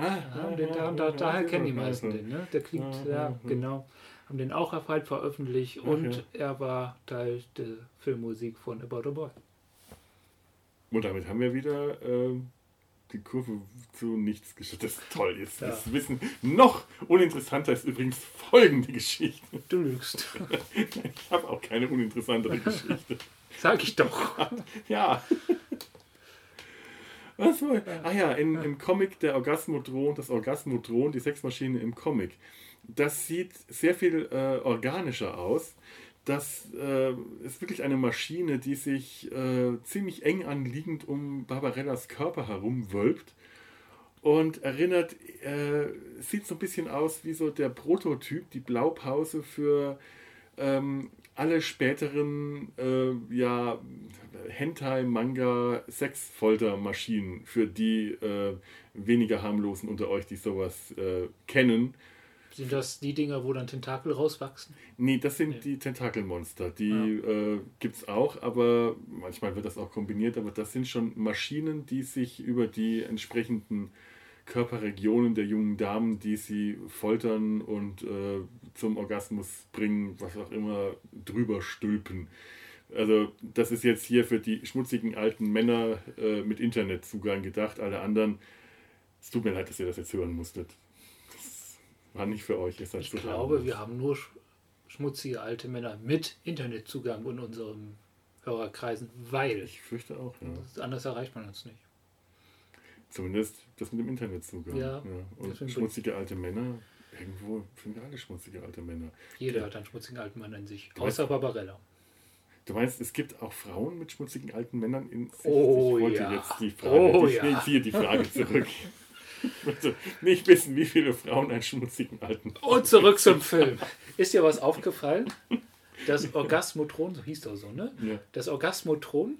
Ah, ja, den, da, da, daher kennen die meisten den, ne? Der klingt, ja, genau. Haben den auch erfolgt veröffentlicht und er war Teil der Filmmusik von About a Boy.
Und damit haben wir wieder ähm, die Kurve zu nichts geschafft. Das ist toll. Jetzt ja. das Wissen noch uninteressanter ist übrigens folgende Geschichte.
Du lügst.
ich habe auch keine uninteressantere Geschichte.
Sag ich doch.
ja. Was war? Ah ja, in, im Comic der Orgasmodron, das Orgasmodron, die Sexmaschine im Comic. Das sieht sehr viel äh, organischer aus. Das äh, ist wirklich eine Maschine, die sich äh, ziemlich eng anliegend um Barbarellas Körper herumwölbt und erinnert, äh, sieht so ein bisschen aus wie so der Prototyp, die Blaupause für ähm, alle späteren äh, ja, Hentai, Manga, Sexfoltermaschinen für die äh, weniger harmlosen unter euch, die sowas äh, kennen.
Sind das die Dinger, wo dann Tentakel rauswachsen?
Nee, das sind nee. die Tentakelmonster. Die ja. äh, gibt es auch, aber manchmal wird das auch kombiniert. Aber das sind schon Maschinen, die sich über die entsprechenden Körperregionen der jungen Damen, die sie foltern und äh, zum Orgasmus bringen, was auch immer, drüber stülpen. Also das ist jetzt hier für die schmutzigen alten Männer äh, mit Internetzugang gedacht. Alle anderen, es tut mir leid, dass ihr das jetzt hören musstet. Das war nicht für euch.
Ist ich glaube, wir haben nur schmutzige alte Männer mit Internetzugang in unserem Hörerkreisen, weil...
Ich fürchte auch,
ja. Anders erreicht man uns nicht.
Zumindest das mit dem Internetzugang. Ja. ja. Und schmutzige alte Männer, irgendwo sind wir alle schmutzige alte Männer.
Jeder hat einen schmutzigen alten Mann in sich, außer Barbarella.
Du meinst, es gibt auch Frauen mit schmutzigen alten Männern in sich?
Oh,
ich wollte
ja.
jetzt die Frage,
oh,
ich ja. ziehe die Frage zurück. Ich möchte nicht wissen, wie viele Frauen einen schmutzigen alten
Mann Und zurück zum Film. Ist dir was aufgefallen? Das Orgasmotron, so hieß das so, ne? Ja. Das Orgasmotron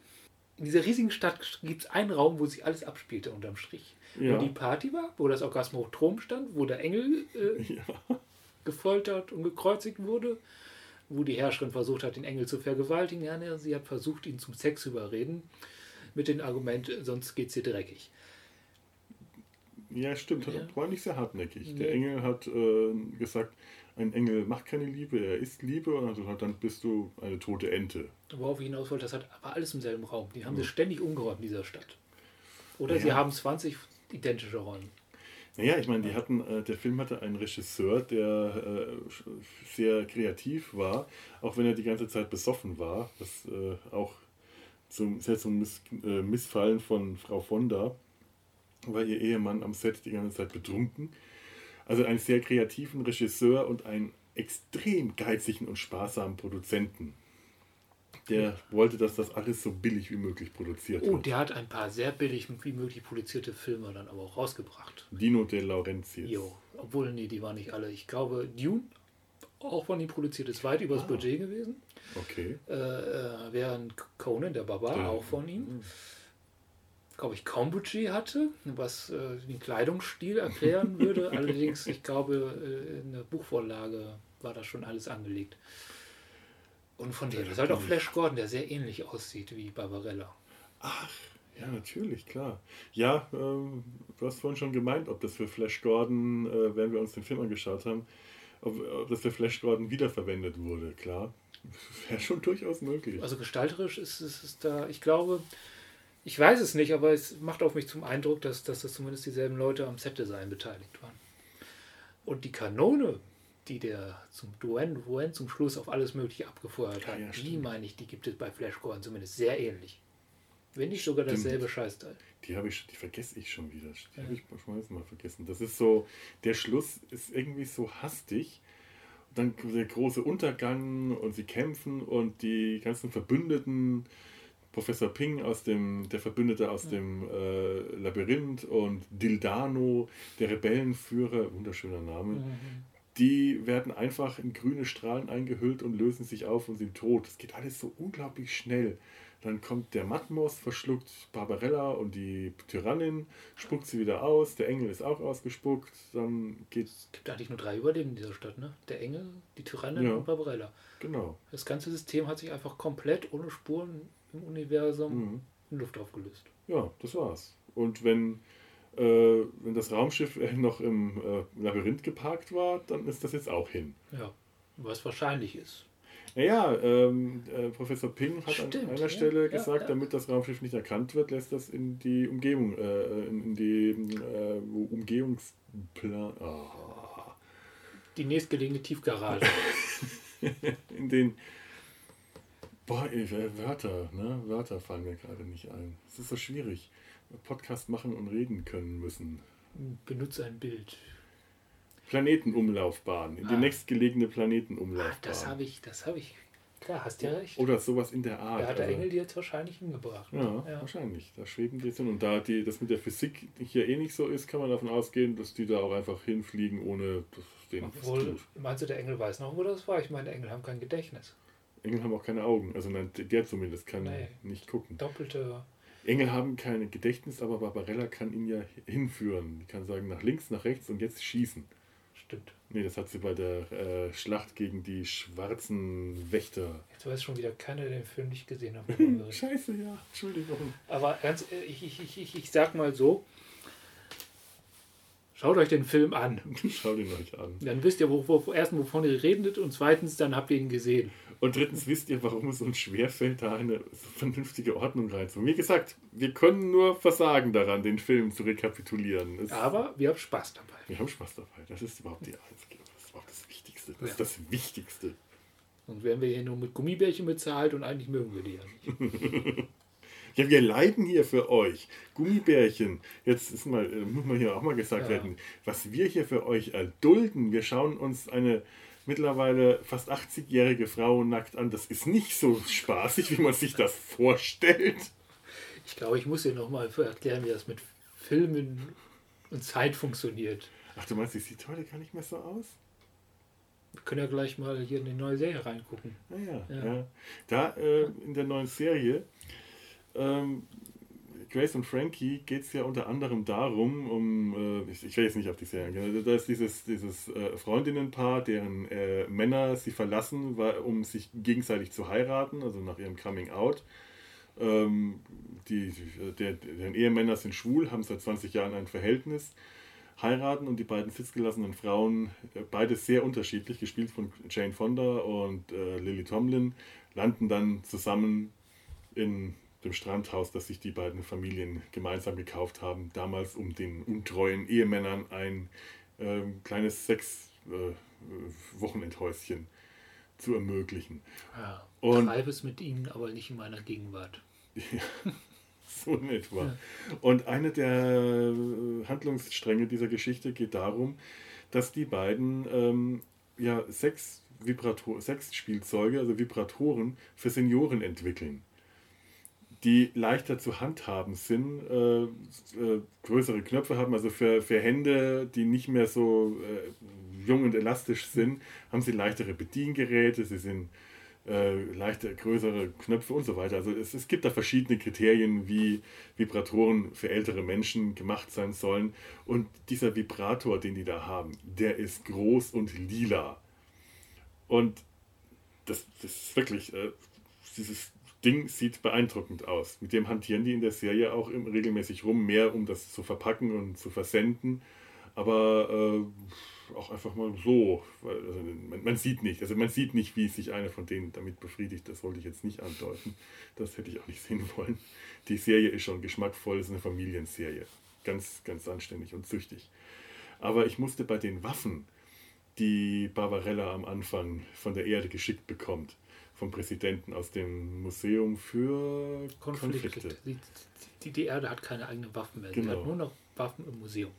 in dieser riesigen Stadt gibt es einen Raum, wo sich alles abspielte unterm Strich. Ja. Wo die Party war, wo das Orgasmotrom stand, wo der Engel äh, ja. gefoltert und gekreuzigt wurde, wo die Herrscherin versucht hat, den Engel zu vergewaltigen. Ja, ne, sie hat versucht, ihn zum Sex zu überreden, mit dem Argument, sonst geht es ihr dreckig.
Ja, stimmt, ja. war nicht sehr hartnäckig. Nee. Der Engel hat äh, gesagt, ein Engel macht keine Liebe, er ist Liebe und dann bist du eine tote Ente.
Worauf ich hinaus wollte, das hat aber alles im selben Raum. Die haben ja. sich ständig umgeräumt in dieser Stadt. Oder ja. sie haben 20 identische Räume.
Naja, ich meine, die hatten, äh, der Film hatte einen Regisseur, der äh, sehr kreativ war, auch wenn er die ganze Zeit besoffen war, was äh, auch zum, sehr zum Miss, äh, Missfallen von Frau Fonda, war ihr Ehemann am Set die ganze Zeit betrunken. Also einen sehr kreativen Regisseur und einen extrem geizigen und sparsamen Produzenten. Der wollte, dass das alles so billig wie möglich produziert
oh, wird. Oh, der hat ein paar sehr billig wie möglich produzierte Filme dann aber auch rausgebracht.
Dino de Laurentiis.
Jo, obwohl, nee, die waren nicht alle. Ich glaube, Dune, auch von ihm produziert, ist weit übers ah. Budget gewesen.
Okay.
Äh, äh, während Conan, der Barbar, ja. auch von ihm. Mhm glaube ich, kaum Budget hatte, was äh, den Kleidungsstil erklären würde. Allerdings, ich glaube, äh, in der Buchvorlage war das schon alles angelegt. Und von dem ist halt auch Flash Gordon, der sehr ähnlich aussieht wie Barbarella.
Ach, ja, natürlich, klar. Ja, ähm, du hast vorhin schon gemeint, ob das für Flash Gordon, äh, während wir uns den Film angeschaut haben, ob, ob das für Flash Gordon wiederverwendet wurde, klar. Wäre schon durchaus möglich.
Also gestalterisch ist es da, ich glaube, ich weiß es nicht, aber es macht auf mich zum Eindruck, dass, dass das zumindest dieselben Leute am Set-Design beteiligt waren. Und die Kanone, die der zum Duen, Duen zum Schluss auf alles Mögliche abgefeuert hat, ja, die meine ich, die gibt es bei Flash Gordon zumindest sehr ähnlich. Wenn nicht sogar dasselbe Scheißteil.
Die habe ich, die vergesse ich schon wieder. Die ja. habe ich schon mal vergessen. Das ist so, der Schluss ist irgendwie so hastig. Dann der große Untergang und sie kämpfen und die ganzen Verbündeten Professor Ping aus dem, der Verbündete aus dem äh, Labyrinth und Dildano, der Rebellenführer, wunderschöner Name, die werden einfach in grüne Strahlen eingehüllt und lösen sich auf und sind tot. Es geht alles so unglaublich schnell. Dann kommt der Matmos, verschluckt Barbarella und die Tyrannin, spuckt sie wieder aus. Der Engel ist auch ausgespuckt. Dann geht.
Es gibt eigentlich nur drei Überleben in dieser Stadt, ne? Der Engel, die Tyrannin und Barbarella.
Genau.
Das ganze System hat sich einfach komplett ohne Spuren im Universum mhm. in Luft aufgelöst.
Ja, das war's. Und wenn, äh, wenn das Raumschiff noch im äh, Labyrinth geparkt war, dann ist das jetzt auch hin.
Ja, was wahrscheinlich ist.
Naja, ähm, äh, Professor Ping hat Stimmt, an einer ja, Stelle ja, gesagt, ja. damit das Raumschiff nicht erkannt wird, lässt das in die Umgebung, äh, in, in, die äh, Umgehungsplan. Oh.
Die nächstgelegene Tiefgarage.
in den Boah, ey, Wörter, ne? Wörter fallen mir gerade nicht ein. Es ist so schwierig. Podcast machen und reden können müssen.
Benutze ein Bild.
Planetenumlaufbahn, in ah. die nächstgelegene Planetenumlaufbahn. Ah,
das habe ich, das habe ich. Klar, hast ja recht.
Oder sowas in der Art.
Da hat der also, Engel die jetzt wahrscheinlich hingebracht.
Ja, ja, wahrscheinlich. Da schweben die jetzt hin. Und da die, das mit der Physik hier eh nicht so ist, kann man davon ausgehen, dass die da auch einfach hinfliegen, ohne dass denen
Obwohl, Meinst du, der Engel weiß noch, wo das war? Ich meine, Engel haben kein Gedächtnis.
Engel haben auch keine Augen. Also nein, der zumindest kann nee. nicht gucken.
Doppelte.
Engel haben kein Gedächtnis, aber Barbarella kann ihn ja hinführen. Die kann sagen nach links, nach rechts und jetzt schießen.
stimmt.
Nee, das hat sie bei der äh, Schlacht gegen die schwarzen Wächter.
Jetzt weiß schon wieder keiner, der den Film nicht gesehen hat.
Scheiße, ja, Entschuldigung.
Aber ganz, ich, ich, ich, ich sag mal so, Schaut euch den Film an.
Schaut ihn euch an.
Dann wisst ihr, wo, wo, erstens, wovon ihr redet und zweitens, dann habt ihr ihn gesehen.
Und drittens wisst ihr, warum es uns schwerfällt, da eine vernünftige Ordnung reinzuholen. Wie gesagt, wir können nur versagen daran, den Film zu rekapitulieren.
Es Aber wir haben Spaß dabei.
Wir haben Spaß dabei. Das ist überhaupt die einzige. Das ist überhaupt das Wichtigste. Das ja. ist das Wichtigste.
Und werden wir hier nur mit Gummibärchen bezahlt und eigentlich mögen wir die ja nicht.
Ja, wir leiden hier für euch. Gummibärchen. Jetzt ist mal, äh, muss man hier auch mal gesagt ja. werden, was wir hier für euch erdulden. Wir schauen uns eine mittlerweile fast 80-jährige Frau nackt an. Das ist nicht so spaßig, wie man sich das vorstellt.
Ich glaube, ich muss dir nochmal erklären, wie das mit Filmen und Zeit funktioniert.
Ach, du meinst, sie sieht heute gar nicht mehr so aus?
Wir können ja gleich mal hier in die neue Serie reingucken.
Ah, ja, ja. ja. Da äh, in der neuen Serie ähm, Grace und Frankie geht es ja unter anderem darum, um, äh, ich, ich will jetzt nicht auf die Serien gehen, da ist dieses, dieses äh, Freundinnenpaar, deren äh, Männer sie verlassen, weil, um sich gegenseitig zu heiraten, also nach ihrem Coming Out. Ähm, die, der, deren Ehemänner sind schwul, haben seit 20 Jahren ein Verhältnis, heiraten und die beiden sitzgelassenen Frauen, äh, beide sehr unterschiedlich, gespielt von Jane Fonda und äh, Lily Tomlin, landen dann zusammen in dem Strandhaus, das sich die beiden Familien gemeinsam gekauft haben, damals um den untreuen Ehemännern ein äh, kleines Sechs-Wochenendhäuschen äh, zu ermöglichen.
Ja, und treibe es mit ihnen, aber nicht in meiner Gegenwart.
Ja, so in etwa. Ja. Und eine der Handlungsstränge dieser Geschichte geht darum, dass die beiden ähm, ja, sechs, Vibrator sechs Spielzeuge, also Vibratoren für Senioren entwickeln die leichter zu handhaben sind, äh, äh, größere Knöpfe haben, also für, für Hände, die nicht mehr so äh, jung und elastisch sind, haben sie leichtere Bediengeräte, sie sind äh, leichter, größere Knöpfe und so weiter. Also es, es gibt da verschiedene Kriterien, wie Vibratoren für ältere Menschen gemacht sein sollen. Und dieser Vibrator, den die da haben, der ist groß und lila. Und das, das ist wirklich, äh, dieses Ding sieht beeindruckend aus. Mit dem hantieren die in der Serie auch regelmäßig rum, mehr um das zu verpacken und zu versenden. Aber äh, auch einfach mal so. Also man, man, sieht nicht, also man sieht nicht, wie sich einer von denen damit befriedigt. Das wollte ich jetzt nicht andeuten. Das hätte ich auch nicht sehen wollen. Die Serie ist schon geschmackvoll, ist eine Familienserie. Ganz, ganz anständig und züchtig. Aber ich musste bei den Waffen, die Barbarella am Anfang von der Erde geschickt bekommt, vom Präsidenten aus dem Museum für Konflikte. Konflikte.
Die, die, die, Erde hat keine eigenen Waffen mehr. Genau. Die hat nur noch Waffen im Museum.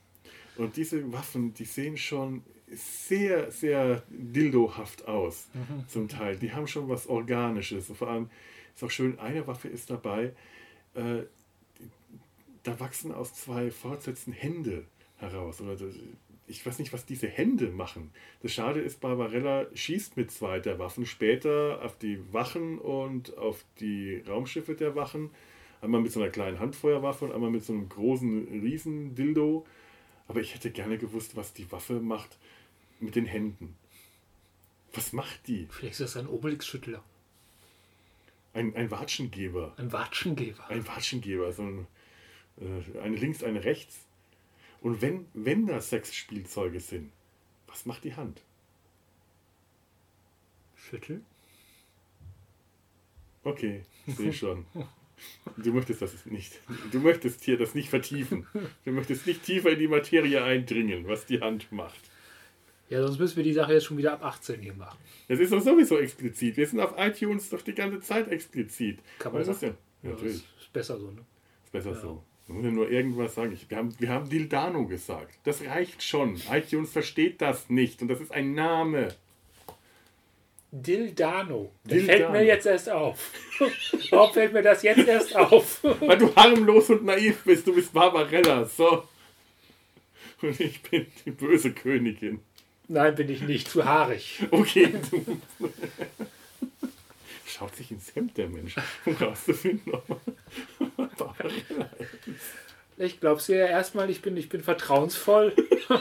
Und diese Waffen, die sehen schon sehr, sehr dildohaft aus, mhm. zum Teil. Die haben schon was Organisches. Und vor allem ist auch schön, eine Waffe ist dabei, äh, da wachsen aus zwei Fortsätzen Hände heraus. Oder ich weiß nicht, was diese Hände machen. Das Schade ist, Barbarella schießt mit zwei der Waffen später auf die Wachen und auf die Raumschiffe der Wachen. Einmal mit so einer kleinen Handfeuerwaffe und einmal mit so einem großen Riesendildo. Aber ich hätte gerne gewusst, was die Waffe macht mit den Händen. Was macht die?
Vielleicht ist das ein Obelix-Schüttler.
Ein, ein Watschengeber.
Ein Watschengeber.
Ein Watschengeber. So ein, äh, eine links, eine rechts. Und wenn, wenn das Sexspielzeuge sind, was macht die Hand?
Schütteln?
Okay, sehe schon. Du möchtest das nicht. Du möchtest hier das nicht vertiefen. Du möchtest nicht tiefer in die Materie eindringen, was die Hand macht.
Ja, sonst müssen wir die Sache jetzt schon wieder ab 18 hier machen.
Das ist doch sowieso explizit. Wir sind auf iTunes doch die ganze Zeit explizit.
Kann man das ja? ja natürlich. ist besser so, ne?
Ist besser ja. so. Man muss ja nur irgendwas sagen. Ich, wir, haben, wir haben Dildano gesagt. Das reicht schon. iTunes versteht das nicht und das ist ein Name.
Dildano. Das Dildano. fällt mir jetzt erst auf. Warum fällt mir das jetzt erst auf?
Weil du harmlos und naiv bist. Du bist Barbarella. So. Und ich bin die böse Königin.
Nein, bin ich nicht. Zu haarig.
Okay. Schaut sich ins Hemd der Mensch, um rauszufinden, ob man
Barbarella ist. Ich glaube es ja erstmal, ich bin, ich bin vertrauensvoll.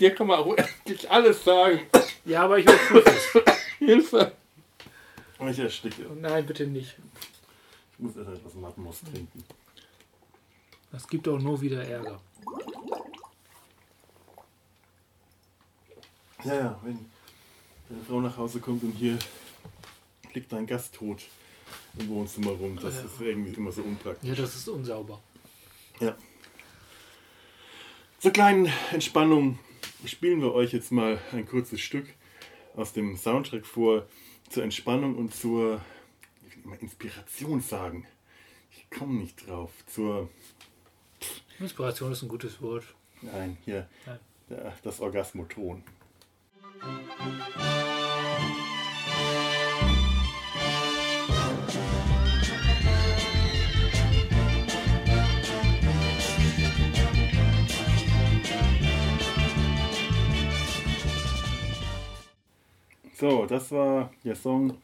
Dir kann man auch endlich alles sagen.
Ja, aber ich überprüfe es.
Hilfe! Ich ersticke.
Nein, bitte nicht.
Ich muss erst etwas Mattenmost trinken.
Das gibt auch nur wieder Ärger.
Ja, ja, wenn deine Frau nach Hause kommt und hier liegt dein Gast tot im Wohnzimmer rum, das
Ja.
ist irgendwie immer so unpraktisch.
Ja, das ist unsauber.
Ja. Zur kleinen Entspannung spielen wir euch jetzt mal ein kurzes Stück aus dem Soundtrack vor. Zur Entspannung und zur Inspiration sagen. Ich komme nicht drauf. Zur.
Inspiration ist ein gutes Wort.
Nein, hier.
Nein.
Das Orgasmoton. So, das war der Song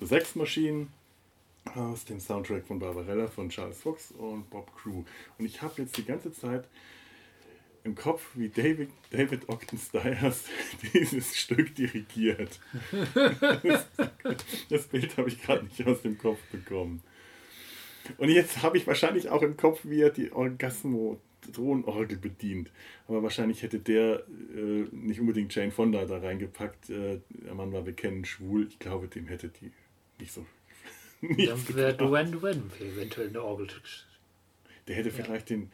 The Sex Machine aus dem Soundtrack von Barbarella von Charles Fox und Bob Crew. Und ich habe jetzt die ganze Zeit im Kopf, wie David, David Ogden Stiers dieses Stück dirigiert. Das, das Bild habe ich gerade nicht aus dem Kopf bekommen. Und jetzt habe ich wahrscheinlich auch im Kopf, wie er die Orgasmo-Thronorgel bedient. Aber wahrscheinlich hätte der äh, nicht unbedingt Jane Fonda da reingepackt. Äh, der Mann war bekennend schwul. Ich glaube, dem hätte die nicht so.
Dann wäre. Duane Duane eventuell eine Orgel.
Der hätte vielleicht den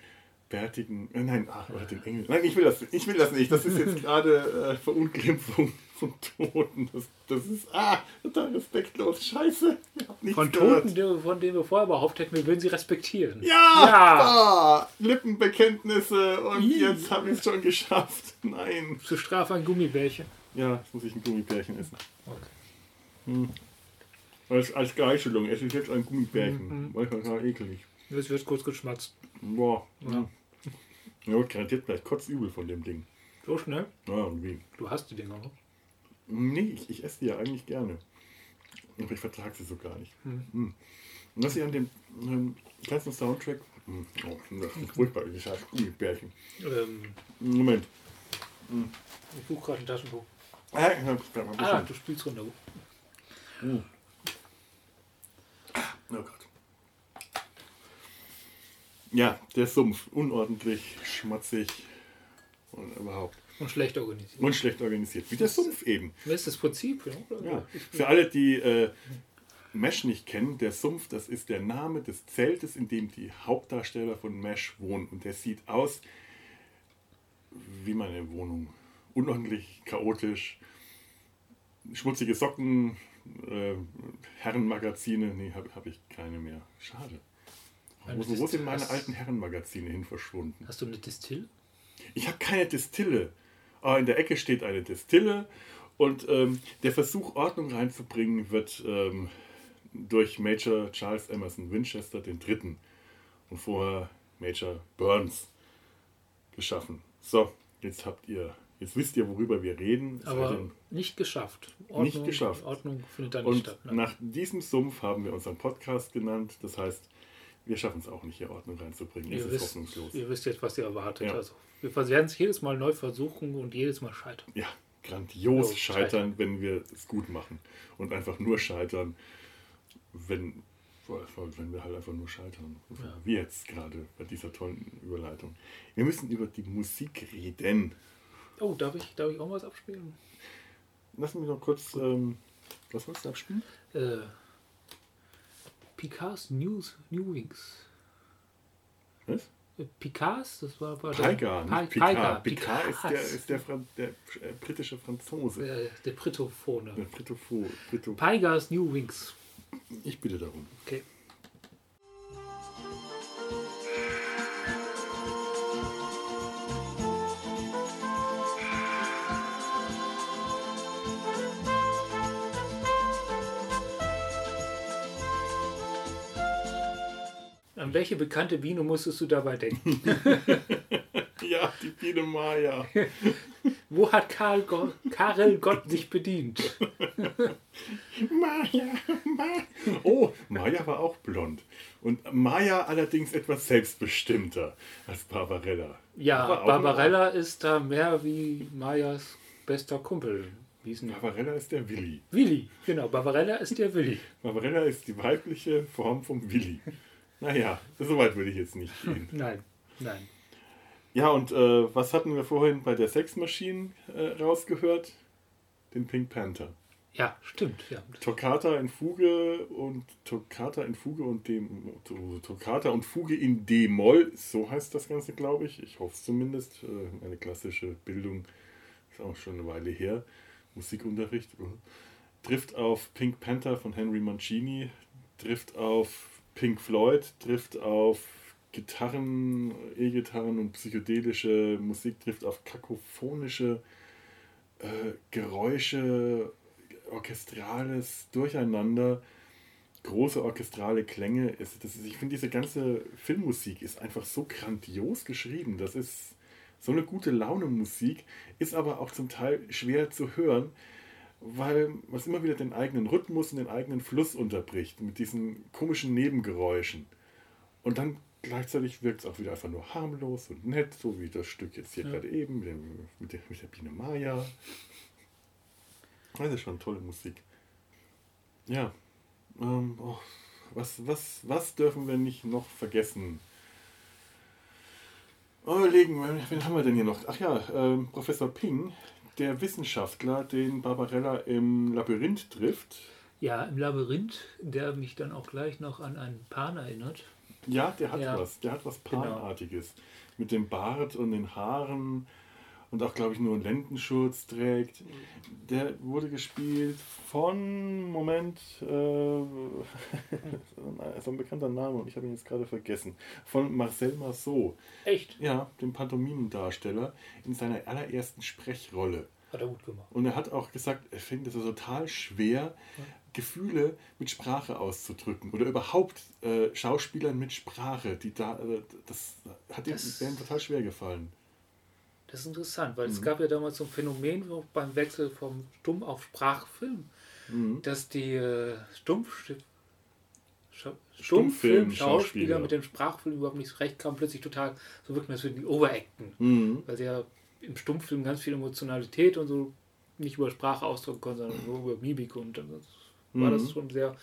bärtigen. äh, Nein, oder den Engel. Nein, ich will das, ich will das nicht. Das ist jetzt gerade äh, Verunglimpfung von Toten. Das, das ist ah, total respektlos. Scheiße. Ich
Von
gehört.
Toten, von denen wir vorher behauptet hätten, wir würden sie respektieren.
Ja!
Ja.
Ah, Lippenbekenntnisse und
Ih.
jetzt habe ich es schon geschafft. Nein.
Zur Strafe ein Gummibärchen.
Ja, jetzt muss ich ein Gummibärchen essen.
Okay.
Als, als Geißelung. Es ist jetzt ein Gummibärchen.
Mhm.
Weil total eklig.
Jetzt wird kurz geschmatzt.
Boah.
Ja.
Ja, wird garantiert gleich kotzübel von dem Ding.
So schnell?
Ja, und wie?
Du hast die Dinger noch.
Nee, ich, ich esse die ja eigentlich gerne. Aber ich vertrage sie so gar nicht.
Hm.
Hm. Und was ich an dem ähm, ganzen Soundtrack. Hm, Oh, das ist furchtbar, ich heiße Gummibärchen.
Ähm,
Moment.
ich suche gerade ein Taschenbuch.
Ah,
Ah, du spielst runter.
Oh Gott. Ja, der Sumpf. Unordentlich, schmutzig und überhaupt.
Und schlecht organisiert.
Und schlecht organisiert. Wie der Sumpf eben.
Das ist das Prinzip. Ja.
Ja. Für alle, die äh, Mesh nicht kennen, der Sumpf, das ist der Name des Zeltes, in dem die Hauptdarsteller von Mesh wohnen. Und der sieht aus wie meine Wohnung. Unordentlich, chaotisch, schmutzige Socken, äh, Herrenmagazine. Nee, habe hab ich keine mehr. Schade. Wo, sind meine alten Herrenmagazine hin verschwunden?
Hast du eine Distill?
Ich habe keine Destille. Aber in der Ecke steht eine Destille und ähm, der Versuch, Ordnung reinzubringen, wird ähm, durch Major Charles Emerson Winchester III. und vorher Major Burns geschaffen. So, jetzt habt ihr, jetzt wisst ihr, worüber wir reden. Es
Aber
denn-
nicht geschafft. Ordnung,
Nicht geschafft.
Ordnung findet da nicht
und
statt. Nein.
nach diesem Sumpf haben wir unseren Podcast genannt. Das heißt, wir schaffen es auch nicht, hier Ordnung reinzubringen. Es
Ihr
ist
wisst,
hoffnungslos.
ihr wisst jetzt, was ihr erwartet.
Ja.
Also, wir werden es jedes Mal neu versuchen und jedes Mal scheitern.
ja, grandios
Jo,
scheitern,
scheitern.
wenn wir es gut machen. Und einfach nur scheitern, wenn, wenn wir halt einfach nur scheitern.
Ja.
Wie jetzt gerade bei dieser tollen Überleitung. Wir müssen über die Musik reden.
Oh, darf ich, darf ich auch was abspielen?
Lass mich noch kurz. Ähm, was wolltest du abspielen?
Äh, Picards News, New Wings.
Was?
Äh, Picards, das war, war
Picard,
Pa-
nicht Picard.
Picard,
Picard ist der, ist der, Fran der äh, britische Franzose.
äh, der Britophone.
Der Britofo, Brito.
Pygars New Wings.
Ich bitte darum.
Okay. An welche bekannte Biene musstest du dabei denken?
ja, die Biene Maya.
Wo hat Karl Go Karel Gott sich bedient?
Maya, Maya. Oh, Maya war auch blond. Und Maya allerdings etwas selbstbestimmter als Barbarella.
Ja, Barbarella ist da mehr wie Mayas bester Kumpel.
Barbarella ist der Willi.
Willi, genau. Barbarella ist der Willi.
Barbarella ist die weibliche Form vom Willi. Naja, so weit würde ich jetzt nicht gehen.
nein, nein.
Ja, und äh, was hatten wir vorhin bei der Sex Machine äh, rausgehört? Den Pink Panther.
Ja, stimmt. Ja.
Toccata in Fuge und Toccata in Fuge und dem Toccata und Fuge in D-Moll, so heißt das Ganze, glaube ich. Ich hoffe es zumindest. Äh, eine klassische Bildung ist auch schon eine Weile her. Musikunterricht. Trifft auf Pink Panther von Henry Mancini, trifft auf Pink Floyd, trifft auf Gitarren, E-Gitarren und psychedelische Musik, trifft auf kakophonische äh, Geräusche, orchestrales Durcheinander, große orchestrale Klänge. Es, das ist, ich finde, diese ganze Filmmusik ist einfach so grandios geschrieben. Das ist so eine gute Laune Musik, ist aber auch zum Teil schwer zu hören, weil man immer wieder den eigenen Rhythmus und den eigenen Fluss unterbricht mit diesen komischen Nebengeräuschen. Und dann gleichzeitig wirkt es auch wieder einfach nur harmlos und nett, so wie das Stück jetzt hier ja. gerade eben mit, dem, mit, der, mit der Biene Maya. Das ist schon tolle Musik. Ja. Ähm, oh, was, was, was dürfen wir nicht noch vergessen? Überlegen, wen haben wir denn hier noch? Ach ja, ähm, Professor Ping, der Wissenschaftler, den Barbarella im Labyrinth trifft.
Ja, im Labyrinth, der mich dann auch gleich noch an einen Pan erinnert.
Ja, der hat ja. was. Der hat was genau. Panartiges. Genau. Mit dem Bart und den Haaren und auch, glaube ich, nur einen Lendenschutz trägt. Der wurde gespielt von, Moment, äh, so ein bekannter Name und ich habe ihn jetzt gerade vergessen, von Marcel Marceau.
Echt?
Ja, dem Pantomimendarsteller in seiner allerersten Sprechrolle.
Hat er gut gemacht.
Und er hat auch gesagt, er findet es total schwer, ja. Gefühle mit Sprache auszudrücken oder überhaupt äh, Schauspielern mit Sprache, die da, äh, das hat ihm total schwer gefallen.
Das ist interessant, weil mhm. es gab ja damals so ein Phänomen beim Wechsel vom Stumm auf Sprachfilm, mhm. dass die äh, Stumpf Stummfilm-Schauspieler mit dem Sprachfilm überhaupt nicht recht kamen, plötzlich total so wirken, als würden die overacten. Mhm. Weil sie ja im Stummfilm ganz viel Emotionalität und so nicht über Sprache ausdrücken konnten, sondern nur über Mimik und dann war das mhm. schon sehr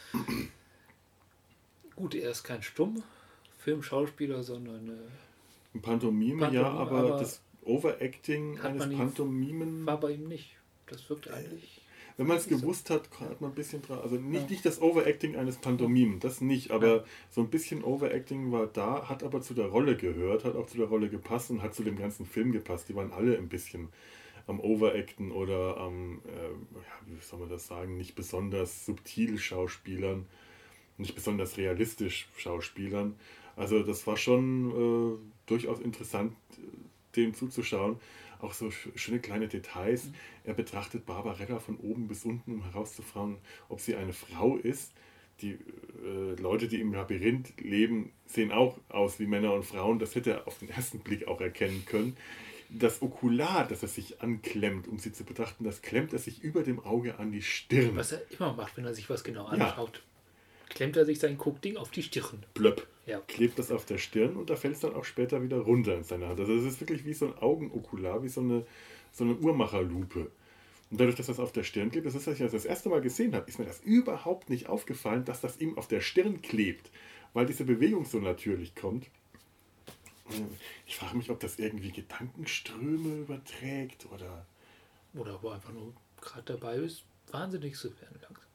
gut. Er ist kein Stummfilm-Schauspieler, sondern
äh, Pantomime, Pantomime, ja, aber, aber das Overacting eines Pantomimen.
War bei ihm nicht. Das wirkt eigentlich.
Wenn man es gewusst hat, hat man ein bisschen dran. Also nicht, ja. nicht das Overacting eines Pantomimen, das nicht, aber ja. so ein bisschen Overacting war da, hat aber zu der Rolle gehört, hat auch zu der Rolle gepasst und hat zu dem ganzen Film gepasst. Die waren alle ein bisschen am Overacten oder am, äh, ja, wie soll man das sagen, nicht besonders subtil Schauspielern, nicht besonders realistisch Schauspielern. Also das war schon äh, durchaus interessant, dem zuzuschauen. Auch so schöne kleine Details. Mhm. Er betrachtet Barbarella von oben bis unten, um herauszufinden, ob sie eine Frau ist. Die äh, Leute, die im Labyrinth leben, sehen auch aus wie Männer und Frauen. Das hätte er auf den ersten Blick auch erkennen können. Das Okular, das er sich anklemmt, um sie zu betrachten, das klemmt er sich über dem Auge an die Stirn.
Was er immer macht, wenn er sich was genau anschaut. Ja klemmt er sich sein Guckding auf die Stirn.
Blöpp. Ja. Klebt das auf der Stirn und da fällt es dann auch später wieder runter in seine Hand. Also es ist wirklich wie so ein Augenokular, wie so eine, so eine Uhrmacherlupe. Und dadurch, dass das auf der Stirn klebt, das ist, als ich das erste Mal gesehen habe, ist mir das überhaupt nicht aufgefallen, dass das ihm auf der Stirn klebt, weil diese Bewegung so natürlich kommt. Ich frage mich, ob das irgendwie Gedankenströme überträgt oder.
Oder aber einfach nur gerade dabei ist, wahnsinnig zu werden langsam.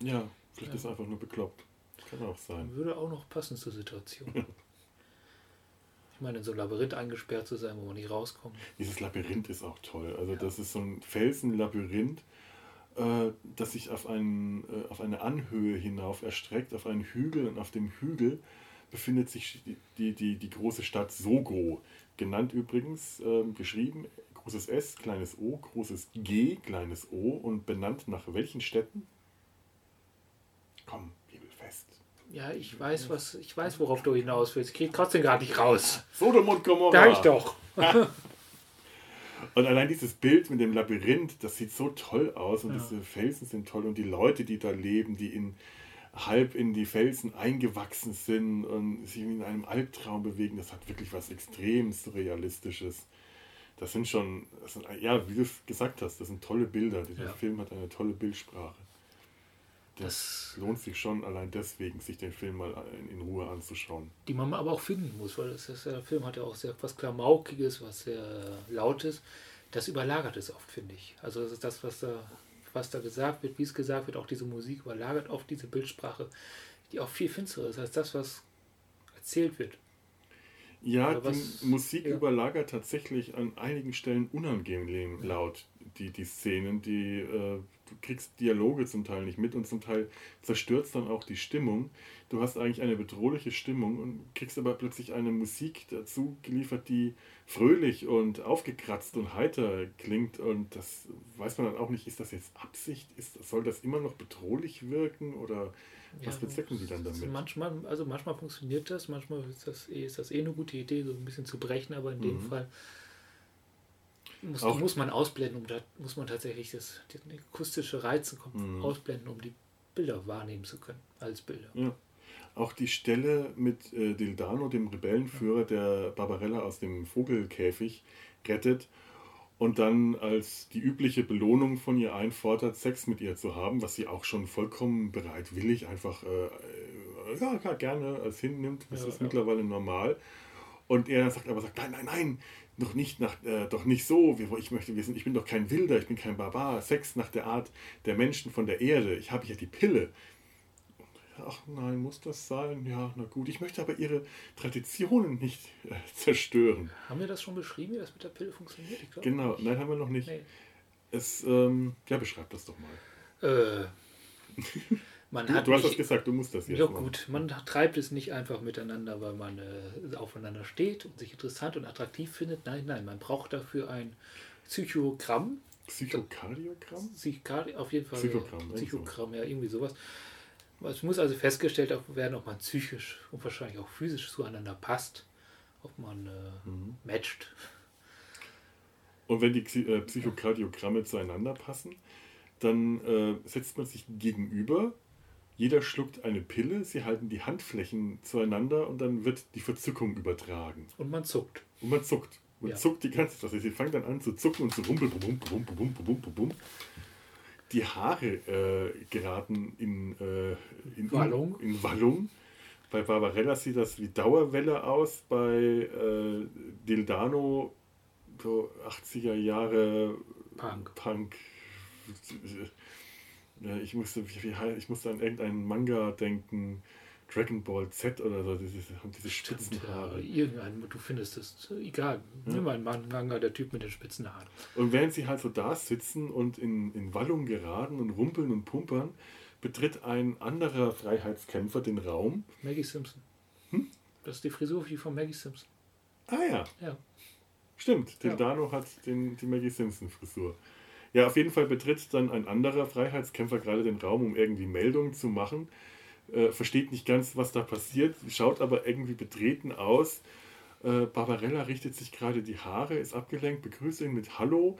Ja, Vielleicht ja. ist er einfach nur bekloppt. Kann auch sein.
Würde auch noch passen zur Situation. ich meine, in so ein Labyrinth eingesperrt zu sein, wo man nicht rauskommt.
Dieses Labyrinth ist auch toll. Also ja. das ist so ein Felsenlabyrinth, äh, das sich auf, einen, äh, auf eine Anhöhe hinauf erstreckt, auf einen Hügel und auf dem Hügel befindet sich die, die, die, die große Stadt Sogo. Genannt übrigens, äh, geschrieben, großes S, kleines O, großes G, kleines O und benannt nach welchen Städten? Komm, Bibelfest.
Ja, ich weiß, was, ich weiß, worauf du hinaus willst. Ich krieg trotzdem gar nicht raus.
Sodom und Gomorra.
Da ich doch.
und allein dieses Bild mit dem Labyrinth, das sieht so toll aus und ja. diese Felsen sind toll und die Leute, die da leben, die in halb in die Felsen eingewachsen sind und sich in einem Albtraum bewegen, das hat wirklich was extrem Surrealistisches. Das sind schon, das sind, ja, wie du gesagt hast, das sind tolle Bilder. Dieser ja. Film hat eine tolle Bildsprache. Das, lohnt sich schon allein deswegen, sich den Film mal in, Ruhe anzuschauen.
Die man aber auch finden muss, weil das ist, der Film hat ja auch sehr was Klamaukiges, was sehr Lautes. Das überlagert es oft, finde ich. Also das ist das, was da was da gesagt wird, wie es gesagt wird, auch diese Musik überlagert oft diese Bildsprache, die auch viel finsterer ist als das, was erzählt wird.
Ja, was, die Musik ja. überlagert tatsächlich an einigen Stellen unangenehm laut die, die Szenen, die äh, kriegst Dialoge zum Teil nicht mit und zum Teil zerstört dann auch die Stimmung. Du hast eigentlich eine bedrohliche Stimmung und kriegst aber plötzlich eine Musik dazu geliefert, die fröhlich und aufgekratzt und heiter klingt und das weiß man dann auch nicht, ist das jetzt Absicht, ist, soll das immer noch bedrohlich wirken oder was ja, bezwecken die dann damit?
Manchmal, also manchmal funktioniert das, manchmal ist das, eh, ist das eh eine gute Idee, so ein bisschen zu brechen, aber in dem mhm. Fall muss, muss man ausblenden, um da muss man tatsächlich das, das akustische Reizen mhm. ausblenden, um die Bilder wahrnehmen zu können, als Bilder.
Ja. Auch die Stelle mit äh, Dildano, dem Rebellenführer, der Barbarella aus dem Vogelkäfig rettet und dann als die übliche Belohnung von ihr einfordert, Sex mit ihr zu haben, was sie auch schon vollkommen bereitwillig einfach äh, äh ja, gerne als hinnimmt. Das ja, ist ja. mittlerweile normal. Und er sagt aber sagt, nein, nein, nein, noch nicht nach, äh, doch nicht so, wie ich möchte, wir sind, ich bin doch kein Wilder, ich bin kein Barbar, Sex nach der Art der Menschen von der Erde, ich habe ja die Pille. Ach nein, muss das sein? Ja, na gut, ich möchte aber ihre Traditionen nicht äh, zerstören.
Haben wir das schon beschrieben, wie das mit der Pille funktioniert?
genau, nein, haben wir noch nicht. Nee. Es, ähm, ja, beschreib das doch mal. Äh, Man du, hat du hast das gesagt, du musst das
jetzt. Ja, gut, man treibt es nicht einfach miteinander, weil man äh, aufeinander steht und sich interessant und attraktiv findet. Nein, nein, man braucht dafür ein Psychogramm.
Psychokardiogramm?
Psychokard auf jeden Fall. Psychogramm, Psychogramm, ja, irgendwie sowas. Es muss also festgestellt werden, ob man psychisch und wahrscheinlich auch physisch zueinander passt, ob man äh, mhm. matcht.
Und wenn die äh, Psychokardiogramme zueinander passen, dann äh, setzt man sich gegenüber jeder schluckt eine Pille, sie halten die Handflächen zueinander und dann wird die Verzückung übertragen.
Und man zuckt.
Und man zuckt. Man ja. zuckt die ganze Zeit. Also sie fangen dann an zu zucken und zu rumpeln. Bum, bum, bum, bum, bum, bum, bum. Die Haare äh, geraten in, äh, in Wallung. In Wallung. Bei Barbarella sieht das wie Dauerwelle aus. Bei äh, Dildano so 80er Jahre Punk. Punk ich musste, wie, wie, ich musste an irgendeinen Manga denken, Dragon Ball Z oder so, diese, diese Spitzenhaare.
Ja, irgendein, du findest es, egal, ja. nimm einen Manga, der Typ mit den Spitzenhaaren.
Und während sie halt so da sitzen und in, in Wallung geraten und rumpeln und pumpern, betritt ein anderer Freiheitskämpfer den Raum.
Maggie Simpson. Hm? Das ist die Frisur wie von Maggie Simpson.
Ah ja. Ja. Stimmt, Tildano ja. hat den, die Maggie Simpson Frisur. Ja, auf jeden Fall betritt dann ein anderer Freiheitskämpfer gerade den Raum, um irgendwie Meldungen zu machen. Äh, versteht nicht ganz, was da passiert, schaut aber irgendwie betreten aus. Äh, Barbarella richtet sich gerade die Haare, ist abgelenkt, begrüßt ihn mit Hallo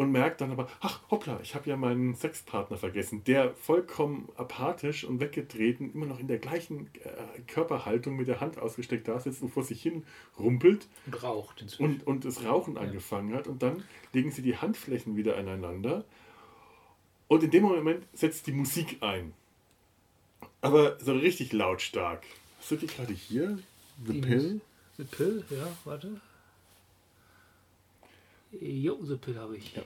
und merkt dann aber, ach hoppla, ich habe ja meinen Sexpartner vergessen, der vollkommen apathisch und weggetreten, immer noch in der gleichen äh, Körperhaltung mit der Hand ausgesteckt da sitzt und vor sich hin rumpelt.
Und raucht
inzwischen. Und, und das Rauchen ja. angefangen hat. Und dann legen sie die Handflächen wieder aneinander. Und in dem Moment setzt die Musik ein. Aber so richtig lautstark. Hast du die gerade hier? The die
Pill? The Pill, ja, warte. Jo, Pill habe ich. Ja.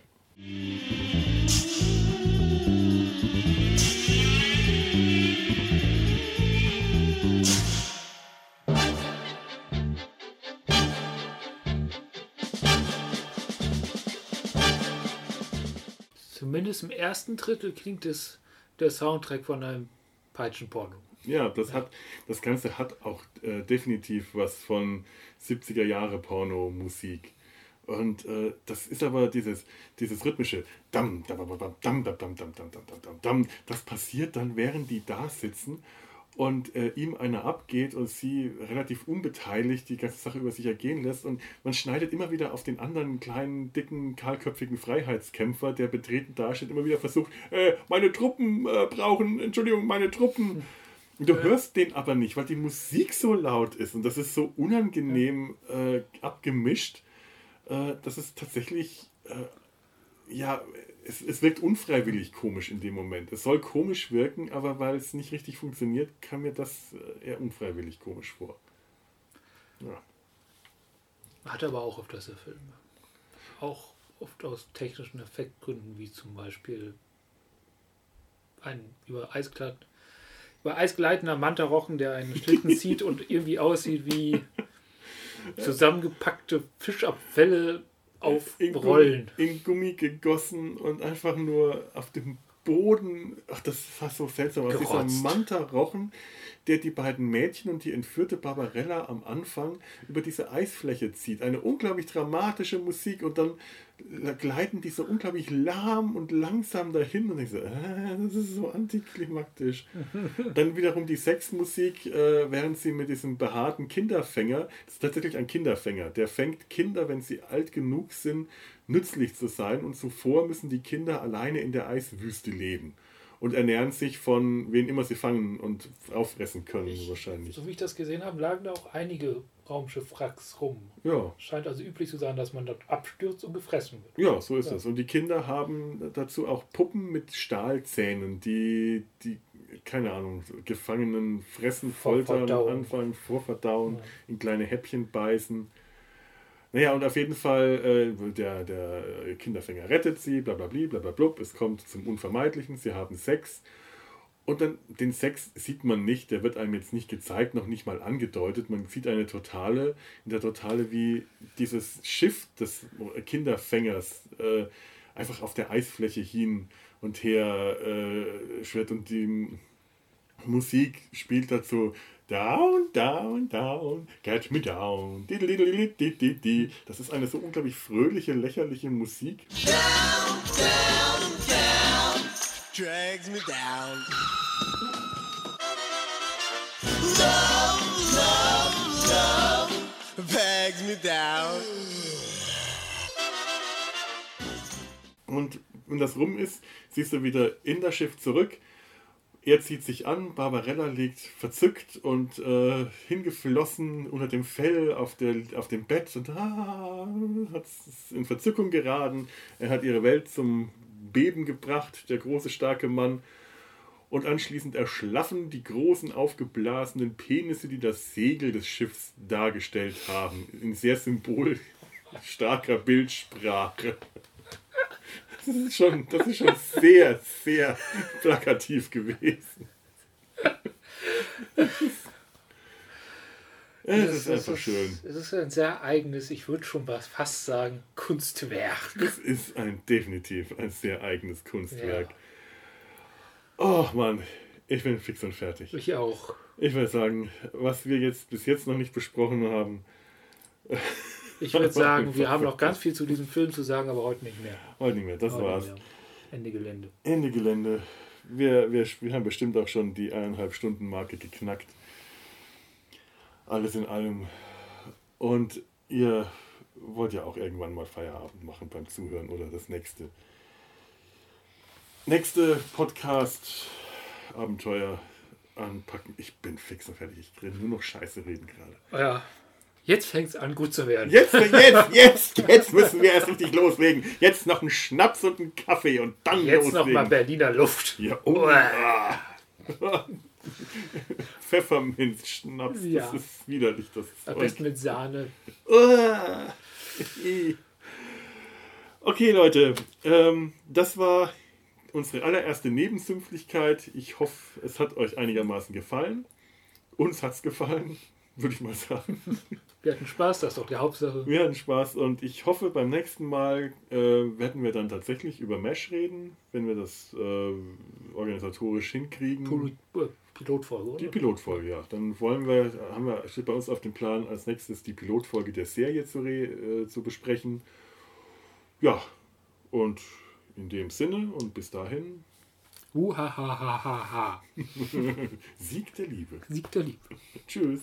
Zumindest im ersten Drittel klingt es der Soundtrack von einem Peitschenporno.
Ja, das hat das Ganze hat auch äh, definitiv was von 70er Jahre Porno Musik. Und äh, das ist aber dieses, dieses rhythmische Dam, dam, dam, dam, dam, dam, dam, dam, dam, dam, dam, Das passiert dann, während die da sitzen und äh, ihm einer abgeht und sie relativ unbeteiligt die ganze Sache über sich ergehen lässt und man schneidet immer wieder auf den anderen kleinen, dicken, kahlköpfigen Freiheitskämpfer, der betreten dasteht, immer wieder versucht, äh, meine Truppen äh, brauchen, Entschuldigung, meine Truppen. Du hörst den aber nicht, weil die Musik so laut ist und das ist so unangenehm äh, abgemischt, äh, dass es tatsächlich, äh, ja, es, es wirkt unfreiwillig komisch in dem Moment. Es soll komisch wirken, aber weil es nicht richtig funktioniert, kam mir das äh, eher unfreiwillig komisch vor. Ja.
Hat aber auch öfters der Film. Auch oft aus technischen Effektgründen, wie zum Beispiel ein über Eiskleid, über Eis gleitender Mantarochen, der einen Schlitten zieht und irgendwie aussieht wie zusammengepackte Fischabfälle aufrollen.
In, in Gummi gegossen und einfach nur auf dem Boden, ach, das war so seltsam, aus dieser Manta rochen, der die beiden Mädchen und die entführte Barbarella am Anfang über diese Eisfläche zieht. Eine unglaublich dramatische Musik und dann gleiten die so unglaublich lahm und langsam dahin und ich so, äh, das ist so antiklimaktisch. dann wiederum die Sexmusik, äh, während sie mit diesem behaarten Kinderfänger, das ist tatsächlich ein Kinderfänger, der fängt Kinder, wenn sie alt genug sind, nützlich zu sein und zuvor müssen die Kinder alleine in der Eiswüste leben und ernähren sich von wen immer sie fangen und auffressen können ich, wahrscheinlich.
So wie ich das gesehen habe, lagen da auch einige Raumschiffwracks rum.
Ja.
Scheint also üblich zu sein, dass man dort abstürzt und gefressen wird.
Ja, so ist ja. es. Und die Kinder haben dazu auch Puppen mit Stahlzähnen, die, die keine Ahnung, Gefangenen fressen, foltern, anfangen, vorverdauen, ja. in kleine Häppchen beißen. Naja, und auf jeden Fall, äh, der, der Kinderfänger rettet sie, bla bla bla bla bla, es kommt zum Unvermeidlichen, sie haben Sex. Und dann den Sex sieht man nicht, der wird einem jetzt nicht gezeigt, noch nicht mal angedeutet. Man sieht eine Totale, in der Totale, wie dieses Schiff des Kinderfängers äh, einfach auf der Eisfläche hin und her äh, schwirrt. Und die Musik spielt dazu Down, down, down, catch me down. Das ist eine so unglaublich fröhliche, lächerliche Musik. Down, down, down, drags me down. Love, love, love, drags me down. Und wenn das rum ist, siehst du wieder in das Schiff zurück er zieht sich an, Barbarella liegt verzückt und äh, hingeflossen unter dem Fell auf, der, auf dem Bett und ah, hat in Verzückung geraten. Er hat ihre Welt zum Beben gebracht, der große, starke Mann. Und anschließend erschlaffen die großen, aufgeblasenen Penisse, die das Segel des Schiffs dargestellt haben. In sehr symbolstarker Bildsprache. Das ist schon, das ist schon sehr, sehr plakativ gewesen.
Es ist, ist einfach schön. Es ist ein sehr eigenes, ich würde schon fast sagen, Kunstwerk.
Es ist ein definitiv ein sehr eigenes Kunstwerk. Ja. Oh Mann, ich bin fix und fertig.
Ich auch.
Ich würde sagen, was wir jetzt bis jetzt noch nicht besprochen haben.
Ich würde sagen, wir haben noch ganz viel zu diesem Film zu sagen, aber heute nicht mehr.
Heute nicht mehr, das heute war's.
Mehr. Ende Gelände.
Ende Gelände. Wir, wir, wir haben bestimmt auch schon die eineinhalb Stunden Marke geknackt. Alles in allem. Und ihr wollt ja auch irgendwann mal Feierabend machen beim Zuhören oder das nächste. Nächste Podcast Abenteuer anpacken. Ich bin fix und fertig. Ich will nur noch Scheiße reden gerade.
Ja. Jetzt fängt es an, gut zu werden.
Jetzt, jetzt, jetzt, jetzt müssen wir erst richtig loslegen. Jetzt noch ein Schnaps und ein Kaffee und dann
jetzt loslegen. Jetzt noch mal Berliner Luft.
Ja, oh. Pfefferminzschnaps, ja. das ist widerlich. Das
Am besten mit Sahne.
okay, Leute, ähm, das war unsere allererste Nebensümpflichkeit. Ich hoffe, es hat euch einigermaßen gefallen. Uns hat es gefallen würde ich mal sagen.
Wir hatten Spaß, das ist doch die Hauptsache.
Wir hatten Spaß und ich hoffe, beim nächsten Mal äh, werden wir dann tatsächlich über Mesh reden, wenn wir das äh, organisatorisch hinkriegen.
Äh, Pilotfolge, oder?
Die Pilotfolge, ja. Dann wollen wir, haben wir, steht bei uns auf dem Plan, als nächstes die Pilotfolge der Serie zu, äh, zu besprechen. Ja, und in dem Sinne und bis dahin.
Uhahahaha.
Sieg der Liebe.
Sieg der Liebe.
Tschüss.